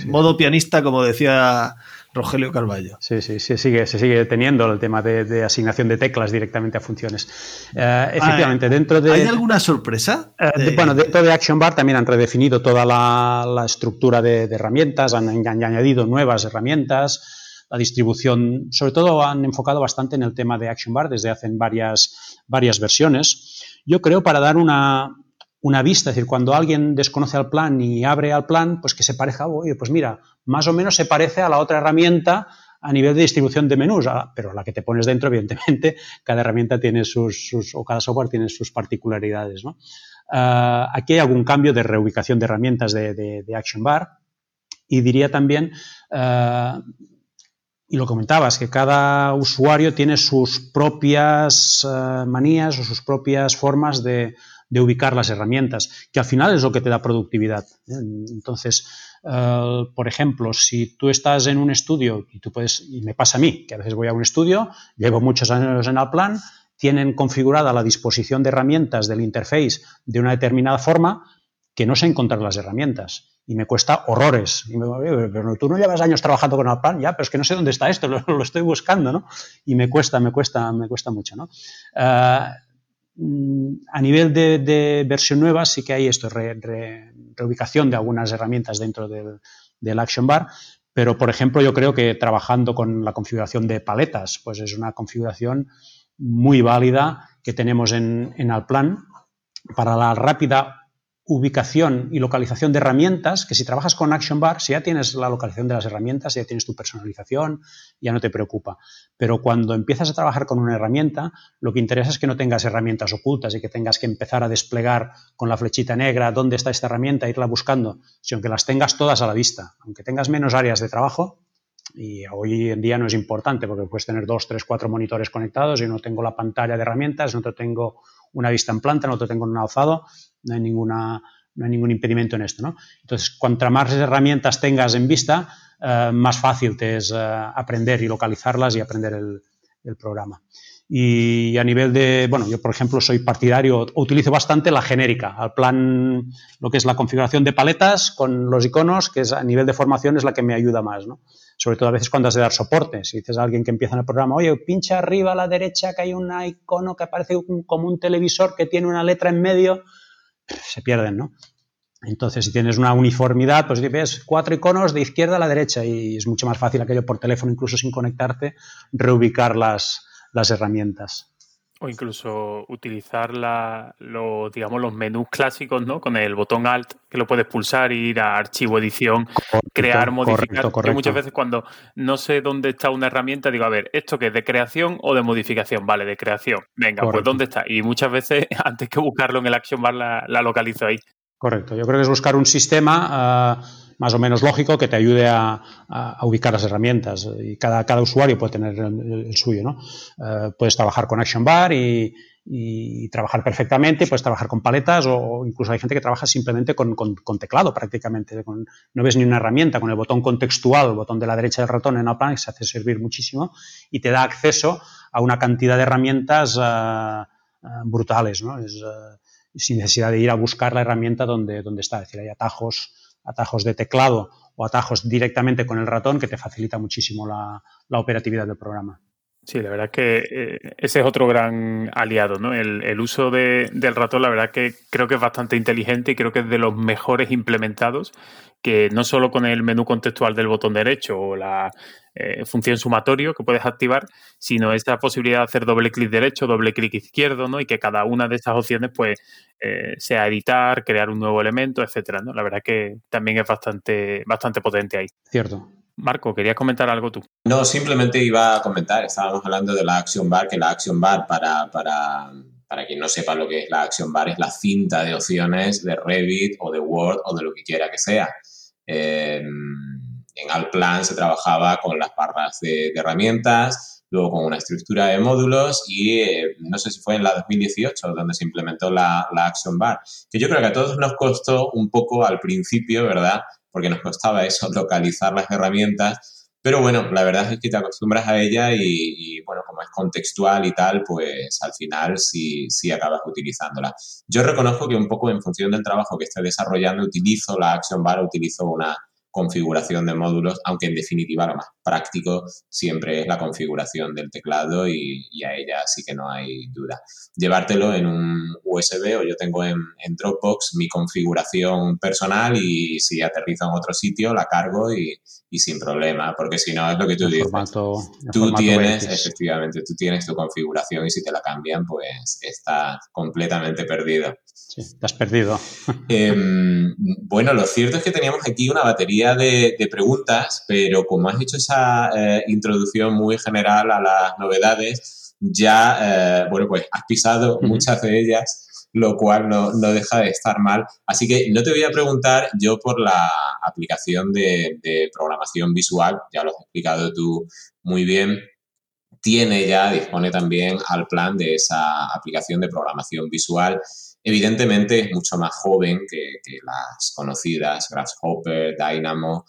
[SPEAKER 2] modo pianista, como decía Rogelio Carballo.
[SPEAKER 4] Sí, sí, se sigue, se sigue teniendo el tema de, asignación de teclas directamente a funciones. Eh, efectivamente, dentro de...
[SPEAKER 2] ¿Hay alguna sorpresa?
[SPEAKER 4] Eh, bueno, dentro de Action Bar también han redefinido toda la, estructura de, herramientas, han, añadido nuevas herramientas, la distribución, sobre todo han enfocado bastante en el tema de Action Bar desde hace varias, varias versiones. Yo creo para dar una, una vista, es decir, cuando alguien desconoce al plan y abre al plan, pues que se parezca, oye, pues mira, más o menos se parece a la otra herramienta a nivel de distribución de menús, pero la que te pones dentro, evidentemente, cada herramienta tiene sus, o cada software tiene sus particularidades. ¿no? Ah, aquí hay algún cambio de reubicación de herramientas de, Action Bar y diría también, ah, y lo comentabas, que cada usuario tiene sus propias ah, manías o sus propias formas de, de ubicar las herramientas, que al final es lo que te da productividad. ¿eh? Entonces, eh, por ejemplo, si tú estás en un estudio y tú puedes, y me pasa a mí, que a veces voy a un estudio, llevo muchos años en el plan, tienen configurada la disposición de herramientas del interface de una determinada forma que no sé encontrar las herramientas y me cuesta horrores. Pero tú no llevas años trabajando con el plan, ya, pero es que no sé dónde está esto, lo, estoy buscando, ¿no? Y me cuesta, me cuesta, me cuesta mucho, ¿no? Eh, a nivel de, versión nueva sí que hay esto, reubicación de algunas herramientas dentro del, Action Bar, pero por ejemplo yo creo que trabajando con la configuración de paletas, pues es una configuración muy válida que tenemos en, en Alplan para la rápida ubicación y localización de herramientas, que si trabajas con Action Bar, si ya tienes la localización de las herramientas, ya tienes tu personalización, ya no te preocupa. Pero cuando empiezas a trabajar con una herramienta, lo que interesa es que no tengas herramientas ocultas y que tengas que empezar a desplegar con la flechita negra dónde está esta herramienta, irla buscando, sino que las tengas todas a la vista. Aunque tengas menos áreas de trabajo, y hoy en día no es importante porque puedes tener dos, tres, cuatro monitores conectados y no tengo la pantalla de herramientas, no te tengo una vista en planta, no te tengo un alzado, no hay, ninguna, no hay ningún impedimento en esto. ¿no? Entonces, cuanto más herramientas tengas en vista, eh, más fácil te es eh, aprender y localizarlas y aprender el, programa. Y a nivel de, bueno, yo por ejemplo soy partidario, utilizo bastante la genérica, al plan, lo que es la configuración de paletas con los iconos, que es a nivel de formación es la que me ayuda más. ¿no? sobre todo a veces cuando has de dar soporte. Si dices a alguien que empieza en el programa, oye, pincha arriba a la derecha que hay un icono que aparece como un televisor que tiene una letra en medio, se pierden, ¿no? Entonces, si tienes una uniformidad, pues ves cuatro iconos de izquierda a la derecha y es mucho más fácil aquello por teléfono, incluso sin conectarte, reubicar las, las herramientas.
[SPEAKER 1] O incluso utilizar la, los, digamos, los menús clásicos, ¿no? Con el botón Alt, que lo puedes pulsar, ir a archivo, edición, crear, modificar. Yo muchas veces cuando no sé dónde está una herramienta, digo, a ver, ¿esto qué es? ¿De creación o de modificación? Vale, de creación. Venga, pues ¿dónde está? Y muchas veces, antes que buscarlo en el Action Bar, la, la localizo ahí.
[SPEAKER 4] Correcto. Yo creo que es buscar un sistema... Uh más o menos lógico que te ayude a, ubicar las herramientas. Y cada, cada usuario puede tener el, suyo. ¿no? Eh, puedes trabajar con Action Bar y, trabajar perfectamente, puedes trabajar con paletas o, incluso hay gente que trabaja simplemente con, teclado prácticamente. no ves ni una herramienta, con el botón contextual, el botón de la derecha del ratón en Outline se hace servir muchísimo y te da acceso a una cantidad de herramientas eh, eh, brutales, ¿no? sin necesidad de ir a buscar la herramienta donde, donde está. Es decir, hay atajos atajos de teclado o atajos directamente con el ratón que te facilita muchísimo la, operatividad del programa.
[SPEAKER 1] Sí, la verdad que eh, ese es otro gran aliado, ¿no? El, uso del ratón, la verdad que creo que es bastante inteligente y creo que es de los mejores implementados, que no solo con el menú contextual del botón derecho o la eh, función sumatorio que puedes activar, sino esta posibilidad de hacer doble clic derecho, doble clic izquierdo, ¿no? Y que cada una de estas opciones, pues, eh, sea editar, crear un nuevo elemento, etcétera, ¿no? La verdad que también es bastante, bastante potente ahí.
[SPEAKER 4] Cierto.
[SPEAKER 1] Marco, ¿querías comentar algo tú?
[SPEAKER 3] No, simplemente iba a comentar, estábamos hablando de la Action Bar, que la Action Bar para, para, para quien no sepa lo que es la Action Bar es la cinta de opciones de Revit o de Word o de lo que quiera que sea. Eh, en Alplan se trabajaba con las barras de, herramientas, luego con una estructura de módulos y eh, no sé si fue en la 2018 donde se implementó la, la, Action Bar, que yo creo que a todos nos costó un poco al principio, ¿verdad? Porque nos costaba eso, localizar las herramientas, pero bueno, la verdad es que te acostumbras a ella y, bueno, como es contextual y tal, pues al final sí, sí acabas utilizándola. Yo reconozco que un poco en función del trabajo que estoy desarrollando utilizo la Action Bar, utilizo una configuración de módulos, aunque en definitiva lo más práctico siempre es la configuración del teclado y, a ella sí que no hay duda. Llevártelo en un USB o yo tengo en, Dropbox mi configuración personal y si aterrizo en otro sitio la cargo y, sin problema, porque si no es lo que tú dices. tú tienes, efectivamente, tú tienes tu configuración y si te la cambian, pues estás completamente perdido.
[SPEAKER 4] Sí, te has perdido.
[SPEAKER 3] Em, bueno, lo cierto es que teníamos aquí una batería de, preguntas, pero como has hecho esa eh, introducción muy general a las novedades, ya, eh, bueno, pues has pisado muchas de ellas, lo cual no, deja de estar mal. Así que no te voy a preguntar yo por la aplicación de, de programación visual, ya lo has explicado tú muy bien. Tiene ya, dispone también al plan de esa aplicación de programación visual Evidentemente es mucho más joven que, las conocidas Grasshopper, Dynamo,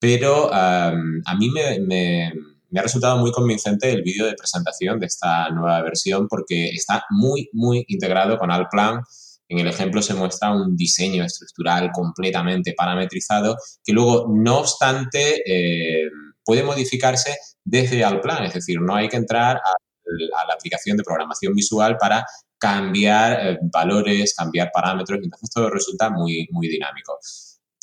[SPEAKER 3] pero a mí me, ha resultado muy convincente el vídeo de presentación de esta nueva versión porque está muy, muy integrado con Alplan. En el ejemplo se muestra un diseño estructural completamente parametrizado que luego, no obstante, eh, puede modificarse desde Alplan, es decir, no hay que entrar a la aplicación de programación visual para cambiar eh, valores, cambiar parámetros, entonces todo resulta muy, muy dinámico.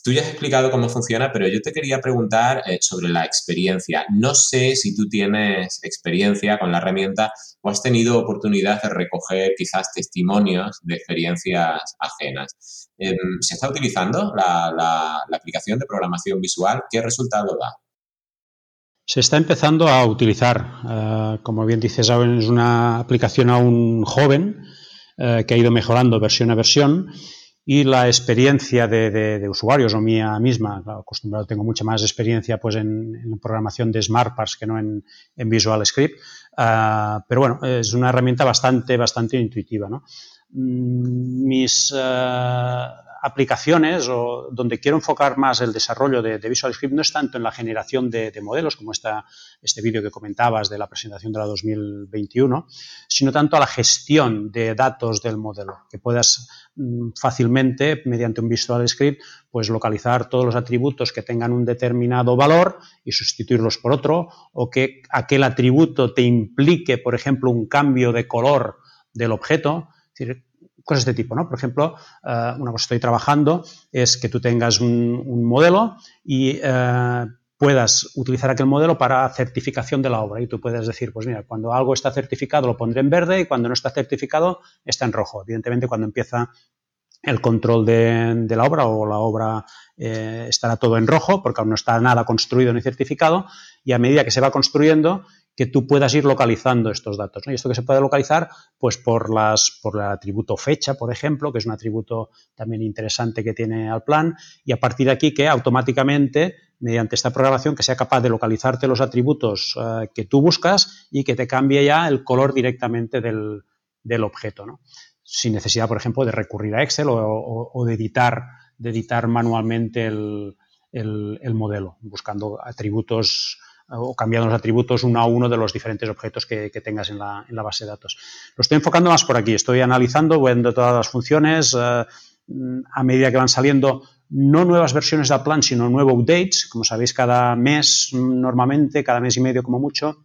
[SPEAKER 3] Tú ya has explicado cómo funciona, pero yo te quería preguntar eh, sobre la experiencia. No sé si tú tienes experiencia con la herramienta o has tenido oportunidad de recoger quizás testimonios de experiencias ajenas. Em, ¿Se está utilizando la, aplicación de programación visual? ¿Qué resultado da?
[SPEAKER 4] Se está empezando a utilizar. Eh, como bien dices, es una aplicación aún joven eh, que ha ido mejorando versión a versión y la experiencia de, usuarios o mía misma, acostumbrado tengo mucha más experiencia pues en, programación de SmartPass que no en, Visual Script, ah, pero bueno, es una herramienta bastante, bastante intuitiva. ¿no? Mm, mis ah, aplicaciones o donde quiero enfocar más el desarrollo de, Visual Script no es tanto en la generación de, modelos, como esta, este vídeo que comentabas de la presentación de la 2021, sino tanto a la gestión de datos del modelo, que puedas mm, fácilmente, mediante un Visual Script, pues localizar todos los atributos que tengan un determinado valor y sustituirlos por otro, o que aquel atributo te implique, por ejemplo, un cambio de color del objeto. Cosas de este tipo, ¿no? Por ejemplo, eh, una cosa que estoy trabajando es que tú tengas un, modelo y eh, puedas utilizar aquel modelo para certificación de la obra. Y tú puedes decir, pues mira, cuando algo está certificado lo pondré en verde y cuando no está certificado está en rojo. Evidentemente, cuando empieza el control de, la obra o la obra eh, estará todo en rojo porque aún no está nada construido ni certificado y a medida que se va construyendo que tú puedas ir localizando estos datos. Y esto que se puede localizar, pues por, las, por el atributo fecha, por ejemplo, que es un atributo también interesante que tiene al plan, y a partir de aquí que automáticamente, mediante esta programación, que sea capaz de localizarte los atributos eh, que tú buscas y que te cambie ya el color directamente del, objeto, sin necesidad, por ejemplo, de recurrir a Excel o, de, editar, de editar manualmente el, el modelo, buscando atributos o cambiando los atributos uno a uno de los diferentes objetos que, tengas en la, base de datos. Lo estoy enfocando más por aquí, estoy analizando, viendo todas las funciones, eh, a medida que van saliendo no nuevas versiones de plan, sino nuevos updates, como sabéis, cada mes normalmente, cada mes y medio como mucho,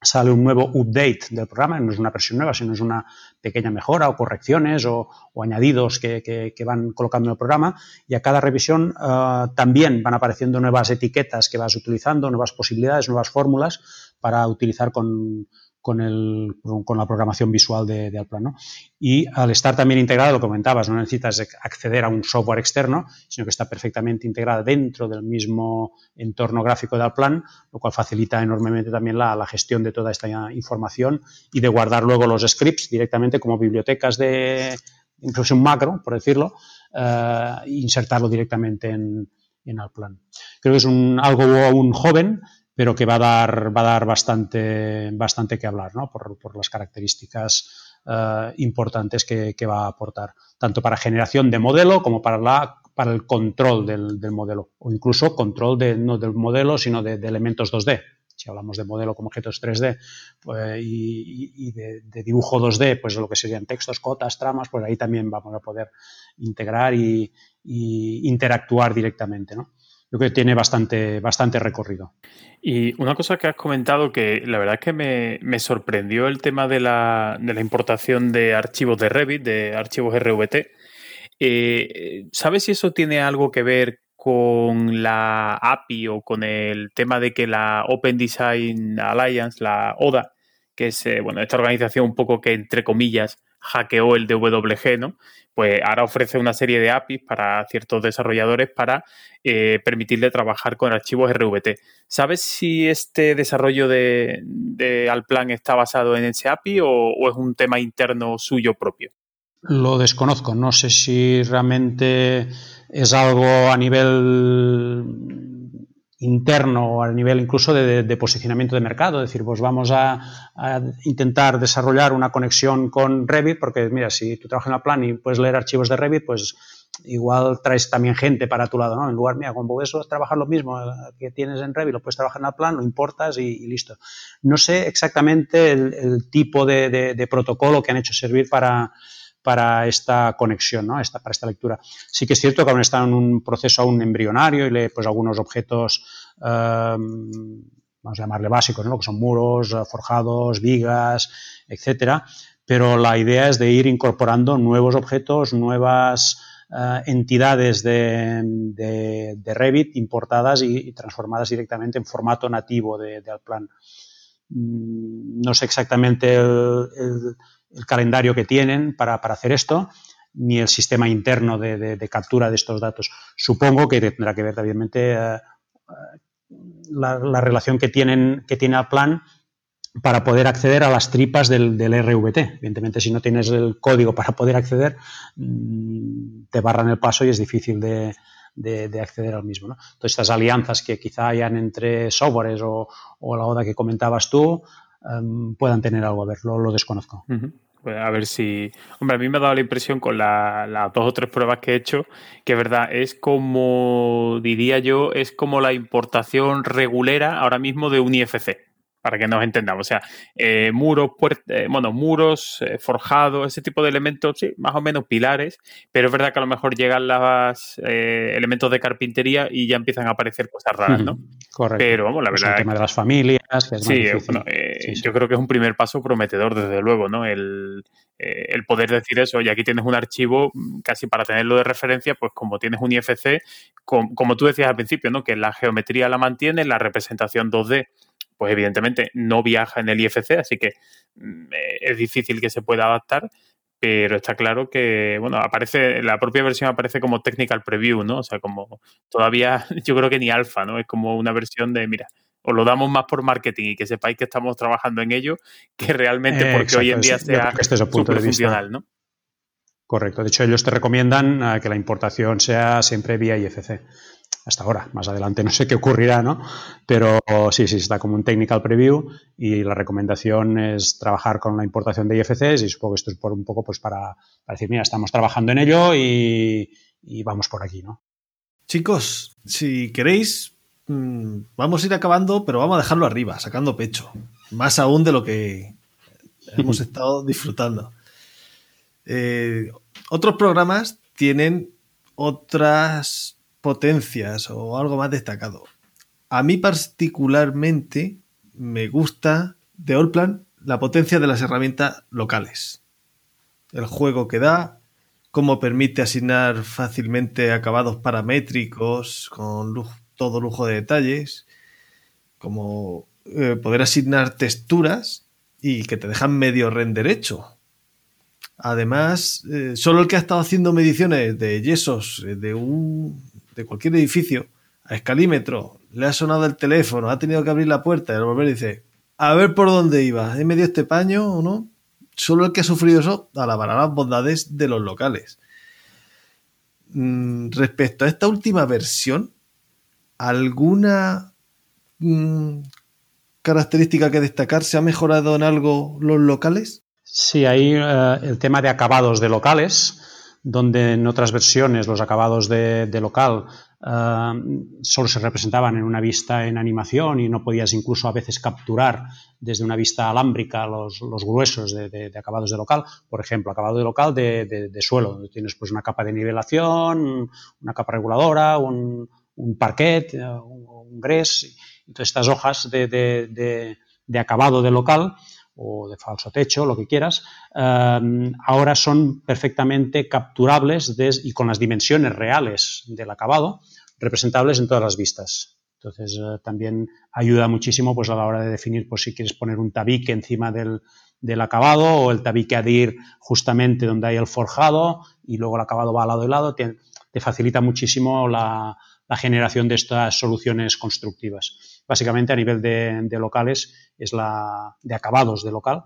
[SPEAKER 4] sale un nuevo update del programa, no es una versión nueva, sino es una pequeña mejora o correcciones o, añadidos que, van colocando en el programa. Y a cada revisión eh, también van apareciendo nuevas etiquetas que vas utilizando, nuevas posibilidades, nuevas fórmulas para utilizar con, con, el, con la programación visual de, Alplan. Y al estar también integrado, lo comentabas, no necesitas acceder a un software externo, sino que está perfectamente integrada dentro del mismo entorno gráfico de Alplan, lo cual facilita enormemente también la, gestión de toda esta información y de guardar luego los scripts directamente como bibliotecas de un macro, por decirlo, eh, insertarlo directamente en, en Alplan. Creo que es un, algo aún joven, pero que va a dar, va a dar bastante, bastante que hablar, ¿no? por, por las características eh, importantes que, que, va a aportar, tanto para generación de modelo como para, la, para el control del, del modelo, o incluso control de, no del modelo, sino de, elementos 2D. Si hablamos de modelo como objetos 3D pues, y, de, dibujo 2D, pues lo que serían textos, cotas, tramas, pues ahí también vamos a poder integrar y, y interactuar directamente. ¿no? Yo creo que tiene bastante, bastante recorrido.
[SPEAKER 1] Y una cosa que has comentado que la verdad es que me, sorprendió el tema de la, importación de archivos de Revit, de archivos RVT. Eh, ¿Sabes si eso tiene algo que ver con la API o con el tema de que la Open Design Alliance, la ODA, que es eh, bueno, esta organización un poco que entre comillas hackeó el DWG, ¿no? Pues ahora ofrece una serie de APIs para ciertos desarrolladores para eh, permitirle trabajar con archivos RVT. ¿Sabes si este desarrollo de, Alplan está basado en ese API o, es un tema interno suyo propio?
[SPEAKER 4] Lo desconozco, no sé si realmente es algo a nivel interno o a nivel incluso de, posicionamiento de mercado, es decir, pues vamos a, intentar desarrollar una conexión con Revit, porque mira, si tú trabajas en la plan y puedes leer archivos de Revit, pues igual traes también gente para tu lado, ¿no? En lugar, mira, cuando eso trabajar lo mismo que tienes en Revit, lo puedes trabajar en la plan, lo importas y, listo. No sé exactamente el, tipo de protocolo que han hecho servir para, para esta conexión, ¿no? esta, para esta lectura. Sí que es cierto que aún está en un proceso aún embrionario y le, pues algunos objetos, em, vamos a llamarle básicos, ¿no? que son muros, eh, forjados, vigas, etcétera, pero la idea es de ir incorporando nuevos objetos, nuevas eh, entidades de, Revit importadas y, transformadas directamente en formato nativo de, de Alplan. Mm, no sé exactamente el, calendario que tienen para, hacer esto, ni el sistema interno de, captura de estos datos. Supongo que tendrá que ver, evidentemente, eh, la, relación que, tienen, que tiene Alplan para poder acceder a las tripas del, RVT. Evidentemente, si no tienes el código para poder acceder, mm, te barran el paso y es difícil de, acceder al mismo. ¿no? Estas alianzas que quizá hayan entre softwares o, la ODA que comentabas tú, em, puedan tener algo a ver, lo, desconozco.
[SPEAKER 1] Pues a ver si. Hombre, a mí me ha dado la impresión con las dos o tres pruebas que he hecho que, verdad, es como, diría yo, es como la importación regulera ahora mismo de un IFC para que nos entendamos. O sea, eh, muros, eh, bueno, muros, eh, forjados, ese tipo de elementos, sí, más o menos pilares, pero es verdad que a lo mejor llegan los elementos de carpintería y ya empiezan a aparecer cosas raras, ¿no?
[SPEAKER 4] Correcto.
[SPEAKER 1] Pero vamos, la verdad.
[SPEAKER 4] El tema de las familias.
[SPEAKER 1] sí, bueno, yo creo que es un primer paso prometedor, desde luego, ¿no? El, el poder decir eso, y aquí tienes un archivo mm, casi para tenerlo de referencia, pues como tienes un IFC, como tú decías al principio, ¿no? Que la geometría la mantiene, la representación 2D pues evidentemente no viaja en el IFC, así que mm, eh, es difícil que se pueda adaptar, pero está claro que, bueno, aparece, la propia versión aparece como technical preview, ¿no? O sea, como todavía, yo creo que ni alfa, ¿no? Es como una versión de, mira, os lo damos más por marketing y que sepáis que estamos trabajando en ello, que realmente porque hoy en día sea
[SPEAKER 4] este es el punto de
[SPEAKER 1] funcional, ¿no?
[SPEAKER 4] Correcto. De hecho, ellos te recomiendan eh, que la importación sea siempre vía IFC hasta ahora. Más adelante no sé qué ocurrirá, ¿no? Pero sí, sí, está como un technical preview y la recomendación es trabajar con la importación de IFCs y supongo que esto es por un poco pues para, decir, mira, estamos trabajando en ello y, vamos por aquí, ¿no?
[SPEAKER 2] Chicos, si queréis, mm, vamos a ir acabando, pero vamos a dejarlo arriba, sacando pecho. Más aún de lo que hemos estado disfrutando. Eh, otros programas tienen otras potencias o algo más destacado. A mí particularmente me gusta de Allplan la potencia de las herramientas locales. El juego que da, cómo permite asignar fácilmente acabados paramétricos con todo lujo de detalles, como eh, poder asignar texturas y que te dejan medio render hecho. Además, eh, solo el que ha estado haciendo mediciones de yesos eh, de un de cualquier edificio a escalímetro, le ha sonado el teléfono, ha tenido que abrir la puerta y al volver dice, a ver por dónde iba, ¿he medio este paño o no? Solo el que ha sufrido eso alabará las bondades de los locales. Mm, respecto a esta última versión, ¿alguna mm, característica que destacar? ¿Se ha mejorado en algo los locales?
[SPEAKER 4] Sí, ahí eh, el tema de acabados de locales donde en otras versiones los acabados de, local eh, solo se representaban en una vista en animación y no podías incluso a veces capturar desde una vista alámbrica los, gruesos de, acabados de local. Por ejemplo, acabado de local de, suelo, donde tienes pues una capa de nivelación, una capa reguladora, un, parquet, eh, un, un gres. Entonces estas hojas de acabado de local o de falso techo, lo que quieras, eh, ahora son perfectamente capturables y con las dimensiones reales del acabado, representables en todas las vistas. Entonces, eh, también ayuda muchísimo pues, a la hora de definir pues, si quieres poner un tabique encima del, acabado o el tabique a justamente donde hay el forjado y luego el acabado va al lado y lado. Te, facilita muchísimo la, generación de estas soluciones constructivas. Básicamente, a nivel de locales, es la de acabados de local.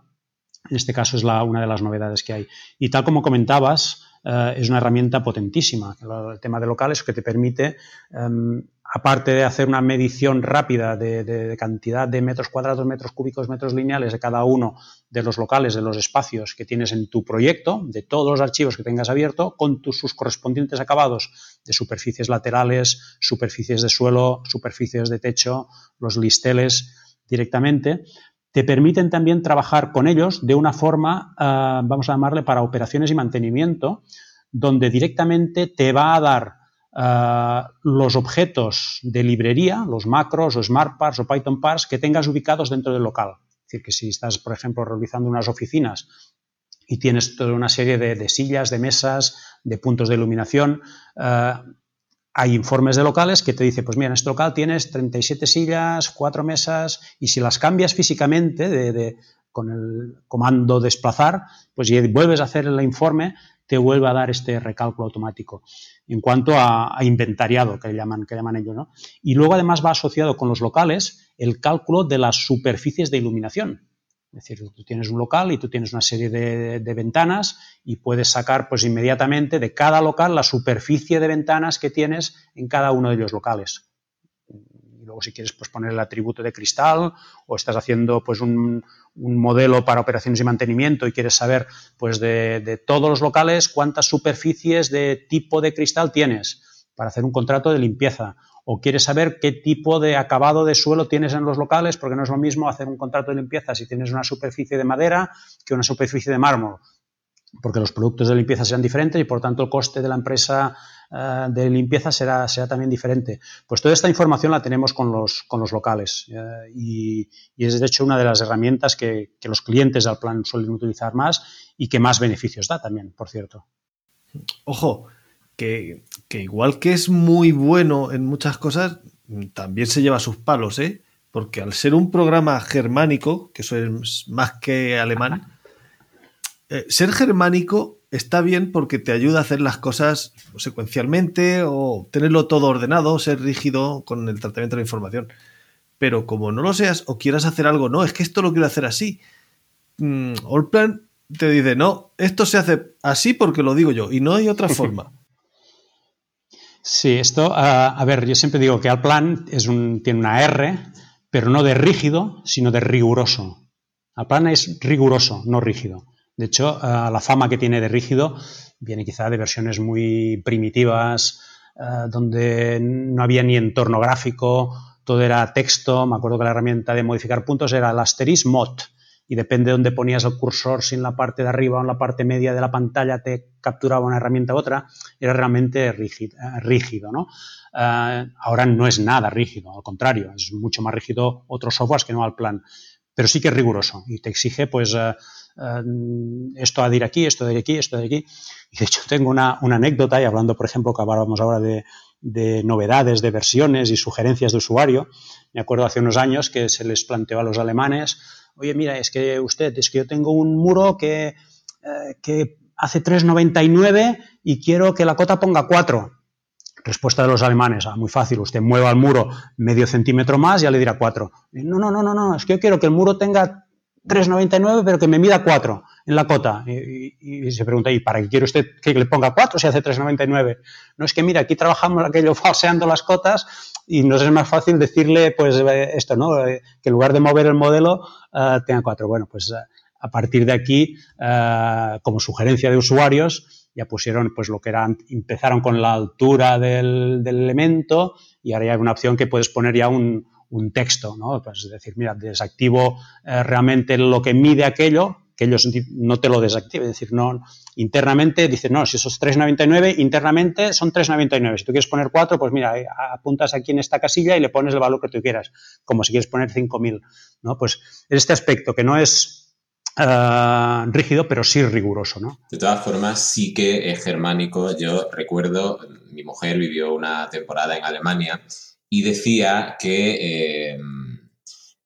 [SPEAKER 4] En este caso es la, una de las novedades que hay. Y tal como comentabas, eh, es una herramienta potentísima. El, tema de locales que te permite, em, aparte de hacer una medición rápida de, cantidad de metros cuadrados, metros cúbicos, metros lineales de cada uno de los locales, de los espacios que tienes en tu proyecto, de todos los archivos que tengas abierto, con sus correspondientes acabados de superficies laterales, superficies de suelo, superficies de techo, los listeles directamente, te permiten también trabajar con ellos de una forma, ah, vamos a llamarle, para operaciones y mantenimiento, donde directamente te va a dar ah, los objetos de librería, los macros o smart parts o Python parts que tengas ubicados dentro del local. Es decir, que si estás, por ejemplo, realizando unas oficinas y tienes toda una serie de, sillas, de mesas, de puntos de iluminación. Eh, hay informes de locales que te dicen, pues mira, en este local tienes 37 sillas, 4 mesas, y si las cambias físicamente de, con el comando desplazar, pues vuelves a hacer el informe, te vuelve a dar este recálculo automático. En cuanto a, inventariado, que llaman, ellos, ¿no? Y luego además va asociado con los locales el cálculo de las superficies de iluminación. Es decir, tú tienes un local y tú tienes una serie de, ventanas y puedes sacar pues inmediatamente de cada local la superficie de ventanas que tienes en cada uno de los locales. Y luego si quieres pues poner el atributo de cristal o estás haciendo pues un, modelo para operaciones y mantenimiento y quieres saber pues de, de todos los locales cuántas superficies de tipo de cristal tienes para hacer un contrato de limpieza. O quieres saber qué tipo de acabado de suelo tienes en los locales, porque no es lo mismo hacer un contrato de limpieza si tienes una superficie de madera que una superficie de mármol, porque los productos de limpieza serán diferentes y por tanto el coste de la empresa eh, de limpieza será, será, también diferente. Pues toda esta información la tenemos con los, con los locales eh, y, es de hecho una de las herramientas que, que los clientes del plan suelen utilizar más y que más beneficios da también, por cierto.
[SPEAKER 2] Ojo, que, igual que es muy bueno en muchas cosas, también se lleva sus palos, ¿eh? Porque al ser un programa germánico, que eso es más que alemán, eh, ser germánico está bien porque te ayuda a hacer las cosas secuencialmente o tenerlo todo ordenado, ser rígido con el tratamiento de la información. Pero como no lo seas o quieras hacer algo, no, es que esto lo quiero hacer así. Mm, Allplan te dice, no, esto se hace así porque lo digo yo y no hay otra forma.
[SPEAKER 4] Sí, esto, a ver, yo siempre digo que al plan es un, tiene una R, pero no de rígido, sino de riguroso. Al plan es riguroso, no rígido. De hecho, la fama que tiene de rígido viene quizá de versiones muy primitivas, donde no había ni entorno gráfico, todo era texto. Me acuerdo que la herramienta de modificar puntos era el asterisk mod y depende de dónde ponías el cursor, si en la parte de arriba o en la parte media de la pantalla te capturaba una herramienta u otra, era realmente rígido, eh, rígido ¿no? Ahora no es nada rígido, al contrario, es mucho más rígido otros softwares que no al plan, pero sí que es riguroso y te exige pues esto ha de ir aquí, esto de aquí, esto de aquí. Y de hecho tengo una, anécdota, y hablando, por ejemplo, que hablábamos ahora de, de, novedades, de versiones y sugerencias de usuario, me acuerdo hace unos años que se les planteó a los alemanes oye, mira, es que usted, es que yo tengo un muro que, eh, que hace 3,99 y quiero que la cota ponga 4. Respuesta de los alemanes, ah, muy fácil, usted mueva el muro medio centímetro más y ya le dirá 4. No, no, no, no, no, es que yo quiero que el muro tenga 3,99 pero que me mida 4 en la cota. Y, se pregunta, ¿y para qué quiere usted que le ponga 4 si hace 3,99? No es que, mira, aquí trabajamos aquello falseando las cotas y nos es más fácil decirle, pues, eh, esto, ¿no? Eh, que en lugar de mover el modelo, eh, tenga cuatro. Bueno, pues a partir de aquí, como sugerencia de usuarios, ya pusieron, pues, lo que era, empezaron con la altura del, elemento y ahora ya hay una opción que puedes poner ya un, un texto, ¿no? Pues, es decir, mira, desactivo realmente lo que mide aquello que ellos no te lo desactiven. Es decir, no, internamente dicen, no, si esos 3,99, internamente son 3,99. Si tú quieres poner 4, pues mira, eh, apuntas aquí en esta casilla y le pones el valor que tú quieras, como si quieres poner 5.000. ¿no? Pues este aspecto que no es eh, rígido, pero sí riguroso. ¿no?
[SPEAKER 3] De todas formas, sí que es germánico. Yo recuerdo, mi mujer vivió una temporada en Alemania y decía que... Eh,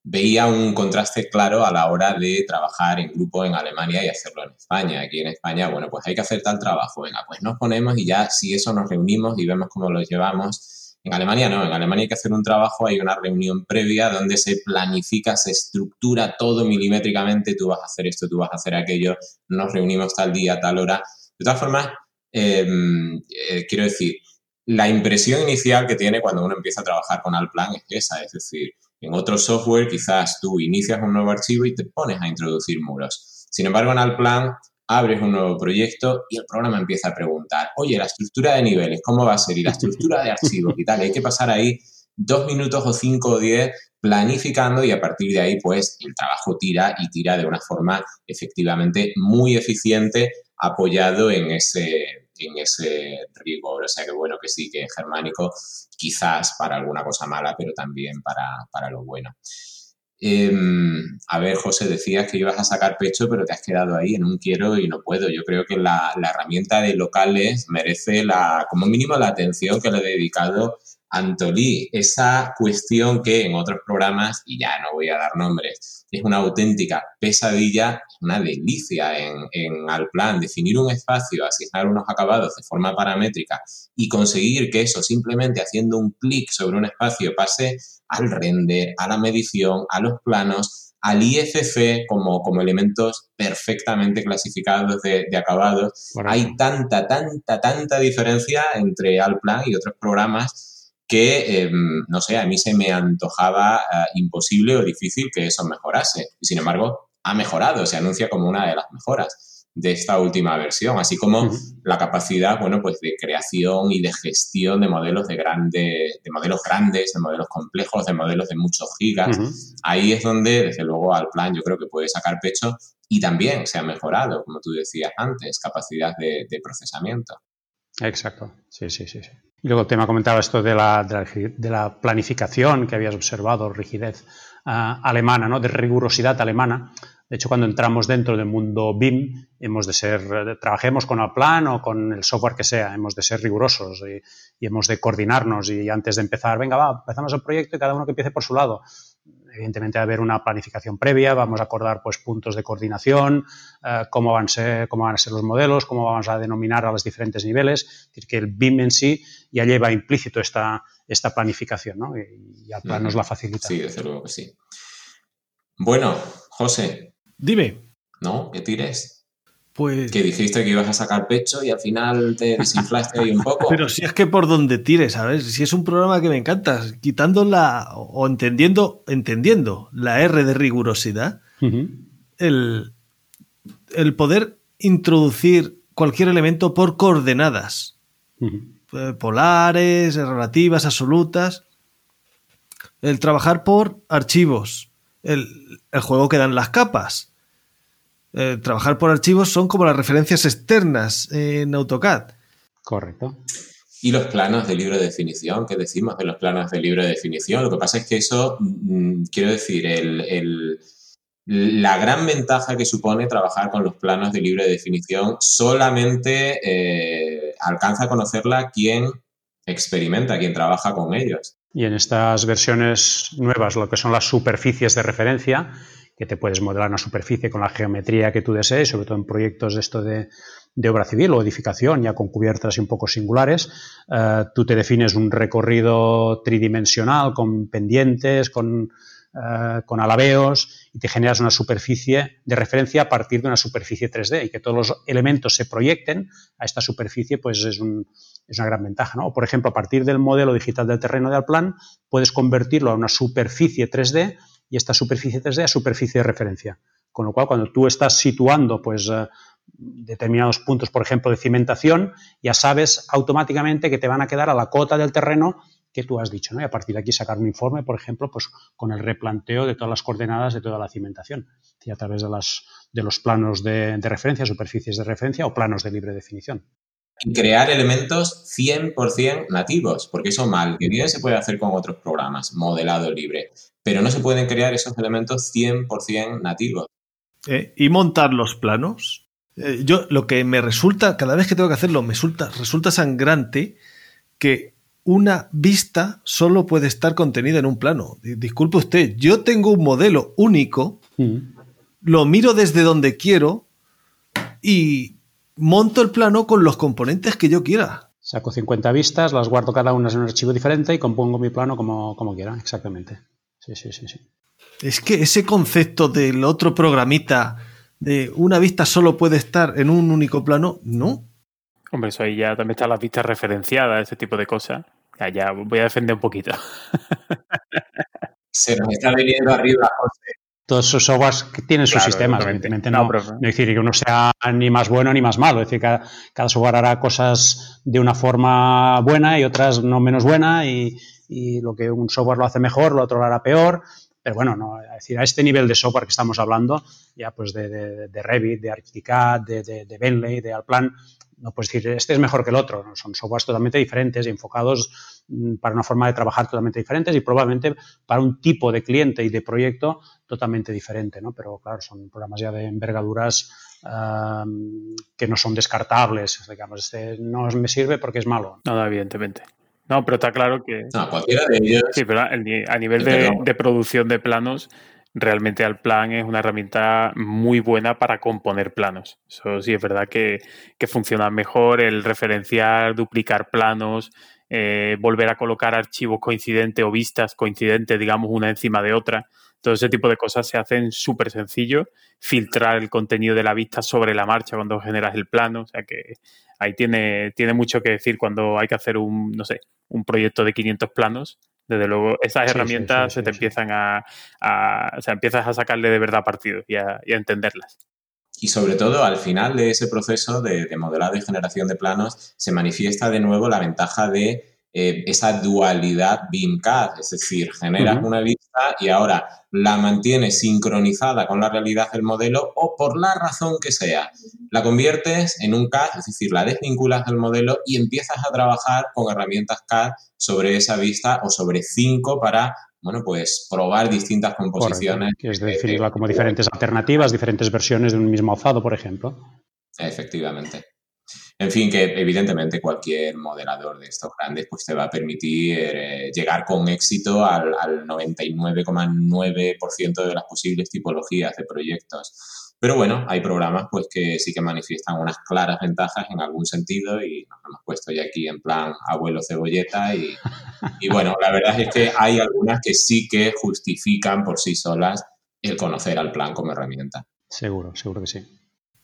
[SPEAKER 3] veía un contraste claro a la hora de trabajar en grupo en Alemania y hacerlo en España. Aquí en España, bueno, pues hay que hacer tal trabajo, venga, pues nos ponemos y ya si eso nos reunimos y vemos cómo lo llevamos. En Alemania no, en Alemania hay que hacer un trabajo, hay una reunión previa donde se planifica, se estructura todo milimétricamente, tú vas a hacer esto, tú vas a hacer aquello, nos reunimos tal día, tal hora. De todas formas, em, eh, quiero decir, la impresión inicial que tiene cuando uno empieza a trabajar con Alplan es esa, es decir, en otro software quizás tú inicias un nuevo archivo y te pones a introducir muros. Sin embargo, en Alplan abres un nuevo proyecto y el programa empieza a preguntar, oye, la estructura de niveles, ¿cómo va a ser? Y la estructura de archivos y tal. Hay que pasar ahí dos minutos o cinco o diez planificando y a partir de ahí, pues, el trabajo tira y tira de una forma efectivamente muy eficiente apoyado en ese en ese rigor. O sea que bueno, que sí, que es germánico quizás para alguna cosa mala, pero también para, lo bueno. Em, a ver, José, decías que ibas a sacar pecho, pero te has quedado ahí en un quiero y no puedo. Yo creo que la, la herramienta de locales merece la, como mínimo la atención que le he dedicado Antolí. Esa cuestión que en otros programas, y ya no voy a dar nombres, es una auténtica pesadilla, una delicia en, en Alplan. Definir un espacio, asignar unos acabados de forma paramétrica y conseguir que eso simplemente haciendo un clic sobre un espacio pase al render, a la medición, a los planos, al IFC como, como elementos perfectamente clasificados de, acabados. Hay tanta, tanta, tanta diferencia entre Alplan y otros programas que, em, no sé, a mí se me antojaba eh, imposible o difícil que eso mejorase. Y sin embargo, ha mejorado, se anuncia como una de las mejoras de esta última versión, así como la capacidad, bueno, pues de creación y de gestión de modelos de grande, de modelos grandes, de modelos complejos, de modelos de muchos gigas. Ahí es donde, desde luego, al plan yo creo que puede sacar pecho y también se ha mejorado, como tú decías antes, capacidad de, procesamiento.
[SPEAKER 4] Exacto, sí, sí, sí. Y luego el tema comentaba esto de la, de la, planificación que habías observado, rigidez ah, alemana, ¿no? de rigurosidad alemana. De hecho, cuando entramos dentro del mundo BIM, hemos de ser, trabajemos con el plan o con el software que sea, hemos de ser rigurosos y, hemos de coordinarnos y antes de empezar, venga, va, empezamos el proyecto y cada uno que empiece por su lado. Evidentemente, va a haber una planificación previa, vamos a acordar pues, puntos de coordinación, eh, cómo, van a ser, cómo van a ser los modelos, cómo vamos a denominar a los diferentes niveles. Es decir, que el BIM en sí ya lleva implícito esta, esta planificación ¿no? y, plan nos la facilita.
[SPEAKER 3] Sí, desde luego que sí. Bueno, José,
[SPEAKER 2] Dime.
[SPEAKER 3] ¿No? ¿Qué tires?
[SPEAKER 2] Pues...
[SPEAKER 3] Que dijiste que ibas a sacar pecho y al final te desinflaste ahí un poco.
[SPEAKER 2] Pero si es que por donde tires, ¿sabes? Si es un programa que me encanta, quitando la o entendiendo, entendiendo la R de rigurosidad, el, el, poder introducir cualquier elemento por coordenadas. Eh, polares, relativas, absolutas. El trabajar por archivos el, juego que dan las capas. Eh, trabajar por archivos son como las referencias externas en AutoCAD.
[SPEAKER 4] Correcto.
[SPEAKER 3] Y los planos de libre definición, ¿qué decimos de los planos de libre definición? Lo que pasa es que eso, mm, quiero decir, el, la gran ventaja que supone trabajar con los planos de libre definición solamente eh, alcanza a conocerla quien experimenta, quien trabaja con ellos.
[SPEAKER 4] Y en estas versiones nuevas, lo que son las superficies de referencia, que te puedes modelar una superficie con la geometría que tú desees, sobre todo en proyectos de esto de, obra civil o edificación, ya con cubiertas y un poco singulares, eh, tú te defines un recorrido tridimensional con pendientes, con, eh, con alabeos y te generas una superficie de referencia a partir de una superficie 3D y que todos los elementos se proyecten a esta superficie, pues es un, es una gran ventaja. ¿no? Por ejemplo, a partir del modelo digital del terreno de Alplan, puedes convertirlo a una superficie 3D y esta superficie 3D a superficie de referencia. Con lo cual, cuando tú estás situando pues, eh, determinados puntos, por ejemplo, de cimentación, ya sabes automáticamente que te van a quedar a la cota del terreno que tú has dicho, ¿no? Y a partir de aquí sacar un informe, por ejemplo, pues con el replanteo de todas las coordenadas de toda la cimentación, y a través de, las, de los planos de referencia, superficies de referencia o planos de libre definición
[SPEAKER 3] crear elementos 100% nativos, porque eso mal que bien se puede hacer con otros programas, modelado libre, pero no se pueden crear esos elementos 100% nativos.
[SPEAKER 2] Eh, ¿Y montar los planos? Eh, yo lo que me resulta, cada vez que tengo que hacerlo, me resulta, resulta sangrante que una vista solo puede estar contenida en un plano. Disculpe usted, yo tengo un modelo único, mm. lo miro desde donde quiero y, monto el plano con los componentes que yo quiera.
[SPEAKER 4] Saco 50 vistas, las guardo cada una en un archivo diferente y compongo mi plano como, como quiera, exactamente. Sí, sí, sí, sí.
[SPEAKER 2] Es que ese concepto del otro programita de una vista solo puede estar en un único plano, no.
[SPEAKER 1] Hombre, eso ahí ya también están las vistas referenciadas, ese tipo de cosas. Ya, ya voy a defender un poquito.
[SPEAKER 3] Se nos está viniendo arriba, José.
[SPEAKER 4] Todos esos softwares tienen sus sistemas, evidentemente no, no, decir que uno sea ni más bueno ni más malo, es decir, cada, cada, software hará cosas de una forma buena y otras no menos buena y, y, lo que un software lo hace mejor, lo otro lo hará peor, pero bueno, no, es decir, a este nivel de software que estamos hablando, ya pues de, de, de Revit, de ArchiCAD, de, de, Bentley, de Alplan, no puedes decir, este es mejor que el otro, son softwares totalmente diferentes enfocados mm, para una forma de trabajar totalmente diferentes y probablemente para un tipo de cliente y de proyecto totalmente diferente, ¿no? Pero claro, son programas ya de envergaduras que no son descartables, digamos, este no me sirve porque es malo.
[SPEAKER 1] No, evidentemente. No, pero está claro que...
[SPEAKER 3] No, cualquiera de ellos...
[SPEAKER 1] Sí, pero a nivel de, producción de planos, realmente el plan es una herramienta muy buena para componer planos. Eso sí es verdad que, funciona mejor el referenciar, duplicar planos, eh, volver a colocar archivos coincidentes o vistas coincidentes, digamos, una encima de otra. Todo ese tipo de cosas se hacen súper sencillo. Filtrar el contenido de la vista sobre la marcha cuando generas el plano. O sea que ahí tiene, tiene mucho que decir cuando hay que hacer un, no sé, un proyecto de 500 planos. Desde luego, esas herramientas se te empiezan a, O sea, empiezas a sacarle de verdad partido y a, entenderlas.
[SPEAKER 3] Y sobre todo, al final de ese proceso de, de modelado y generación de planos, se manifiesta de nuevo la ventaja de eh, esa dualidad BIM-CAD, es decir, generas una vista y ahora la mantienes sincronizada con la realidad del modelo o por la razón que sea, la conviertes en un CAD, es decir, la desvinculas del modelo y empiezas a trabajar con herramientas CAD sobre esa vista o sobre cinco para bueno, pues probar distintas composiciones.
[SPEAKER 4] que es definirla como diferentes alternativas, diferentes versiones de un mismo alzado, por ejemplo.
[SPEAKER 3] Efectivamente. En fin, que evidentemente cualquier modelador de estos grandes pues te va a permitir eh, llegar con éxito al, 99,9% de las posibles tipologías de proyectos. Pero bueno, hay programas pues que sí que manifiestan unas claras ventajas en algún sentido y nos hemos puesto ya aquí en plan abuelo cebolleta y, y bueno, la verdad es que hay algunas que sí que justifican por sí solas el conocer al plan como herramienta.
[SPEAKER 4] Seguro, seguro que sí.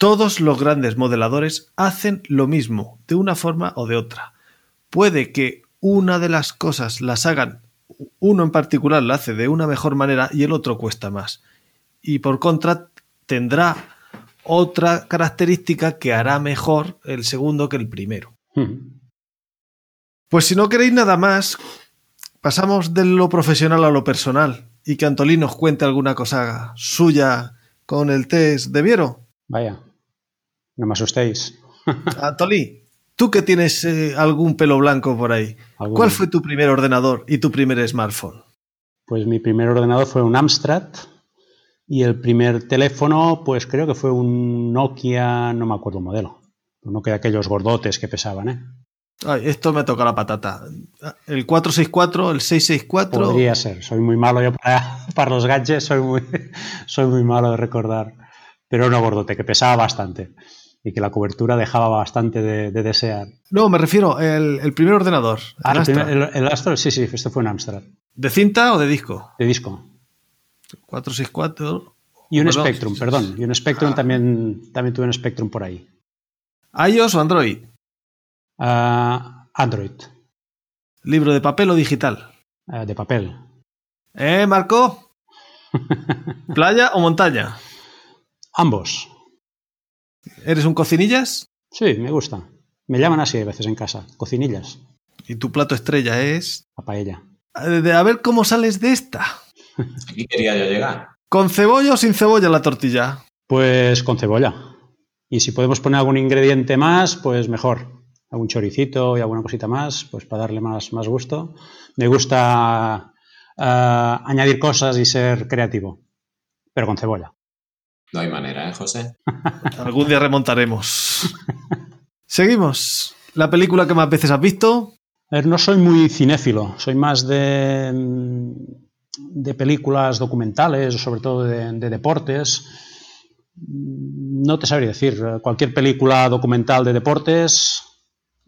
[SPEAKER 2] Todos los grandes modeladores hacen lo mismo, de una forma o de otra. Puede que una de las cosas las hagan, uno en particular la hace de una mejor manera y el otro cuesta más. Y por contra, tendrá otra característica que hará mejor el segundo que el primero. Hmm. Pues si no queréis nada más, pasamos de lo profesional a lo personal y que Antolín nos cuente alguna cosa suya con el test de Viero.
[SPEAKER 4] Vaya. No me asustéis.
[SPEAKER 2] Antolí, tú que tienes eh, algún pelo blanco por ahí, ¿cuál fue tu primer ordenador y tu primer smartphone?
[SPEAKER 4] Pues mi primer ordenador fue un Amstrad y el primer teléfono, pues creo que fue un Nokia, no me acuerdo el modelo, un Nokia de aquellos gordotes que pesaban, ¿eh?
[SPEAKER 2] Ay, esto me toca la patata. ¿El 464, el 664?
[SPEAKER 4] Podría ser. Soy muy malo yo para, los gadgets, soy muy, soy muy malo de recordar. Pero no gordote, que pesaba bastante y que la cobertura dejaba bastante de, desear.
[SPEAKER 2] No, me refiero el, el primer ordenador.
[SPEAKER 4] Ah, el, Astra, sí, sí, esto fue un Amstrad.
[SPEAKER 2] ¿De cinta o de disco?
[SPEAKER 4] De disco.
[SPEAKER 2] 464.
[SPEAKER 4] Y un Spectrum, perdón. Y un Spectrum ah. también, también tuve un Spectrum por ahí.
[SPEAKER 2] ¿iOS o Android?
[SPEAKER 4] Ah, Android.
[SPEAKER 2] ¿Libro de papel o digital?
[SPEAKER 4] De papel.
[SPEAKER 2] ¿Eh, Marco? ¿Playa o montaña?
[SPEAKER 4] Ambos.
[SPEAKER 2] ¿Eres un cocinillas?
[SPEAKER 4] Sí, me gusta. Me llaman así a veces en casa, cocinillas.
[SPEAKER 2] ¿Y tu plato estrella es?
[SPEAKER 4] La paella.
[SPEAKER 2] A ver cómo sales de esta.
[SPEAKER 3] Aquí quería yo llegar.
[SPEAKER 2] ¿Con cebolla o sin cebolla la tortilla?
[SPEAKER 4] Pues con cebolla. Y si podemos poner algún ingrediente más, pues mejor. Algún choricito y alguna cosita más, pues para darle más, más gusto. Me gusta eh, añadir cosas y ser creativo, pero con cebolla.
[SPEAKER 3] No hay manera, ¿eh, José?
[SPEAKER 2] Algún día remontaremos. Seguimos. ¿La película que más veces has visto?
[SPEAKER 4] A ver, no soy muy cinéfilo, soy más de, de películas documentales, sobre todo de, deportes. No te sabría decir, cualquier película documental de deportes,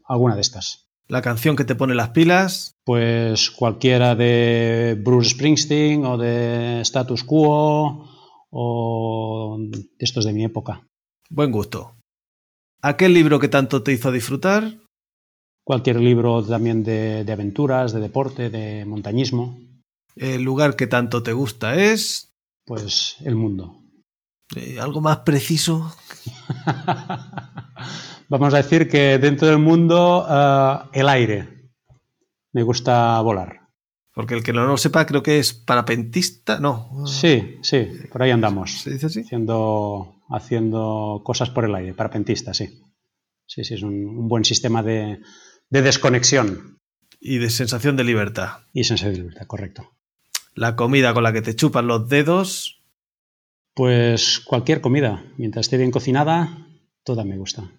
[SPEAKER 4] alguna de estas.
[SPEAKER 2] ¿La canción que te pone las pilas?
[SPEAKER 4] Pues cualquiera de Bruce Springsteen o de Status Quo o textos de mi época.
[SPEAKER 2] Buen gusto. ¿Aquel libro que tanto te hizo disfrutar?
[SPEAKER 4] Cualquier libro también de, aventuras, de deporte, de montañismo.
[SPEAKER 2] ¿El lugar que tanto te gusta es?
[SPEAKER 4] Pues el mundo.
[SPEAKER 2] Eh, ¿Algo más preciso?
[SPEAKER 4] Vamos a decir que dentro del mundo eh, el aire. Me gusta volar.
[SPEAKER 2] Porque el que no lo sepa creo que es parapentista, no.
[SPEAKER 4] Sí, sí, por ahí andamos.
[SPEAKER 2] ¿Se dice así?
[SPEAKER 4] Haciendo, haciendo cosas por el aire, parapentista, sí. Sí, sí, es un, buen sistema de, desconexión.
[SPEAKER 2] Y de sensación de libertad.
[SPEAKER 4] Y sensación de libertad, correcto.
[SPEAKER 2] La comida con la que te chupan los dedos.
[SPEAKER 4] Pues cualquier comida. Mientras esté bien cocinada, toda me gusta.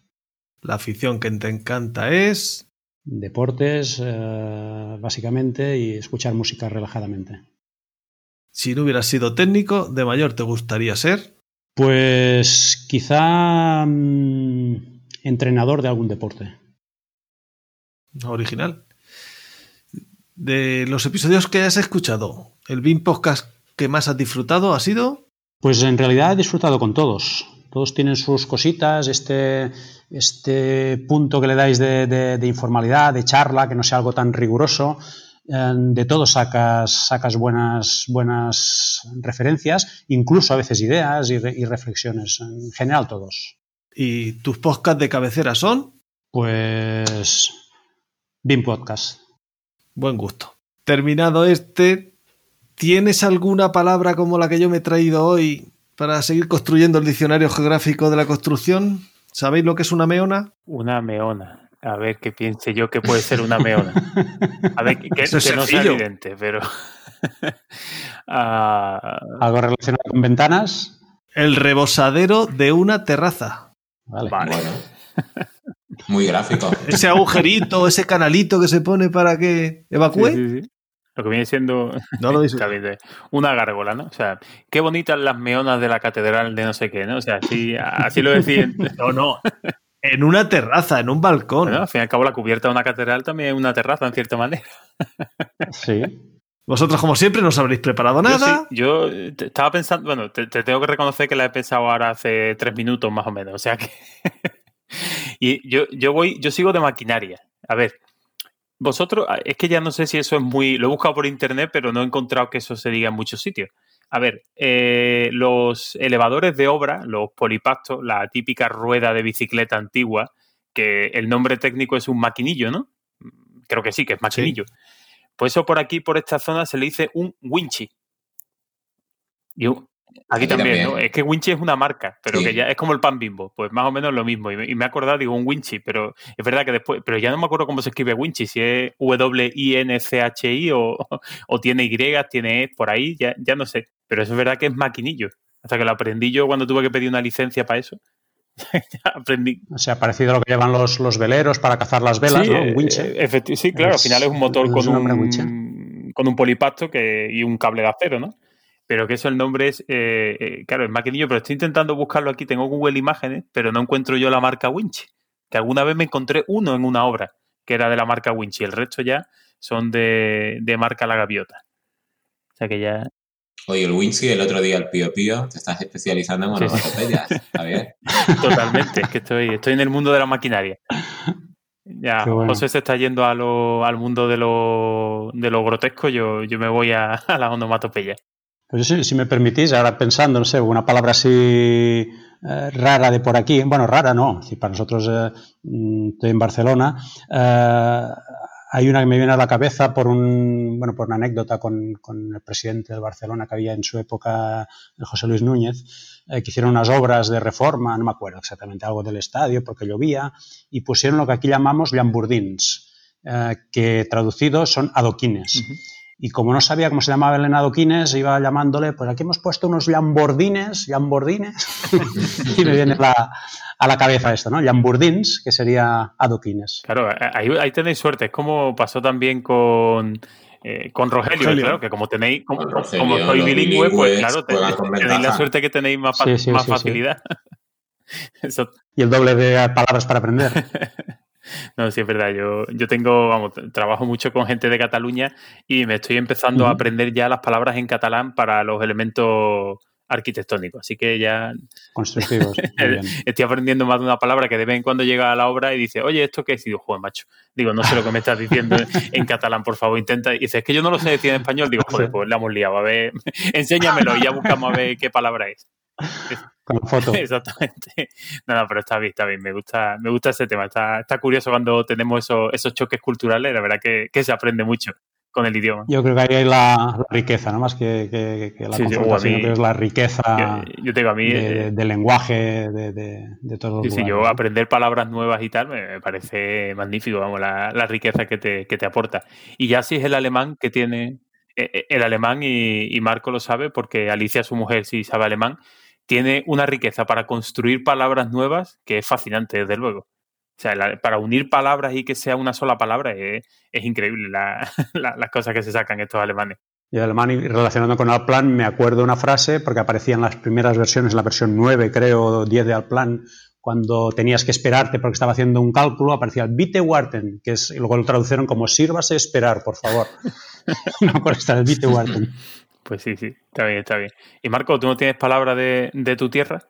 [SPEAKER 2] La afición que te encanta es.
[SPEAKER 4] Deportes, eh, básicamente, y escuchar música relajadamente.
[SPEAKER 2] Si no hubieras sido técnico, ¿de mayor te gustaría ser?
[SPEAKER 4] Pues quizá mm, entrenador de algún deporte.
[SPEAKER 2] Original. De los episodios que has escuchado, ¿el BIM Podcast que más has disfrutado ha sido?
[SPEAKER 4] Pues en realidad he disfrutado con todos. Todos tienen sus cositas, este, este punto que le dais de, de informalidad, de charla, que no sea algo tan riguroso de todo sacas, sacas buenas, buenas referencias, incluso a veces ideas y, y, reflexiones, en general todos.
[SPEAKER 2] ¿Y tus podcasts de cabecera son?
[SPEAKER 4] Pues... BIM Podcast.
[SPEAKER 2] Buen gusto. Terminado este, ¿tienes alguna palabra como la que yo me he traído hoy para seguir construyendo el diccionario geográfico de la construcción? ¿Sabéis lo que es una meona?
[SPEAKER 1] Una meona. A ver qué piense yo que puede ser una meona. A ver, que, que, no sea evidente, pero.
[SPEAKER 4] Ah, ¿Algo relacionado con ventanas?
[SPEAKER 2] El rebosadero de una terraza.
[SPEAKER 3] Vale. Bueno. Muy gráfico.
[SPEAKER 2] Ese agujerito, ese canalito que se pone para que evacúe.
[SPEAKER 1] Sí, sí, sí. Lo que viene siendo
[SPEAKER 2] no lo
[SPEAKER 1] una gárgola, ¿no? O sea, qué bonitas las meonas de la catedral de no sé qué, ¿no? O sea, así, así lo decían.
[SPEAKER 2] no, no. En una terraza, en un balcón.
[SPEAKER 1] al fin y al cabo, la cubierta de una catedral también es una terraza, en cierta manera.
[SPEAKER 4] Sí.
[SPEAKER 2] Vosotros, como siempre, no os habréis preparado nada.
[SPEAKER 1] Yo, sí, yo estaba pensando, bueno, te, te, tengo que reconocer que la he pensado ahora hace tres minutos más o menos, o sea que... y yo, yo voy, yo sigo de maquinaria. A ver, vosotros, es que ya no sé si eso es muy... Lo he buscado por internet, pero no he encontrado que eso se diga en muchos sitios. A ver, eh, los elevadores de obra, los polipactos, la típica rueda de bicicleta antigua, que el nombre técnico es un maquinillo, ¿no? Creo que sí, que es maquinillo. Sí. Pues eso por aquí, por esta zona, se le dice un winchi. Y un, Aquí, también, también, ¿no? Es que Winchy es una marca, pero sí. que ya es como el pan bimbo, pues más o menos lo mismo. Y me, y me he acordado, digo, un Winchy, pero es verdad que después, pero ya no me acuerdo cómo se escribe Winchy, si es W-I-N-C-H-I o, o, tiene Y, tiene E por ahí, ya, ya no sé. Pero eso es verdad que es maquinillo. Hasta que lo aprendí yo cuando tuve que pedir una licencia para eso. ya aprendí.
[SPEAKER 4] O sea, parecido a lo que llevan los, los veleros para cazar las velas,
[SPEAKER 1] sí,
[SPEAKER 4] ¿no? Un winch.
[SPEAKER 1] Eh, sí, claro, es, al final es un motor es con, un, con un polipacto que, y un cable de acero, ¿no? Pero que eso el nombre es, eh, eh, claro, es maquinillo, pero estoy intentando buscarlo aquí, tengo Google Imágenes, pero no encuentro yo la marca Winch, que alguna vez me encontré uno en una obra que era de la marca Winch y el resto ya son de, de marca La Gaviota. O sea que ya...
[SPEAKER 3] Oye, el Winchi el otro día el Pío Pío, te estás especializando en onomatopeyas, sí, sí. ¿está bien?
[SPEAKER 1] Totalmente, es que estoy, estoy en el mundo de la maquinaria. Ya, bueno. José se está yendo a lo, al mundo de lo, de lo grotesco, yo, yo me voy a, a las onomatopeyas.
[SPEAKER 4] Pues si, si, me permitís, ahora pensando, no sé, una palabra así eh, rara de por aquí, bueno, rara no, si para nosotros eh, estoy en Barcelona, eh, hay una que me viene a la cabeza por un, bueno, por una anécdota con, el presidente de Barcelona que había en su época, José Luis Núñez, que hicieron unas obras de reforma, no me acuerdo exactamente, algo del estadio porque llovía, y pusieron lo que aquí llamamos llamburdins, eh, que traducidos son adoquines. Y como no sabía cómo se llamaba el adoquines, iba llamándole, pues aquí hemos puesto unos llambordines, llambordines, y me viene la, a la cabeza esto, ¿no? Llambordins, que sería adoquines.
[SPEAKER 1] Claro, ahí, ahí tenéis suerte, es como pasó también con... Eh, con Rogelio, Rogelio, claro, que como tenéis, como, Rogelio, como soy bilingüe, pues claro, tenéis, tenéis la suerte que tenéis más, sí, sí, más sí, facilidad.
[SPEAKER 4] Eso... Y el doble de palabras para aprender.
[SPEAKER 1] No, sí, es verdad. Yo, yo tengo, vamos, trabajo mucho con gente de Cataluña y me estoy empezando uh -huh. a aprender ya las palabras en catalán para los elementos arquitectónicos. Así que ya.
[SPEAKER 4] Constructivos.
[SPEAKER 1] estoy aprendiendo más de una palabra que de vez en cuando llega a la obra y dice, oye, ¿esto qué es? Y digo, joder, macho. Digo, no sé lo que me estás diciendo en catalán, por favor, intenta. Y dice, es que yo no lo sé decir en español. Digo, joder, pues la hemos liado. A ver, enséñamelo y ya buscamos a ver qué palabra es.
[SPEAKER 4] Con la foto.
[SPEAKER 1] Exactamente. No, no, pero está bien, está bien. Me gusta, me gusta ese tema. Está, está curioso cuando tenemos esos, esos choques culturales. La verdad que, que se aprende mucho con el idioma.
[SPEAKER 4] Yo creo que ahí hay la, riqueza, ¿no? Más que, que, la sí, que es la riqueza
[SPEAKER 1] yo, tengo a mí,
[SPEAKER 4] de,
[SPEAKER 1] eh,
[SPEAKER 4] lenguaje de, de, todos
[SPEAKER 1] los Sí, yo aprender palabras nuevas y tal me, parece magnífico, vamos, la, la riqueza que te, que te aporta. Y ya si es el alemán que tiene, eh, eh, el alemán y, Marco lo sabe porque Alicia, su mujer, sí sabe alemán, tiene una riqueza para construir palabras nuevas que es fascinante, desde luego. O sea, para unir palabras y que sea una sola palabra es, increíble las cosas que se sacan estos alemanes.
[SPEAKER 4] Y alemán, relacionando con Alplan, me acuerdo una frase, porque aparecía en las primeras versiones, la versión 9, creo, 10 de Alplan, cuando tenías que esperarte porque estaba haciendo un cálculo, aparecía Bitte warten, que es, y luego lo tradujeron como sírvase esperar, por favor. no, por estar Bitte warten.
[SPEAKER 1] Pues sí, sí, está bien, está bien. Y Marco, ¿tú no tienes palabra de, de tu tierra?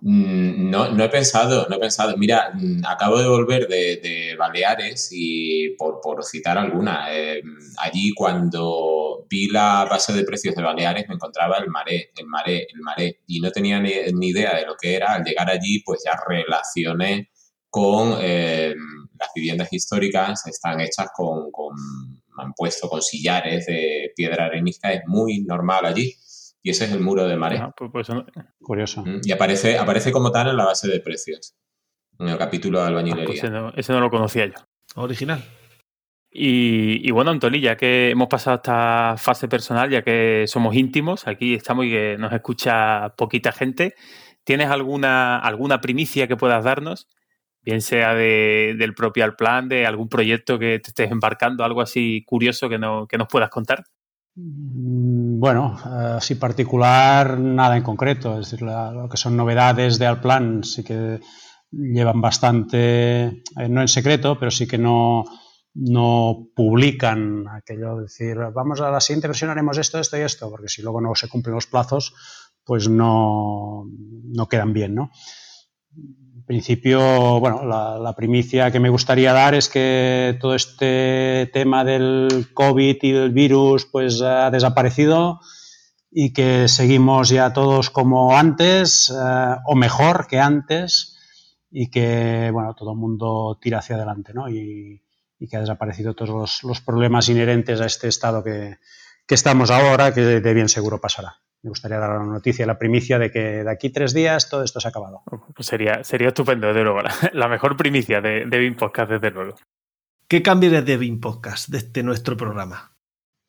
[SPEAKER 3] Mm, no, no he pensado, no he pensado. Mira, mm, acabo de volver de, Baleares y por, citar alguna, eh, allí cuando vi la base de precios de Baleares me encontraba el maré, el maré, el maré y no tenía ni, idea de lo que era. Al llegar allí pues ya relacioné con eh, las viviendas históricas, están hechas con, con, han puesto con sillares de piedra arenisca, es muy normal allí y ese es el muro de Mare.
[SPEAKER 1] Pues, pues
[SPEAKER 4] Curioso.
[SPEAKER 3] Mm, y aparece, aparece como tal en la base de precios, en el capítulo de albañilería.
[SPEAKER 1] Ah, pues ese, no, lo conocía yo.
[SPEAKER 2] Original.
[SPEAKER 1] Y, bueno, Antolí, ya que hemos pasado esta fase personal, ya que somos íntimos, aquí estamos y que nos escucha poquita gente, ¿tienes alguna, alguna primicia que puedas darnos? Bien sea de, del propio plan, de algún proyecto que te estés embarcando, algo así curioso que, no, que nos puedas contar.
[SPEAKER 4] Mm, bueno, así particular, nada en concreto. Es decir, lo que son novedades de Alplan sí que llevan bastante, eh, no en secreto, pero sí que no, no publican aquello de decir, vamos a la siguiente versión, haremos esto, esto y esto, porque si luego no se cumplen los plazos, pues no, no quedan bien, ¿no? Principio, bueno, la, primicia que me gustaría dar es que todo este tema del COVID y del virus pues ha desaparecido y que seguimos ya todos como antes eh, o mejor que antes y que, bueno, todo el mundo tira hacia adelante, ¿no? Y, que ha desaparecido todos los, problemas inherentes a este estado que estamos ahora, que de bien seguro pasará me gustaría dar la noticia, la primicia de que de aquí tres días todo esto se ha acabado.
[SPEAKER 1] Pues sería, sería estupendo, desde luego. La, mejor primicia de, de BIM Podcast, desde luego.
[SPEAKER 2] ¿Qué cambiaría de BIM Podcast, de este nuestro programa?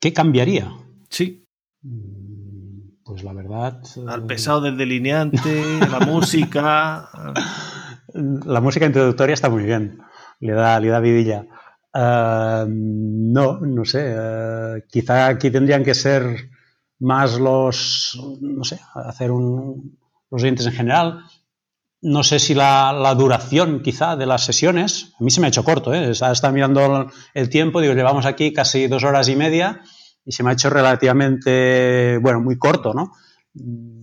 [SPEAKER 4] ¿Qué cambiaría?
[SPEAKER 2] Sí.
[SPEAKER 4] Mm, pues la verdad.
[SPEAKER 2] Al eh, pesado del delineante, la música.
[SPEAKER 4] La música introductoria está muy bien. Le da, le da vidilla. Eh, no, no sé. Eh, quizá aquí tendrían que ser más los, no sé, hacer un, los dientes en general. No sé si la, duración quizá de las sesiones, a mí se me ha hecho corto, ¿eh? mirando el tiempo, digo, llevamos aquí casi dos horas y media y se me ha hecho relativamente, bueno, muy corto, ¿no?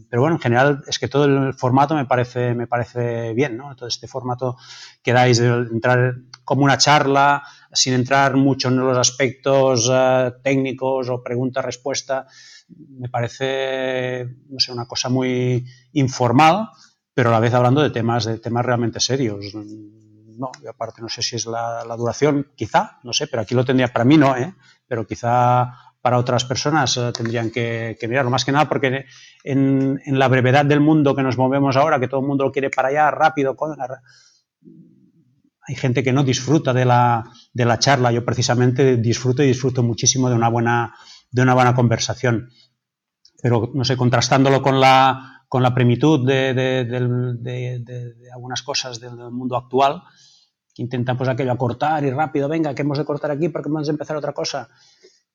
[SPEAKER 4] Pero bueno, en general es que todo el formato me parece, me parece bien, ¿no? Todo este formato que dais de entrar como una charla, sin entrar mucho en los aspectos eh, técnicos o pregunta-respuesta, me parece, no sé, una cosa muy informal, pero a la vez hablando de temas, de temas realmente serios. No, aparte no sé si es la, duración, quizá, no sé, pero aquí lo tendría, para mí no, ¿eh? pero quizá para otras personas eh, tendrían que, mirarlo, más que nada porque en, la brevedad del mundo que nos movemos ahora, que todo el mundo lo quiere para allá, rápido, hay gente que no disfruta de la, de la charla, yo precisamente disfruto y disfruto muchísimo de una buena de una buena conversación. Pero, no sé, contrastándolo con la, con la primitud de, de, algunas cosas del mundo actual, que intentan pues aquello acortar y rápido, venga, que hemos de cortar aquí porque vamos a empezar otra cosa.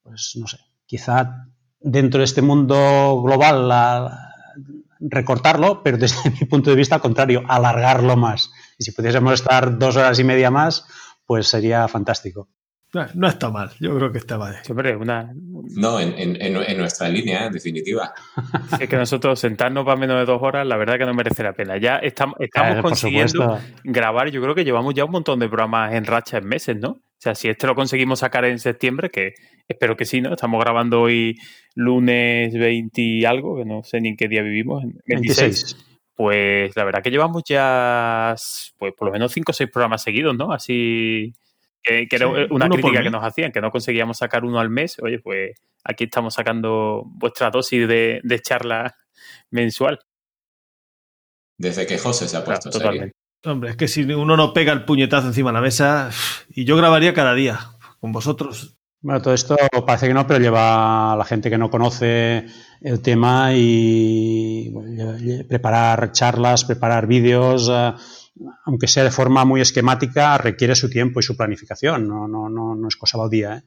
[SPEAKER 4] Pues no sé, quizá dentro de este mundo global recortarlo, pero desde mi punto de vista al contrario, alargarlo más. Y si pudiésemos estar dos horas y media más, pues sería fantástico.
[SPEAKER 2] No, está mal, yo creo que está mal.
[SPEAKER 1] una...
[SPEAKER 3] No, en, nuestra línea, en definitiva.
[SPEAKER 1] Es que nosotros sentarnos para menos de dos horas, la verdad que no merece la pena. Ya estamos, estamos consiguiendo grabar, yo creo que llevamos ya un montón de programas en racha en meses, ¿no? O sea, si este lo conseguimos sacar en septiembre, que espero que sí, ¿no? Estamos grabando hoy lunes 20 y algo, que no sé ni en qué día vivimos, 26. Pues la verdad que llevamos ya, pues por lo menos cinco o seis programas seguidos, ¿no? Así que, era una crítica que nos hacían, que no conseguíamos sacar uno al mes. Oye, pues aquí estamos sacando vuestra dosis de, charla mensual.
[SPEAKER 3] Desde que José se ha puesto totalmente.
[SPEAKER 2] Hombre, es que si uno no pega el puñetazo encima de la mesa, y yo grabaría cada día con vosotros.
[SPEAKER 4] Bueno, todo esto parece que no, pero lleva a la gente que no conoce el tema y preparar charlas, preparar vídeos, eh, aunque sea de forma muy esquemática, requiere su tiempo y su planificación. No, no, no, no es cosa baldía. ¿eh?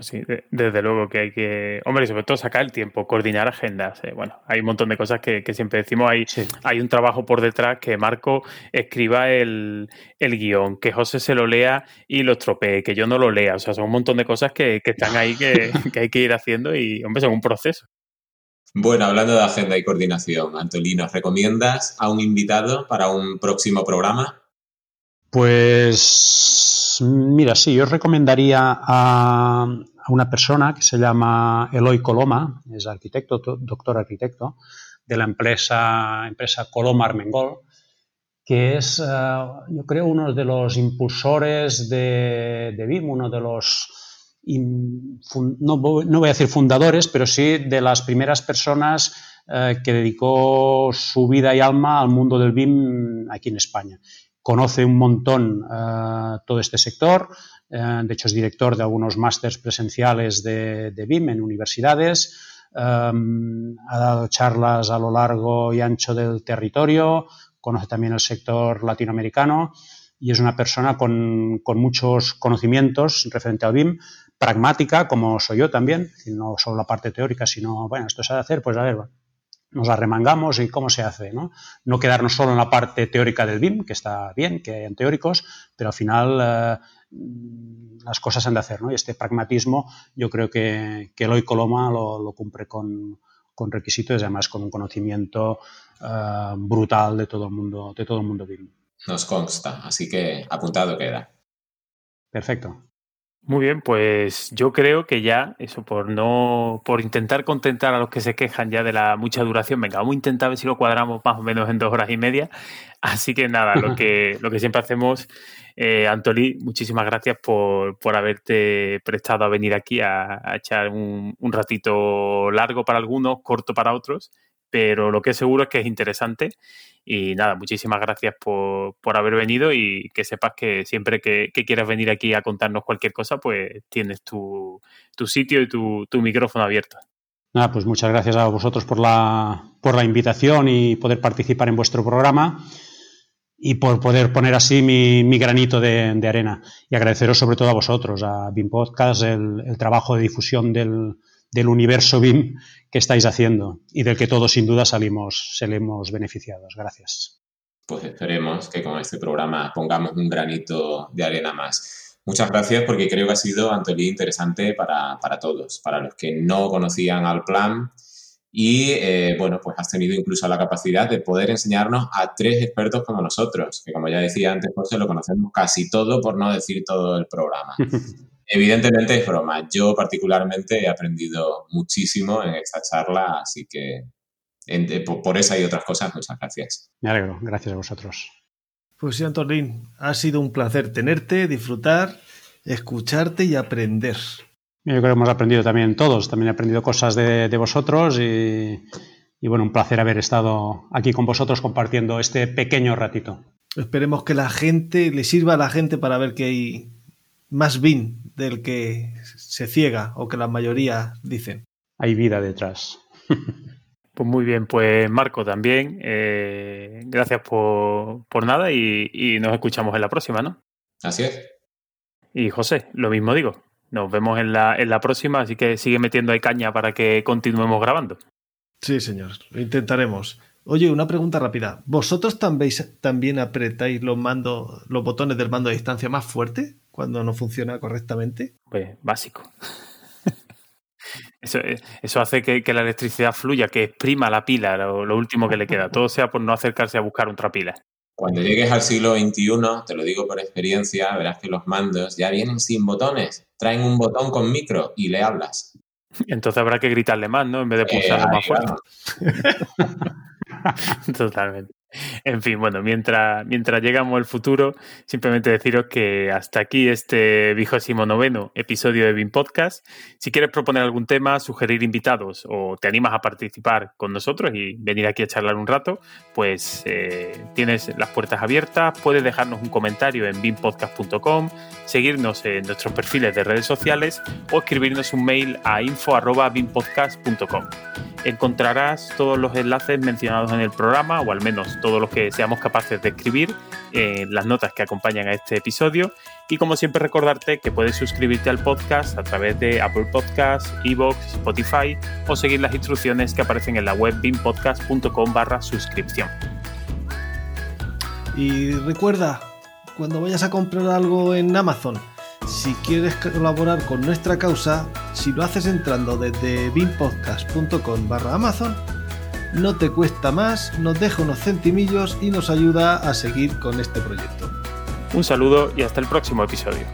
[SPEAKER 1] sí, desde luego que hay que, hombre, y sobre todo sacar el tiempo, coordinar agendas. Eh, bueno, hay un montón de cosas que, siempre decimos. Hay, hay un trabajo por detrás que Marco escriba el, guion, que José se lo lea y lo estropee, que yo no lo lea. O sea, son un montón de cosas que, están ahí que, que, hay que ir haciendo y, hombre, son un proceso.
[SPEAKER 3] Bueno, hablando de agenda y coordinación, Antolino, ¿recomiendas a un invitado para un próximo programa?
[SPEAKER 4] Pues mira, sí, yo recomendaría a, una persona que se llama Eloy Coloma, es arquitecto, doctor arquitecto, de la empresa, empresa Coloma Armengol, que es, eh, yo creo, uno de los impulsores de, de BIM, uno de los, no, voy a decir fundadores, pero sí de las primeras personas eh, que dedicó su vida y alma al mundo del BIM aquí en España. Conoce un montón eh, todo este sector, eh, de hecho es director de algunos másters presenciales de, BIM en universidades, ha dado charlas a lo largo y ancho del territorio, conoce también el sector latinoamericano y es una persona con, con muchos conocimientos referente al BIM, pragmática, como soy yo también, no solo la parte teórica, sino, bueno, esto se ha de hacer, pues a ver, nos arremangamos y cómo se hace, ¿no? No quedarnos solo en la parte teórica del BIM, que está bien, que hayan teóricos, pero al final eh, las cosas han de hacer, ¿no? Y este pragmatismo yo creo que, que Eloy Coloma lo, cumple con, requisitos y además con un conocimiento eh, brutal de todo el mundo, de todo el mundo BIM.
[SPEAKER 3] Nos consta, así que apuntado queda.
[SPEAKER 4] Perfecto.
[SPEAKER 1] Muy bien, pues yo creo que ya, eso por no, por intentar contentar a los que se quejan ya de la mucha duración, venga, vamos a intentar ver si lo cuadramos más o menos en dos horas y media. Así que nada, lo que, lo que siempre hacemos, eh, muchísimas gracias por, haberte prestado a venir aquí a, echar un, un ratito largo para algunos, corto para otros, pero lo que es seguro es que es interesante y nada, muchísimas gracias por, haber venido y que sepas que siempre que, quieras venir aquí a contarnos cualquier cosa, pues tienes tu, sitio y tu, micrófono abierto.
[SPEAKER 4] Nada, pues muchas gracias a vosotros por la, por la invitación y poder participar en vuestro programa y por poder poner así mi, granito de, arena. Y agradeceros sobre todo a vosotros, a BIM Podcast, el trabajo de difusión del, del universo BIM que estáis haciendo y del que todos sin duda salimos, salimos beneficiados. Gracias.
[SPEAKER 3] Pues esperemos que con este programa pongamos un granito de arena más. Muchas gracias porque creo que ha sido, Antolí, interesante para, todos, para los que no conocían al plan y, eh, bueno, pues has tenido incluso la capacidad de poder enseñarnos a tres expertos como nosotros, que como ya decía antes, José, lo conocemos casi todo, por no decir todo el programa. Evidentemente es broma. Yo particularmente he aprendido muchísimo en esta charla, así que por esa y otras cosas, muchas gracias.
[SPEAKER 4] Me alegro, gracias a vosotros.
[SPEAKER 2] Pues sí, Antolín, ha sido un placer tenerte, disfrutar, escucharte y aprender.
[SPEAKER 4] Yo creo que hemos aprendido también todos, también he aprendido cosas de, vosotros y, y, bueno, un placer haber estado aquí con vosotros compartiendo este pequeño ratito.
[SPEAKER 2] Esperemos que la gente, le sirva a la gente para ver que hay más bin del que se ciega o que la mayoría dicen.
[SPEAKER 4] Hay vida detrás.
[SPEAKER 1] Pues muy bien, pues Marco también, eh, gracias por, nada y, nos escuchamos en la próxima, ¿no?
[SPEAKER 3] Así es.
[SPEAKER 1] Y José, lo mismo digo, nos vemos en la, en la próxima, así que sigue metiendo ahí caña para que continuemos grabando.
[SPEAKER 2] Sí, señor, lo intentaremos. Oye, una pregunta rápida. ¿Vosotros también, también apretáis los, mando, los botones del mando a distancia más fuerte? Cuando no funciona correctamente?
[SPEAKER 1] Pues básico. Eh, eso, hace que, la electricidad fluya, que exprima la pila, lo, último que le queda. Todo sea por no acercarse a buscar otra pila.
[SPEAKER 3] Cuando llegues al siglo XXI, te lo digo por experiencia, verás que los mandos ya vienen sin botones. Traen un botón con micro y le hablas.
[SPEAKER 1] Entonces habrá que gritarle más, ¿no? En vez de pulsarlo más fuerte. Totalmente. En fin, bueno, mientras, mientras llegamos al futuro, simplemente deciros que hasta aquí este vigésimo noveno episodio de BIM Podcast. Si quieres proponer algún tema, sugerir invitados o te animas a participar con nosotros y venir aquí a charlar un rato, pues eh, tienes las puertas abiertas. Puedes dejarnos un comentario en bimpodcast.com, seguirnos en nuestros perfiles de redes sociales o escribirnos un mail a info.bimpodcast.com encontrarás todos los enlaces mencionados en el programa, o al menos todos los que seamos capaces de escribir en las notas que acompañan a este episodio. Y como siempre recordarte que puedes suscribirte al podcast a través de Apple Podcasts, Evox, Spotify o seguir las instrucciones que aparecen en la web bimpodcast.com barra suscripción.
[SPEAKER 2] Y recuerda, cuando vayas a comprar algo en Amazon, si quieres colaborar con nuestra causa, si lo haces entrando desde bimpodcast.com barra Amazon, no te cuesta más, nos deja unos centimillos y nos ayuda a seguir con este proyecto.
[SPEAKER 1] Un saludo y hasta el próximo episodio.